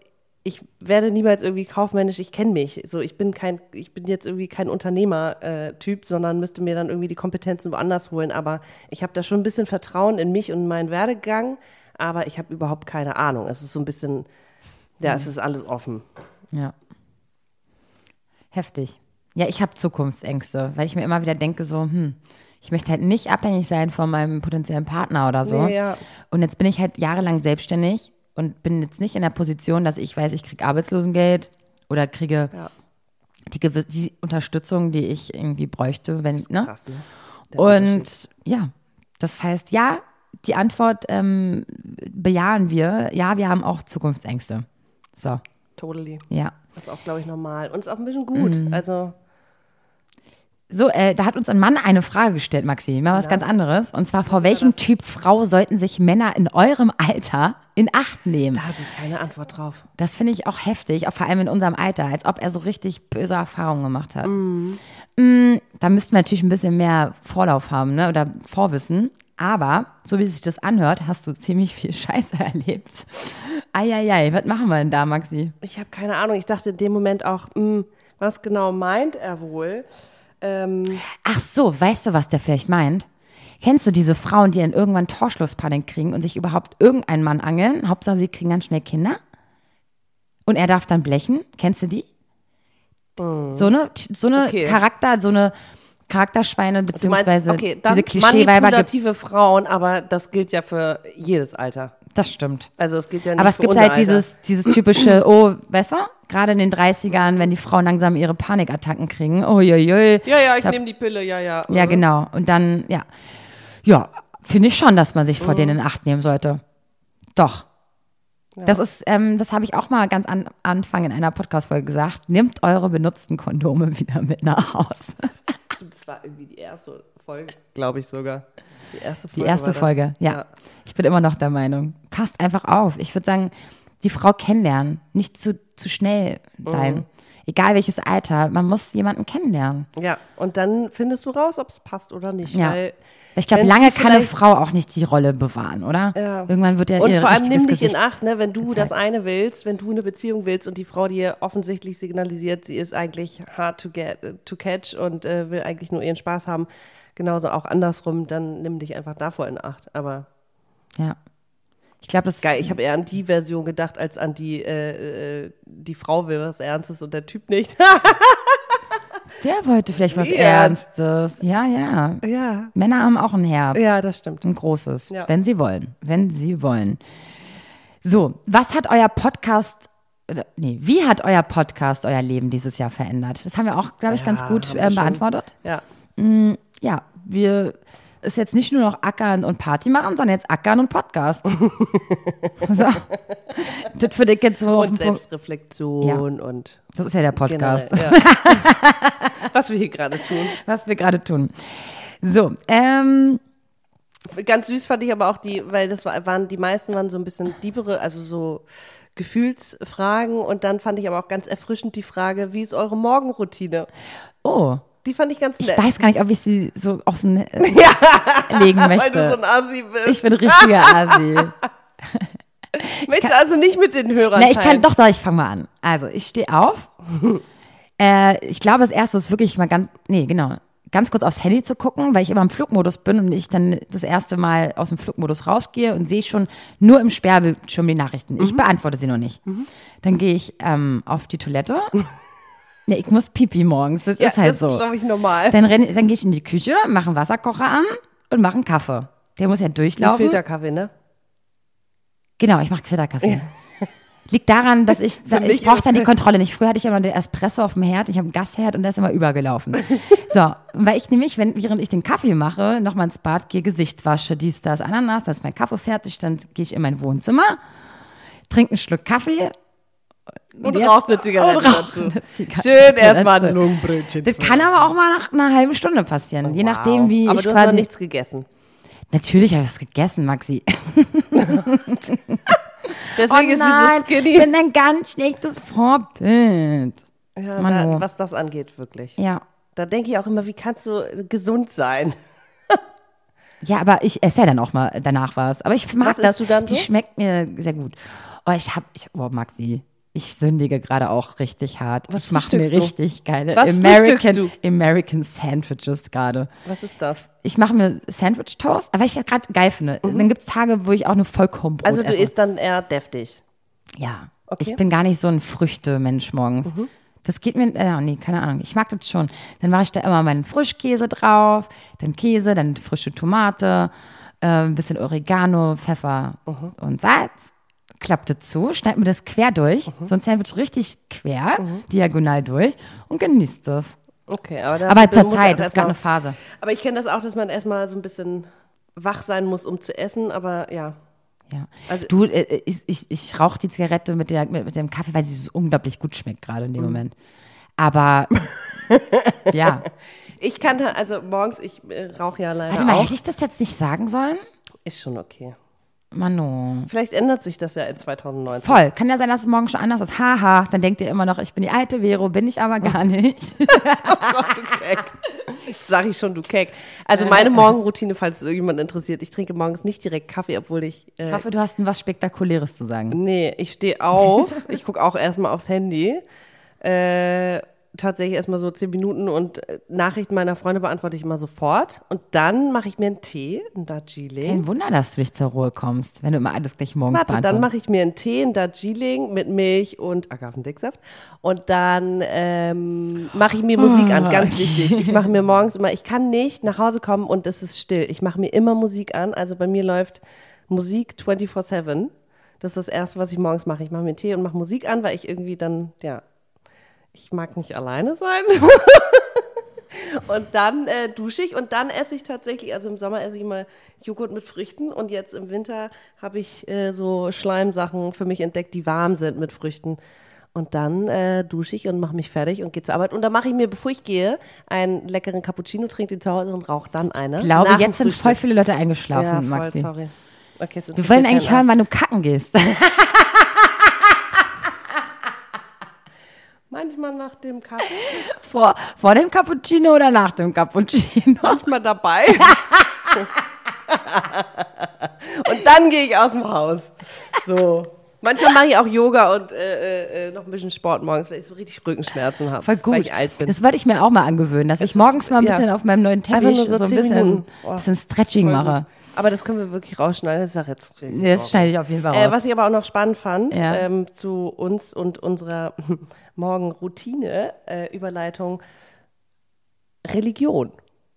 ich werde niemals irgendwie kaufmännisch, ich kenne mich. So, ich bin kein, ich bin jetzt irgendwie kein Unternehmer-Typ, sondern müsste mir dann irgendwie die Kompetenzen woanders holen. Aber ich habe da schon ein bisschen Vertrauen in mich und meinen Werdegang, aber ich habe überhaupt keine Ahnung. Es ist so ein bisschen, ja, es ist alles offen. Ja. Heftig. Ja, ich habe Zukunftsängste, weil ich mir immer wieder denke, so, hm, ich möchte halt nicht abhängig sein von meinem potenziellen Partner oder so. Nee, ja. Und jetzt bin ich halt jahrelang selbstständig und bin jetzt nicht in der Position, dass ich weiß, ich kriege Arbeitslosengeld oder kriege Ja. die, die Unterstützung, die ich irgendwie bräuchte, wenn ne? Krass, ne? Und ja, das heißt, ja, die Antwort ähm, bejahen wir. Ja, wir haben auch Zukunftsängste. So, Totally. ja. Das ist auch, glaube ich, normal. Und ist auch ein bisschen gut. Mhm. Also, So, äh, da hat uns ein Mann eine Frage gestellt, Maxi. Mal was ganz anderes. Und zwar, vor welchem Typ Frau sollten sich Männer in eurem Alter in Acht nehmen? da hatte ich keine Antwort drauf. Das finde ich auch heftig, auch vor allem in unserem Alter, als ob er so richtig böse Erfahrungen gemacht hat. Mm, da müssten wir natürlich ein bisschen mehr Vorlauf haben, ne? Oder Vorwissen. Aber, so wie sich das anhört, hast du ziemlich viel <laughs> Scheiße erlebt. Eieiei, was machen wir denn da, Maxi? Ich habe keine Ahnung. Ich dachte in dem Moment auch, mh, was genau meint er wohl? Ähm, Ach so, weißt du, was der vielleicht meint? Kennst du diese Frauen, die dann irgendwann Torschlusspanik kriegen und sich überhaupt irgendeinen Mann angeln? Hauptsache, sie kriegen ganz schnell Kinder. Und er darf dann blechen. Kennst du die? So eine, so eine Okay. Charakter, so eine Charakterschweine, meinst, beziehungsweise okay, dann diese Klischeeweiber manipulative Frauen, aber das gilt ja für jedes Alter. Das stimmt. Also es gilt ja nicht Aber es gibt halt Alter. dieses, dieses typische, <clears throat> oh, besser? Gerade in den 30ern, wenn die Frauen langsam ihre Panikattacken kriegen. Oh, je, je. Ja, ja, ich hab- nehme die Pille, ja, ja. Ja, Mhm. genau. Und dann, ja. Ja, finde ich schon, dass man sich vor denen in Acht nehmen sollte. Doch. Das ist, ähm, das habe ich auch mal ganz an Anfang in einer Podcast-Folge gesagt. Nehmt eure benutzten Kondome <laughs> wieder mit nach Haus. Das war irgendwie die erste Folge, glaube ich sogar. Die erste Die Folge. erste war das. Folge, ja. Ich bin immer noch der Meinung. Passt einfach auf. Ich würde sagen, die Frau kennenlernen, nicht zu, zu schnell sein. Egal welches Alter, man muss jemanden kennenlernen. Ja, und dann findest du raus, ob es passt oder nicht. Ja. Weil Ich glaube, lange kann eine Frau auch nicht die Rolle bewahren, oder? Ja. Irgendwann wird ja Und ihr vor allem nimm dich Gesicht in Acht, ne, wenn du gezeigt. das eine willst, wenn du eine Beziehung willst und die Frau dir offensichtlich signalisiert, sie ist eigentlich hard to get, to catch und äh, will eigentlich nur ihren Spaß haben, genauso auch andersrum, dann nimm dich einfach davor in Acht. Aber Ja. Ich glaube, das geil, ich habe eher an die Version gedacht, als an die, äh, äh, die Frau will was Ernstes und der Typ nicht. <laughs> der wollte vielleicht was Ja. Ernstes. Ja, ja. ja. Männer haben auch ein Herz. Ja, das stimmt. Ein großes. Ja. Wenn sie wollen. Wenn sie wollen. So, was hat euer Podcast, nee, wie hat euer Podcast euer Leben dieses Jahr verändert? Das haben wir auch, glaube ich, ganz Ja, gut schon. beantwortet. Ja. Ja, wir ist jetzt nicht nur noch Ackern und Party machen, sondern jetzt Ackern und Podcast. <laughs> so. Das würde ich jetzt so Und. Selbstreflexion und Das ist ja der Podcast. generell, ja. <laughs> was wir hier gerade tun. was wir gerade tun. So, ähm, Ganz süß fand ich aber auch die, weil das war, waren, die meisten waren so ein bisschen diebere, also so Gefühlsfragen und dann fand ich aber auch ganz erfrischend die Frage, wie ist eure Morgenroutine? oh, Die fand ich ganz ich nett. weiß gar nicht, ob ich sie so offen äh, <laughs> legen weil du möchte. so ein Assi bist. ich bin richtiger Asi. <laughs> Möchtest du also nicht mit den Hörern Na, ich kann, doch, doch, ich fange mal an. Also, ich stehe auf. <laughs> äh, ich glaube, das erste ist wirklich mal ganz, nee, genau, ganz kurz aufs Handy zu gucken, weil ich immer im Flugmodus bin und ich dann das erste Mal aus dem Flugmodus rausgehe und sehe schon nur im Sperrbildschirm die Nachrichten. Ich beantworte sie noch nicht. Dann gehe ich ähm, auf die Toilette. Nee, ich muss pipi morgens, das ja, ist halt das so. ist, glaube ich, normal. Dann, renn, dann gehe ich in die Küche, mache einen Wasserkocher an und mache einen Kaffee. Der muss ja Ein durchlaufen. Filterkaffee, ne? Genau, ich mache Filterkaffee. <laughs> Liegt daran, dass ich, da, ich brauche dann die Kontrolle nicht. Früher hatte ich immer den Espresso auf dem Herd, ich habe einen Gasherd und der ist immer übergelaufen. <laughs> so, weil ich nämlich, wenn, während ich den Kaffee mache, nochmal ins Bad gehe, Gesicht wasche, dies, das, Ananas, dann ist mein Kaffee fertig, dann gehe ich in mein Wohnzimmer, trinke einen Schluck Kaffee, Und jetzt- rauchst eine Zigarette und dazu. eine Zigarette Schön erstmal ein Lungenbrötchen. Das kann aber auch mal nach einer halben Stunde passieren, je nachdem, wie Aber ich du hast quasi. noch nichts gegessen. Natürlich habe ich was gegessen, Maxi. <laughs> Deswegen oh ist nein, dieses ich Skinny. bin ein ganz schlechtes Vorbild. Ja, da, was das angeht, wirklich. Ja. Da denke ich auch immer, wie kannst du gesund sein? Ja, aber ich esse ja dann auch mal danach was. Aber ich mag Was das. du dann Die so? schmeckt mir sehr gut. Oh, ich hab, ich, oh, Maxi, ich sündige gerade auch richtig hart. Was ich mache mir du? richtig geile Was American, American Sandwiches gerade. Was ist das? Ich mache mir Sandwich Toast, aber ich ja gerade geil finde. Dann gibt's Tage, wo ich auch nur Vollkornbrot Mhm. Also du esse. isst dann eher deftig. Ja. Okay. Mhm. Ich bin gar nicht so ein Früchte-Mensch morgens. Das geht mir, äh, nee, keine Ahnung. Ich mag das schon. Dann mache ich da immer meinen Frischkäse drauf, dann Käse, dann frische Tomate, äh, ein bisschen Oregano, Pfeffer Mhm. und Salz. Klappt das zu, schneid mir das quer durch, Mhm. so ein Sandwich richtig quer, diagonal durch und genießt das. Okay, aber, dafür Aber zur Zeit, das ist gerade eine Phase. Aber ich kenne das auch, dass man erstmal so ein bisschen wach sein muss, um zu essen. Aber ja, Ja. Also- du, äh, ich, ich, ich rauche die Zigarette mit, der, mit, mit dem Kaffee, weil sie so unglaublich gut schmeckt gerade in dem Mhm. Moment. Aber <laughs> ja. ich kann da, also morgens, ich äh, rauche ja leider Warte mal, auch. hätte ich das jetzt nicht sagen sollen? Ist schon okay. Manu. Vielleicht ändert sich das ja in 2019. Voll. Kann ja sein, dass es morgen schon anders ist. Haha, dann denkt ihr immer noch, ich bin die alte Vero, bin ich aber gar nicht. <laughs> Gott, du Keck. Sag ich schon, du Keck. Also meine Morgenroutine, falls es irgendjemand interessiert, ich trinke morgens nicht direkt Kaffee, obwohl ich. Ich Äh, hoffe, du hast was Spektakuläres zu sagen. nee, ich stehe auf, ich gucke auch erstmal aufs Handy. Äh, tatsächlich erstmal so zehn Minuten und äh, Nachrichten meiner Freunde beantworte ich immer sofort. Und dann mache ich mir einen Tee, einen Darjeeling. Kein Wunder, dass du nicht zur Ruhe kommst, wenn du immer alles gleich morgens Warte, dann mache ich mir einen Tee, einen Darjeeling mit Milch und Agavendicksaft. Und dann ähm, mache ich mir Musik an, ganz wichtig. Ich mache mir morgens immer, ich kann nicht nach Hause kommen und es ist still. Ich mache mir immer Musik an. Also bei mir läuft Musik 24-7. Das ist das Erste, was ich morgens mache. Ich mache mir einen Tee und mache Musik an, weil ich irgendwie dann, ja, ich mag nicht alleine sein. <laughs> Und dann äh, dusche ich und dann esse ich tatsächlich, also im Sommer esse ich immer Joghurt mit Früchten und jetzt im Winter habe ich äh, so Schleimsachen für mich entdeckt, die warm sind mit Früchten. Und dann äh, dusche ich und mache mich fertig und gehe zur Arbeit. Und dann mache ich mir, bevor ich gehe, einen leckeren Cappuccino, trinke den zu Hause und rauche dann eine. Ich glaube, Nach jetzt sind voll viele Leute eingeschlafen, ja, voll, Maxi. sorry. Okay, es Wir wollen eigentlich hören, wann du kacken gehst. <laughs> Manchmal nach dem Kaffee, <laughs> vor, vor dem Cappuccino oder nach dem Cappuccino? manchmal dabei. <laughs> <laughs> und dann gehe ich aus dem Haus. So. Manchmal mache ich auch Yoga und äh, äh, noch ein bisschen Sport morgens, weil ich so richtig Rückenschmerzen habe. Voll gut. Weil ich alt bin. Das wollte ich mir auch mal angewöhnen, dass ich ist- morgens mal ein ja. bisschen auf meinem neuen Teppich so so ein bisschen. Oh, bisschen Stretching mache. gut. Aber das können wir wirklich rausschneiden. Das ist ja jetzt richtig. Nee, Das schneide ich auf jeden Fall raus. Äh, was ich aber auch noch spannend fand, Ja. ähm, zu uns und unserer <laughs> Morgenroutine, äh, Überleitung, Religion.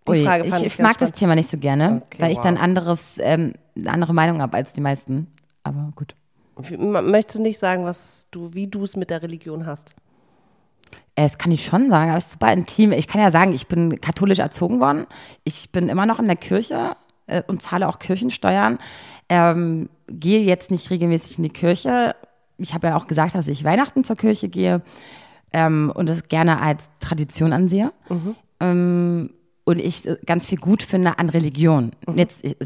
Die Ui, Frage ich, ich ich, mag das spannend. Thema nicht so gerne, Okay, weil ich wow. dann anderes, ähm, eine andere Meinung habe als die meisten. Aber gut. Möchtest du nicht sagen, was du, wie du es mit der Religion hast? Äh, Das kann ich schon sagen, aber es ist super intim. Ich kann ja sagen, ich bin katholisch erzogen worden. Ich bin immer noch in der Kirche äh, und zahle auch Kirchensteuern. Ähm, gehe jetzt nicht regelmäßig in die Kirche. Ich habe ja auch gesagt, dass ich Weihnachten zur Kirche gehe ähm, und das gerne als Tradition ansehe. Ähm, und ich äh, ganz viel gut finde an Religion. Und jetzt, ich,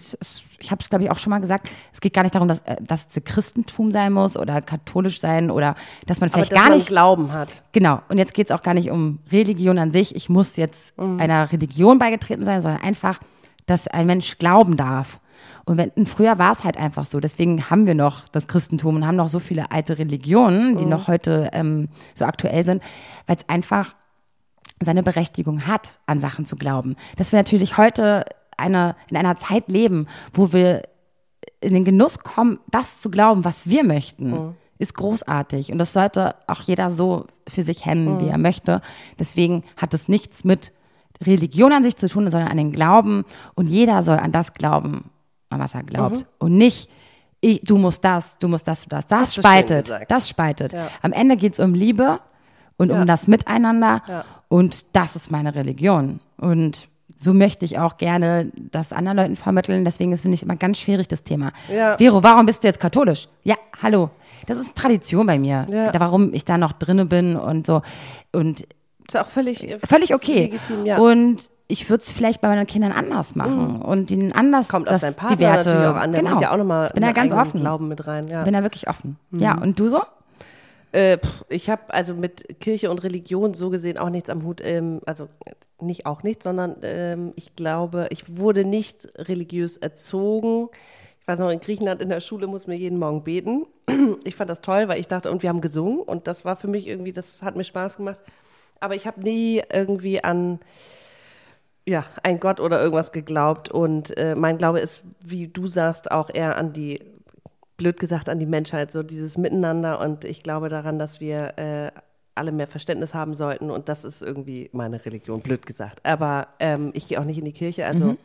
ich habe es, glaube ich, auch schon mal gesagt, es geht gar nicht darum, dass, äh, dass es Christentum sein muss oder katholisch sein oder dass man Aber vielleicht dass gar man nicht Glauben hat. Genau. Und jetzt geht es auch gar nicht um Religion an sich. Ich muss jetzt einer Religion beigetreten sein, sondern einfach, dass ein Mensch glauben darf. Und wenn, früher war es halt einfach so. Deswegen haben wir noch das Christentum und haben noch so viele alte Religionen, die noch heute ähm, so aktuell sind, weil es einfach seine Berechtigung hat, an Sachen zu glauben. Dass wir natürlich heute eine, in einer Zeit leben, wo wir in den Genuss kommen, das zu glauben, was wir möchten, ist großartig. Und das sollte auch jeder so für sich händen, wie er möchte. Deswegen hat es nichts mit Religion an sich zu tun, sondern an den Glauben. Und jeder soll an das glauben, an was er glaubt. Und nicht, ich, du musst das, du musst das, du das. Das schön spaltet. Das spaltet. Ja. Am Ende geht es um Liebe und Ja. um das Miteinander. Ja. Und das ist meine Religion. Und so möchte ich auch gerne das anderen Leuten vermitteln. Deswegen ist, finde ich es immer ganz schwierig, das Thema. Ja. Vero, warum bist du jetzt katholisch? Ja, Hallo. Das ist Tradition bei mir. Ja. Warum ich da noch drinne bin und so. Und Ist auch völlig, äh, völlig okay. legitim, ja. Und ich würde es vielleicht bei meinen Kindern anders machen und ihnen anders Mhm. Kommt das, auf deinen Partner die Werte. natürlich auch an. Der genau. ja auch nochmal bin da ganz offen. Glauben mit rein. Ja. Bin da wirklich offen. Mhm. Ja, und du so? Äh, ich habe also mit Kirche und Religion so gesehen auch nichts am Hut. Ähm, also nicht auch nichts, sondern ähm, ich glaube, ich wurde nicht religiös erzogen. Ich weiß noch, in Griechenland in der Schule muss man jeden Morgen beten. <clears throat> Ich fand das toll, weil ich dachte, und wir haben gesungen und das war für mich irgendwie, das hat mir Spaß gemacht. Aber ich habe nie irgendwie an ja, ein Gott oder irgendwas geglaubt und äh, mein Glaube ist, wie du sagst, auch eher an die, blöd gesagt, an die Menschheit, so dieses Miteinander. Und ich glaube daran, dass wir äh, alle mehr Verständnis haben sollten. Und das ist irgendwie meine Religion, blöd gesagt. Aber ähm, ich gehe auch nicht in die Kirche, also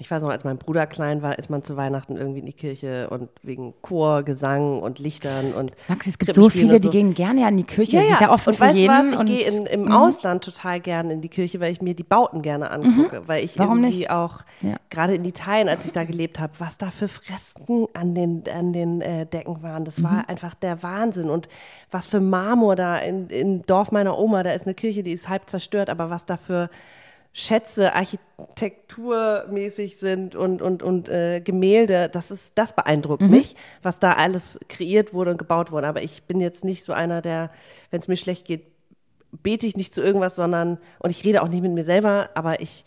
ich weiß noch, als mein Bruder klein war, ist man zu Weihnachten irgendwie in die Kirche und wegen Chor, Gesang und Lichtern und Max, es gibt so viele, und die gehen gerne ja in die Kirche. ja, Die ja. ist ja offen und für weißt du jeden. was? Ich gehe im Mhm. Ausland total gerne in die Kirche, weil ich mir die Bauten gerne angucke. Weil ich Warum irgendwie nicht? auch, Ja. gerade in Italien, als ich da gelebt habe, was da für Fresken an den, an den äh, Decken waren. Das Mhm. war einfach der Wahnsinn. Und was für Marmor da in, im Dorf meiner Oma, da ist eine Kirche, die ist halb zerstört, aber was da für Schätze architekturmäßig sind und, und, und äh, Gemälde, das ist, das beeindruckt Mhm. mich, was da alles kreiert wurde und gebaut wurde. Aber ich bin jetzt nicht so einer, der, wenn es mir schlecht geht, bete ich nicht zu irgendwas, sondern, und ich rede auch nicht mit mir selber, aber ich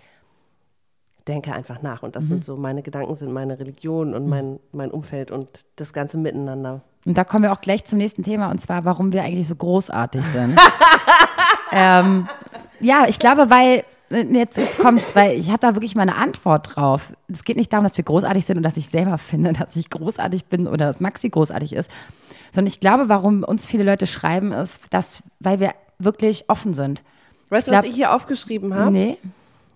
denke einfach nach. Und das Mhm. sind so, meine Gedanken sind meine Religion und mein, mein Umfeld und das ganze Miteinander. Und da kommen wir auch gleich zum nächsten Thema, und zwar, warum wir eigentlich so großartig sind. <laughs> ähm, ja, ich glaube, weil, jetzt, jetzt kommt's, weil ich habe da wirklich mal eine Antwort drauf. Es geht nicht darum, dass wir großartig sind und dass ich selber finde, <laughs> dass ich großartig bin oder dass Maxi großartig ist, sondern ich glaube, warum uns viele Leute schreiben, ist, dass, weil wir wirklich offen sind. Weißt du, was ich hier aufgeschrieben habe? Nee.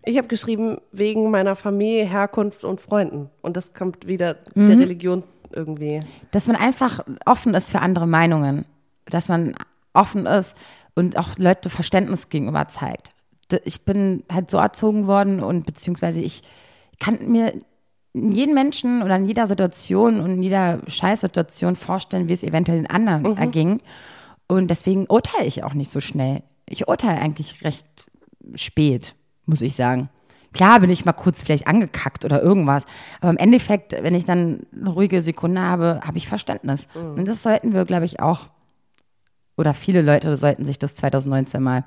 Ich habe geschrieben, wegen meiner Familie, Herkunft und Freunden. Und das kommt wieder Mhm. der Religion irgendwie. dass man einfach offen ist für andere Meinungen, dass man offen ist und auch Leute Verständnis gegenüber zeigt. Ich bin halt so erzogen worden und beziehungsweise ich kann mir in jedem Menschen oder in jeder Situation und in jeder Scheißsituation vorstellen, wie es eventuell den anderen erging. Und deswegen urteile ich auch nicht so schnell. Ich urteile eigentlich recht spät, muss ich sagen. Klar bin ich mal kurz vielleicht angekackt oder irgendwas, aber im Endeffekt, wenn ich dann eine ruhige Sekunde habe, habe ich Verständnis. Und das sollten wir, glaube ich, auch, oder viele Leute sollten sich das 2019 mal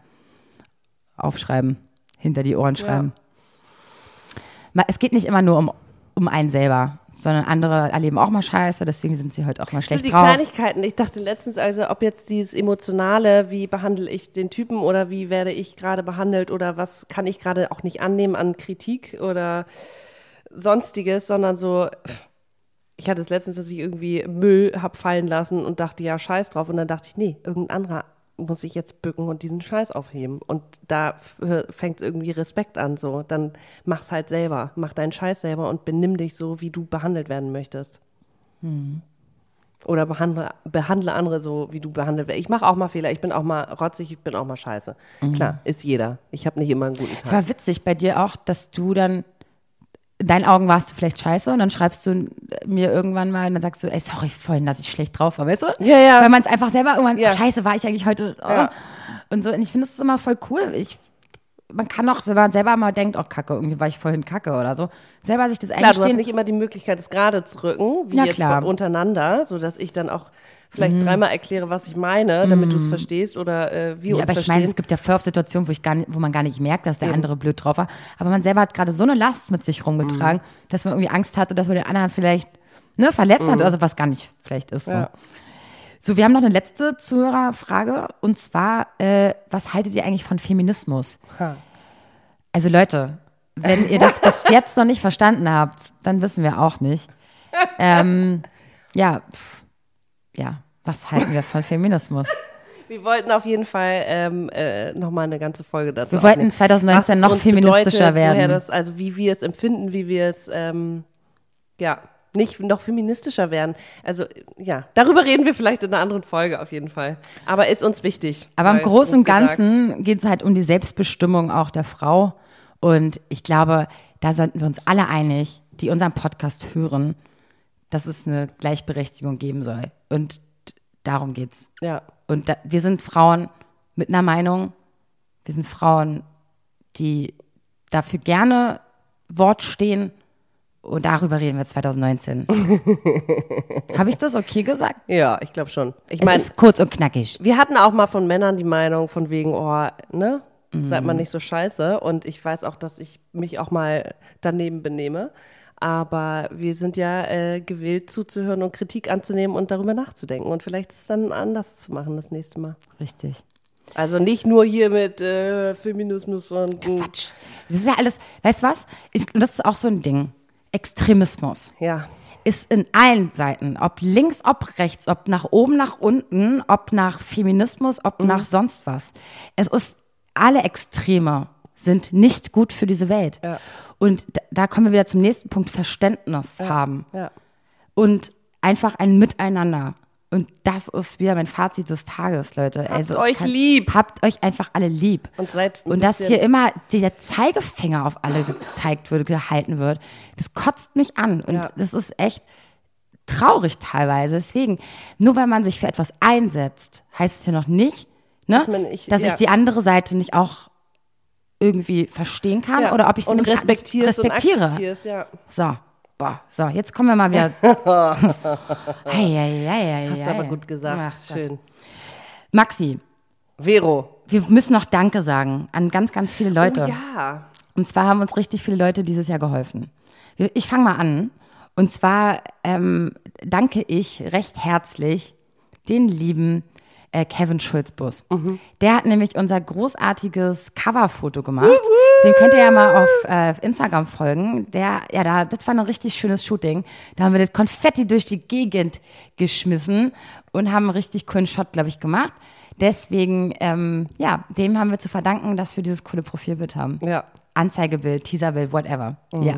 aufschreiben, hinter die Ohren schreiben. Ma- Es geht nicht immer nur um, um einen selber, sondern andere erleben auch mal Scheiße, deswegen sind sie heute auch mal schlecht sind die drauf. Kleinigkeiten. Ich dachte letztens, also ob jetzt dieses Emotionale, wie behandle ich den Typen oder wie werde ich gerade behandelt oder was kann ich gerade auch nicht annehmen an Kritik oder sonstiges, sondern so, ich hatte es letztens, dass ich irgendwie Müll hab fallen lassen und dachte, ja, scheiß drauf. Und dann dachte ich, nee, irgendein anderer muss ich jetzt bücken und diesen Scheiß aufheben. Und da fängt irgendwie Respekt an, so. Dann mach's halt selber. Mach deinen Scheiß selber und benimm dich so, wie du behandelt werden möchtest. Oder behandle, behandle andere so, wie du behandelt wirst. Ich mache auch mal Fehler. Ich bin auch mal rotzig, ich bin auch mal scheiße. Klar, ist jeder. Ich habe nicht immer einen guten Es Tag. war witzig bei dir auch, dass du dann, in deinen Augen warst du vielleicht scheiße und dann schreibst du mir irgendwann mal und dann sagst du, ey, sorry, vorhin, dass ich schlecht drauf war, weißt du? Ja, ja. Weil man es einfach selber irgendwann, Ja. scheiße, war ich eigentlich heute, oh. Ja. und so. Und ich finde, ist immer voll cool. Ich, man kann auch, wenn man selber mal denkt, oh, kacke, irgendwie war ich vorhin kacke oder so, selber sich das Klar, du hast eingestehen. nicht immer die Möglichkeit, es gerade zu rücken, wie Ja, jetzt untereinander, sodass ich dann auch vielleicht dreimal erkläre, was ich meine, damit du es verstehst oder äh, wir Ja, uns aber ich verstehen. meine, es gibt ja voll Situationen, wo, ich gar nicht, wo man gar nicht merkt, dass der andere blöd drauf war. Aber man selber hat gerade so eine Last mit sich rumgetragen, Mhm. dass man irgendwie Angst hatte, dass man den anderen vielleicht ne, verletzt hat, also was gar nicht vielleicht ist. So. Mhm. Ja. so, wir haben noch eine letzte Zuhörerfrage und zwar, äh, was haltet ihr eigentlich von Feminismus? Ha. Also Leute, wenn ihr das bis <laughs> jetzt noch nicht verstanden habt, dann wissen wir auch nicht. Ähm, ja, pff, ja, was halten wir von Feminismus? <laughs> Wir wollten auf jeden Fall ähm, äh, nochmal eine ganze Folge dazu Wir wollten aufnehmen. 2019 Was es noch feministischer bedeutet, werden. Das, also wie wir es empfinden, wie wir es, ähm, ja, nicht noch feministischer werden. Also ja, darüber reden wir vielleicht in einer anderen Folge auf jeden Fall. Aber ist uns wichtig. Aber im Großen und Ganzen geht es halt um die Selbstbestimmung auch der Frau. Und ich glaube, da sollten wir uns alle einig, die unseren Podcast hören, dass es eine Gleichberechtigung geben soll. Und darum geht's. Ja. Und da, wir sind Frauen mit einer Meinung. Wir sind Frauen, die dafür gerne Wort stehen. Und darüber reden wir 2019. <laughs> Habe ich das okay gesagt? Ja, ich glaube schon. Ich Es meine, ist kurz und knackig. wir hatten auch mal von Männern die Meinung von wegen, oh, ne? Seid Mhm. mal nicht so scheiße. Und ich weiß auch, dass ich mich auch mal daneben benehme. Aber wir sind ja äh, gewillt zuzuhören und Kritik anzunehmen und darüber nachzudenken. Und vielleicht ist es dann anders zu machen das nächste Mal. Richtig. Also nicht nur hier mit äh, Feminismus und Quatsch. Das ist ja alles, weißt du was? Ich, das ist auch so ein Ding. Extremismus ja. ist in allen Seiten, ob links, ob rechts, ob nach oben, nach unten, ob nach Feminismus, ob nach sonst was. Es ist, alle Extreme sind nicht gut für diese Welt. Ja. Und da, da kommen wir wieder zum nächsten Punkt, Verständnis haben. Ja. Und einfach ein Miteinander. Und das ist wieder mein Fazit des Tages, Leute. Habt es euch lieb. Habt euch einfach alle lieb. Und seid Und dass hier immer der Zeigefinger auf alle gezeigt wird, gehalten wird, das kotzt mich an. Und Ja. das ist echt traurig teilweise. Deswegen, nur weil man sich für etwas einsetzt, heißt es ja noch nicht, ne, Dass man nicht- dass ja. ich die andere Seite nicht auch irgendwie verstehen kann Ja. oder ob ich sie und nicht respektierst respektiere. und akzeptierst, ja. So, boah, so, jetzt kommen wir mal wieder. hey, hey, hey, Hast du aber gut Ach gesagt. Gott. Schön. Maxi, Vero. wir müssen noch Danke sagen an ganz, ganz viele Leute. Oh, ja. Und zwar haben uns richtig viele Leute dieses Jahr geholfen. Ich fange mal an. Und zwar ähm, danke ich recht herzlich den lieben äh, Kevin Schulzbus. Der hat nämlich unser großartiges Coverfoto gemacht. Den könnt ihr ja mal auf äh, Instagram folgen. Der, ja, da, das war ein richtig schönes Shooting. Da haben wir das Konfetti durch die Gegend geschmissen und haben einen richtig coolen Shot, glaube ich, gemacht. Deswegen, ähm, ja, dem haben wir zu verdanken, dass wir dieses coole Profilbild haben. Ja. Anzeigebild, Teaserbild, whatever. Ja.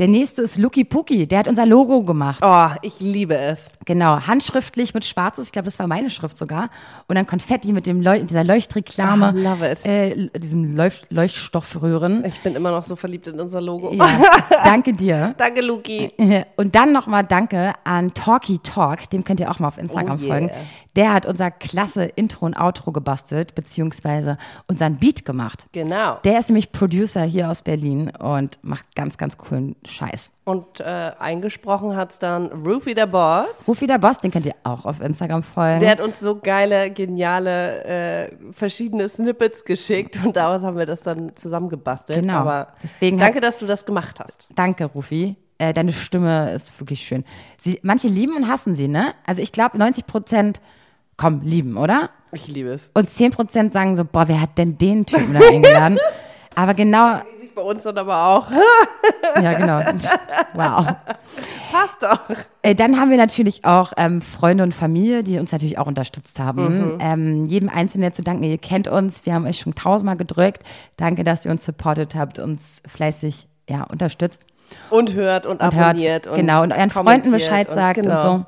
Der nächste ist Lucky Puki, der hat unser Logo gemacht. Oh, ich liebe es. Genau, handschriftlich mit schwarzes, ich glaube, das war meine Schrift sogar. Und dann Konfetti mit dem Leu mit dieser Leuchtreklame, Ah, love it. Äh, diesen Leucht Leuchtstoffröhren. Ich bin immer noch so verliebt in unser Logo. Ja, <laughs> danke dir. Danke, Luki. <laughs> Und dann nochmal Danke an Talky Talk, dem könnt ihr auch mal auf Instagram Oh yeah. folgen. Der hat unser klasse Intro und Outro gebastelt, beziehungsweise unseren Beat gemacht. Genau. Der ist nämlich Producer hier aus Berlin und macht ganz, ganz coolen Scheiß. Und äh, eingesprochen hat's dann Rufy der Boss. Rufi der Boss, den könnt ihr auch auf Instagram folgen. Der hat uns so geile, geniale, äh, verschiedene Snippets geschickt und daraus haben wir das dann zusammengebastelt. Genau. Aber Deswegen danke, hat- dass du das gemacht hast. Danke, Rufi. Äh, deine Stimme ist wirklich schön. Sie, manche lieben und hassen sie, ne? Also ich glaube, 90 Prozent, komm, lieben, oder? Ich liebe es. Und 10 Prozent sagen so, boah, wer hat denn den Typen da eingeladen? <laughs> Aber genau, Sieht bei uns dann aber auch. <laughs> ja, genau. Wow. Passt doch. Äh, dann haben wir natürlich auch ähm, Freunde und Familie, die uns natürlich auch unterstützt haben. Ähm, jedem Einzelnen zu danken, ihr kennt uns, wir haben euch schon tausendmal gedrückt. Danke, dass ihr uns supportet habt, uns fleißig ja, unterstützt Und hört und, und abonniert. hört. genau, und euren Freunden Bescheid und sagt genau. und so.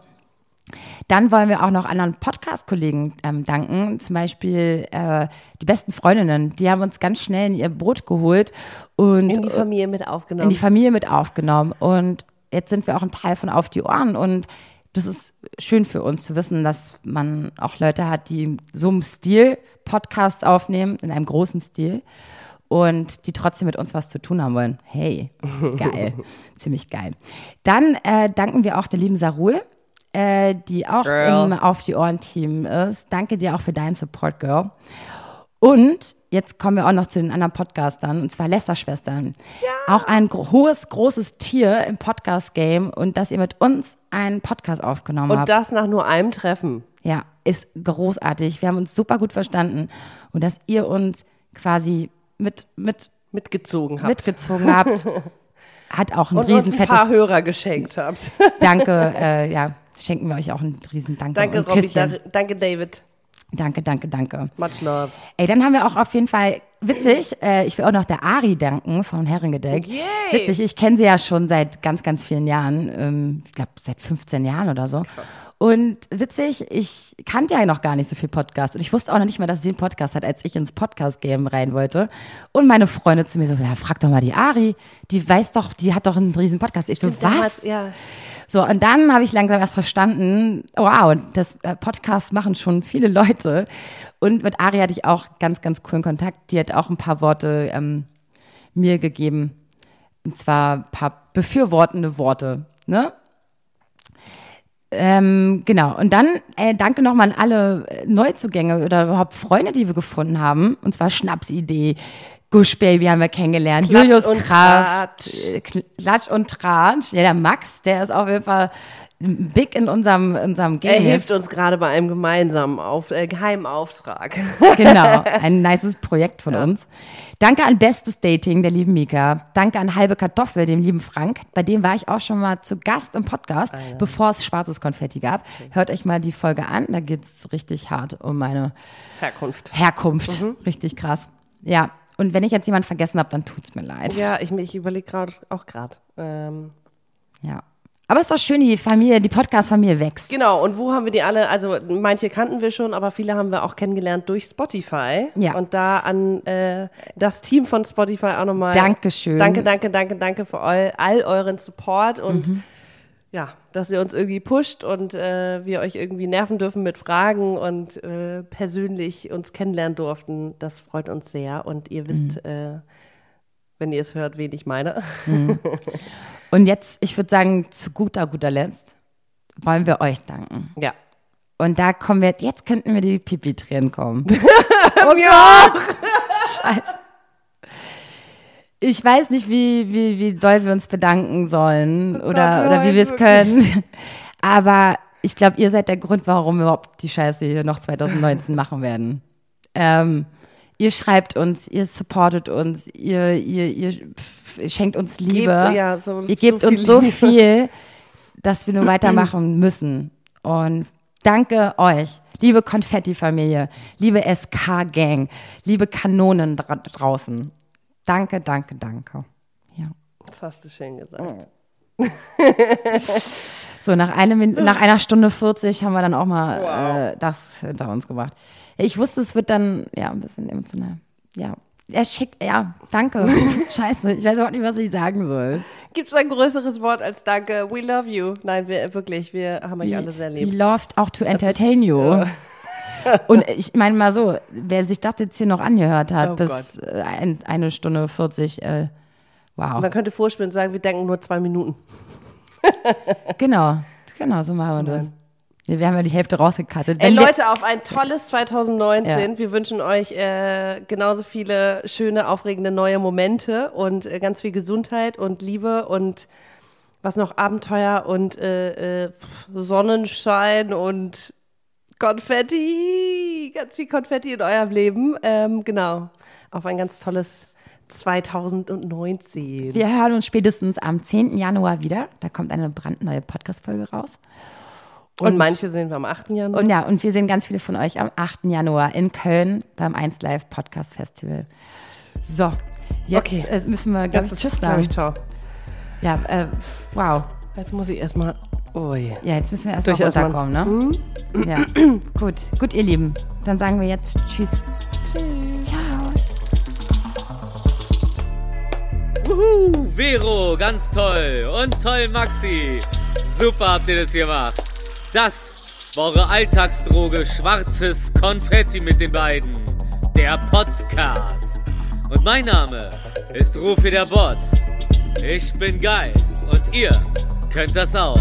Dann wollen wir auch noch anderen Podcast-Kollegen ähm, danken, zum Beispiel äh, die besten Freundinnen. Die haben uns ganz schnell in ihr Boot geholt und In die Familie mit in aufgenommen. die Familie mit aufgenommen. Und jetzt sind wir auch ein Teil von Auf die Ohren. Und das ist schön für uns zu wissen, dass man auch Leute hat, die in so einem Stil Podcasts aufnehmen, in einem großen Stil. Und die trotzdem mit uns was zu tun haben wollen. Hey, geil. <laughs> Ziemlich geil. Dann äh, danken wir auch der lieben Sarul, äh, die auch Girl. im Auf die Ohren-Team ist. Danke dir auch für deinen Support, Girl. Und jetzt kommen wir auch noch zu den anderen Podcastern, und zwar Lästerschwestern. Auch ein gro hohes, großes Tier im Podcast-Game und dass ihr mit uns einen Podcast aufgenommen und habt. das nach nur einem Treffen. Ja, ist großartig. Wir haben uns super gut verstanden und dass ihr uns quasi mit, mit Mitgezogen habt. mitgezogen habt, <laughs> hat auch ein und uns riesen ein paar fettes Hörer geschenkt habt. Danke. Äh, ja, schenken wir euch auch ein riesen Danke, danke, Robby. Danke, David. Danke, danke, danke. Much love. Ey, dann haben wir auch auf jeden Fall witzig, äh, ich will auch noch der Ari danken von Herrengedeck. Yay. Witzig, ich kenne sie ja schon seit ganz, ganz vielen Jahren. Ähm, ich glaube, seit 15 Jahren oder so. Und witzig, ich kannte ja noch gar nicht so viel Podcast. Und ich wusste auch noch nicht mal, dass sie einen Podcast hat, als ich ins Podcast-Game rein wollte. Und meine Freunde zu mir so, ja, frag doch mal die Ari. Die weiß doch, die hat doch einen riesen Podcast. Ich so, was? hat- Ja. So, und dann habe ich langsam erst verstanden, wow, das äh, Podcast machen schon viele Leute. Und mit Ari hatte ich auch ganz, ganz coolen Kontakt. Die hat auch ein paar Worte ähm, mir gegeben. Und zwar ein paar befürwortende Worte. Ne? Ähm, genau. Und dann äh, danke nochmal an alle Neuzugänge oder überhaupt Freunde, die wir gefunden haben. Und zwar Schnapsidee, Gush Baby haben wir kennengelernt, Klatsch Julius und Kraft, Tratsch. äh, Klatsch und Tratsch. Ja, der Max, der ist auf jeden Fall big in unserem, in unserem Game. Er hilft uns gerade bei einem gemeinsamen Auf äh, geheimen Auftrag. <laughs> Genau, ein <laughs> nices Projekt von uns. Danke an Bestes Dating, der lieben Mika. Danke an Halbe Kartoffel, dem lieben Frank. Bei dem war ich auch schon mal zu Gast im Podcast, bevor es schwarzes Konfetti gab. Hört euch mal die Folge an, da geht's richtig hart um meine Herkunft. Herkunft. Richtig krass. Ja, und wenn ich jetzt jemanden vergessen habe, dann tut's mir leid. Ja, ich, ich überlege gerade auch gerade. Ähm, Ja. Aber es ist doch schön, die Familie, die Podcast-Familie wächst. genau, und wo haben wir die alle? Also manche kannten wir schon, aber viele haben wir auch kennengelernt durch Spotify. Ja. Und da an äh, das Team von Spotify auch nochmal. Dankeschön. Danke, danke, danke, danke für all, all euren Support und Mhm. ja, dass ihr uns irgendwie pusht und äh, wir euch irgendwie nerven dürfen mit Fragen und äh, persönlich uns kennenlernen durften. Das freut uns sehr und ihr wisst, Mhm. äh, wenn ihr es hört, wen ich meine. <laughs> Und jetzt, ich würde sagen, zu guter, guter Letzt wollen wir euch danken. Ja. Und da kommen wir, jetzt könnten wir die Pipi-Tränen kommen. <laughs> Oh Gott! <laughs> Scheiße. Ich weiß nicht, wie, wie, wie doll wir uns bedanken sollen oder, wir oder wie wir es können. <laughs> Aber ich glaube, ihr seid der Grund, warum wir überhaupt die Scheiße hier noch 2019 machen werden. Ähm, ihr schreibt uns, ihr supportet uns, ihr, ihr, ihr schenkt uns Liebe. Gebt- ja, so- ihr gebt so uns so Liebe. viel, dass wir nur <clears throat> weitermachen müssen. Und danke euch, liebe Konfetti-Familie, liebe SK-Gang, liebe Kanonen dra draußen. Danke, danke, danke. Ja. Das hast du schön gesagt. <laughs> So, nach, einem, nach einer Stunde 40 haben wir dann auch mal äh, das hinter uns gebracht. Ich wusste, es wird dann ja ein bisschen emotional. Ja. Er schickt, ja, danke. <laughs> Scheiße, ich weiß überhaupt nicht, was ich sagen soll. Gibt es ein größeres Wort als Danke? We love you. Nein, wir wirklich, wir haben euch alle sehr We lieb. loved auch to entertain you. Und ich meine mal so, wer sich das jetzt hier noch angehört hat, Oh bis äh, ein, eine Stunde 40, äh, wow. Man könnte vorspielen und sagen, wir denken nur zwei Minuten. <laughs> Genau, genau, so machen wir das. Nee, wir haben ja die Hälfte rausgekattet. Ey Wenn Leute, auf ein tolles 2019. Ja. Wir wünschen euch äh, genauso viele schöne, aufregende neue Momente und äh, ganz viel Gesundheit und Liebe und was noch Abenteuer und äh, äh, Sonnenschein und Konfetti, ganz viel Konfetti in eurem Leben. Ähm, genau, auf ein ganz tolles 2019. Wir hören uns spätestens am 10. Januar wieder. Da kommt eine brandneue Podcast-Folge raus. Und, manche sehen wir am 8. Januar. Und ja, und wir sehen ganz viele von euch am 8. Januar in Köln beim 1 Live Podcast Festival. So, jetzt Okay. äh, müssen wir, glaube ich, Tschüss sagen. ich, ciao. Ja, äh, wow. Jetzt muss ich erstmal. Ui. Ja, jetzt müssen wir erstmal Durch erst mal- runterkommen, ne? Ja, <clears throat> gut. Gut, ihr Lieben. Dann sagen wir jetzt Tschüss. Ciao. Wuhu, Vero, ganz toll. Und toll, Maxi. Super habt ihr das gemacht. Das war eure Alltagsdroge Schwarzes Konfetti mit den beiden. Der Podcast. Und mein Name ist Rufi der Boss. Ich bin geil. Und ihr könnt das auch.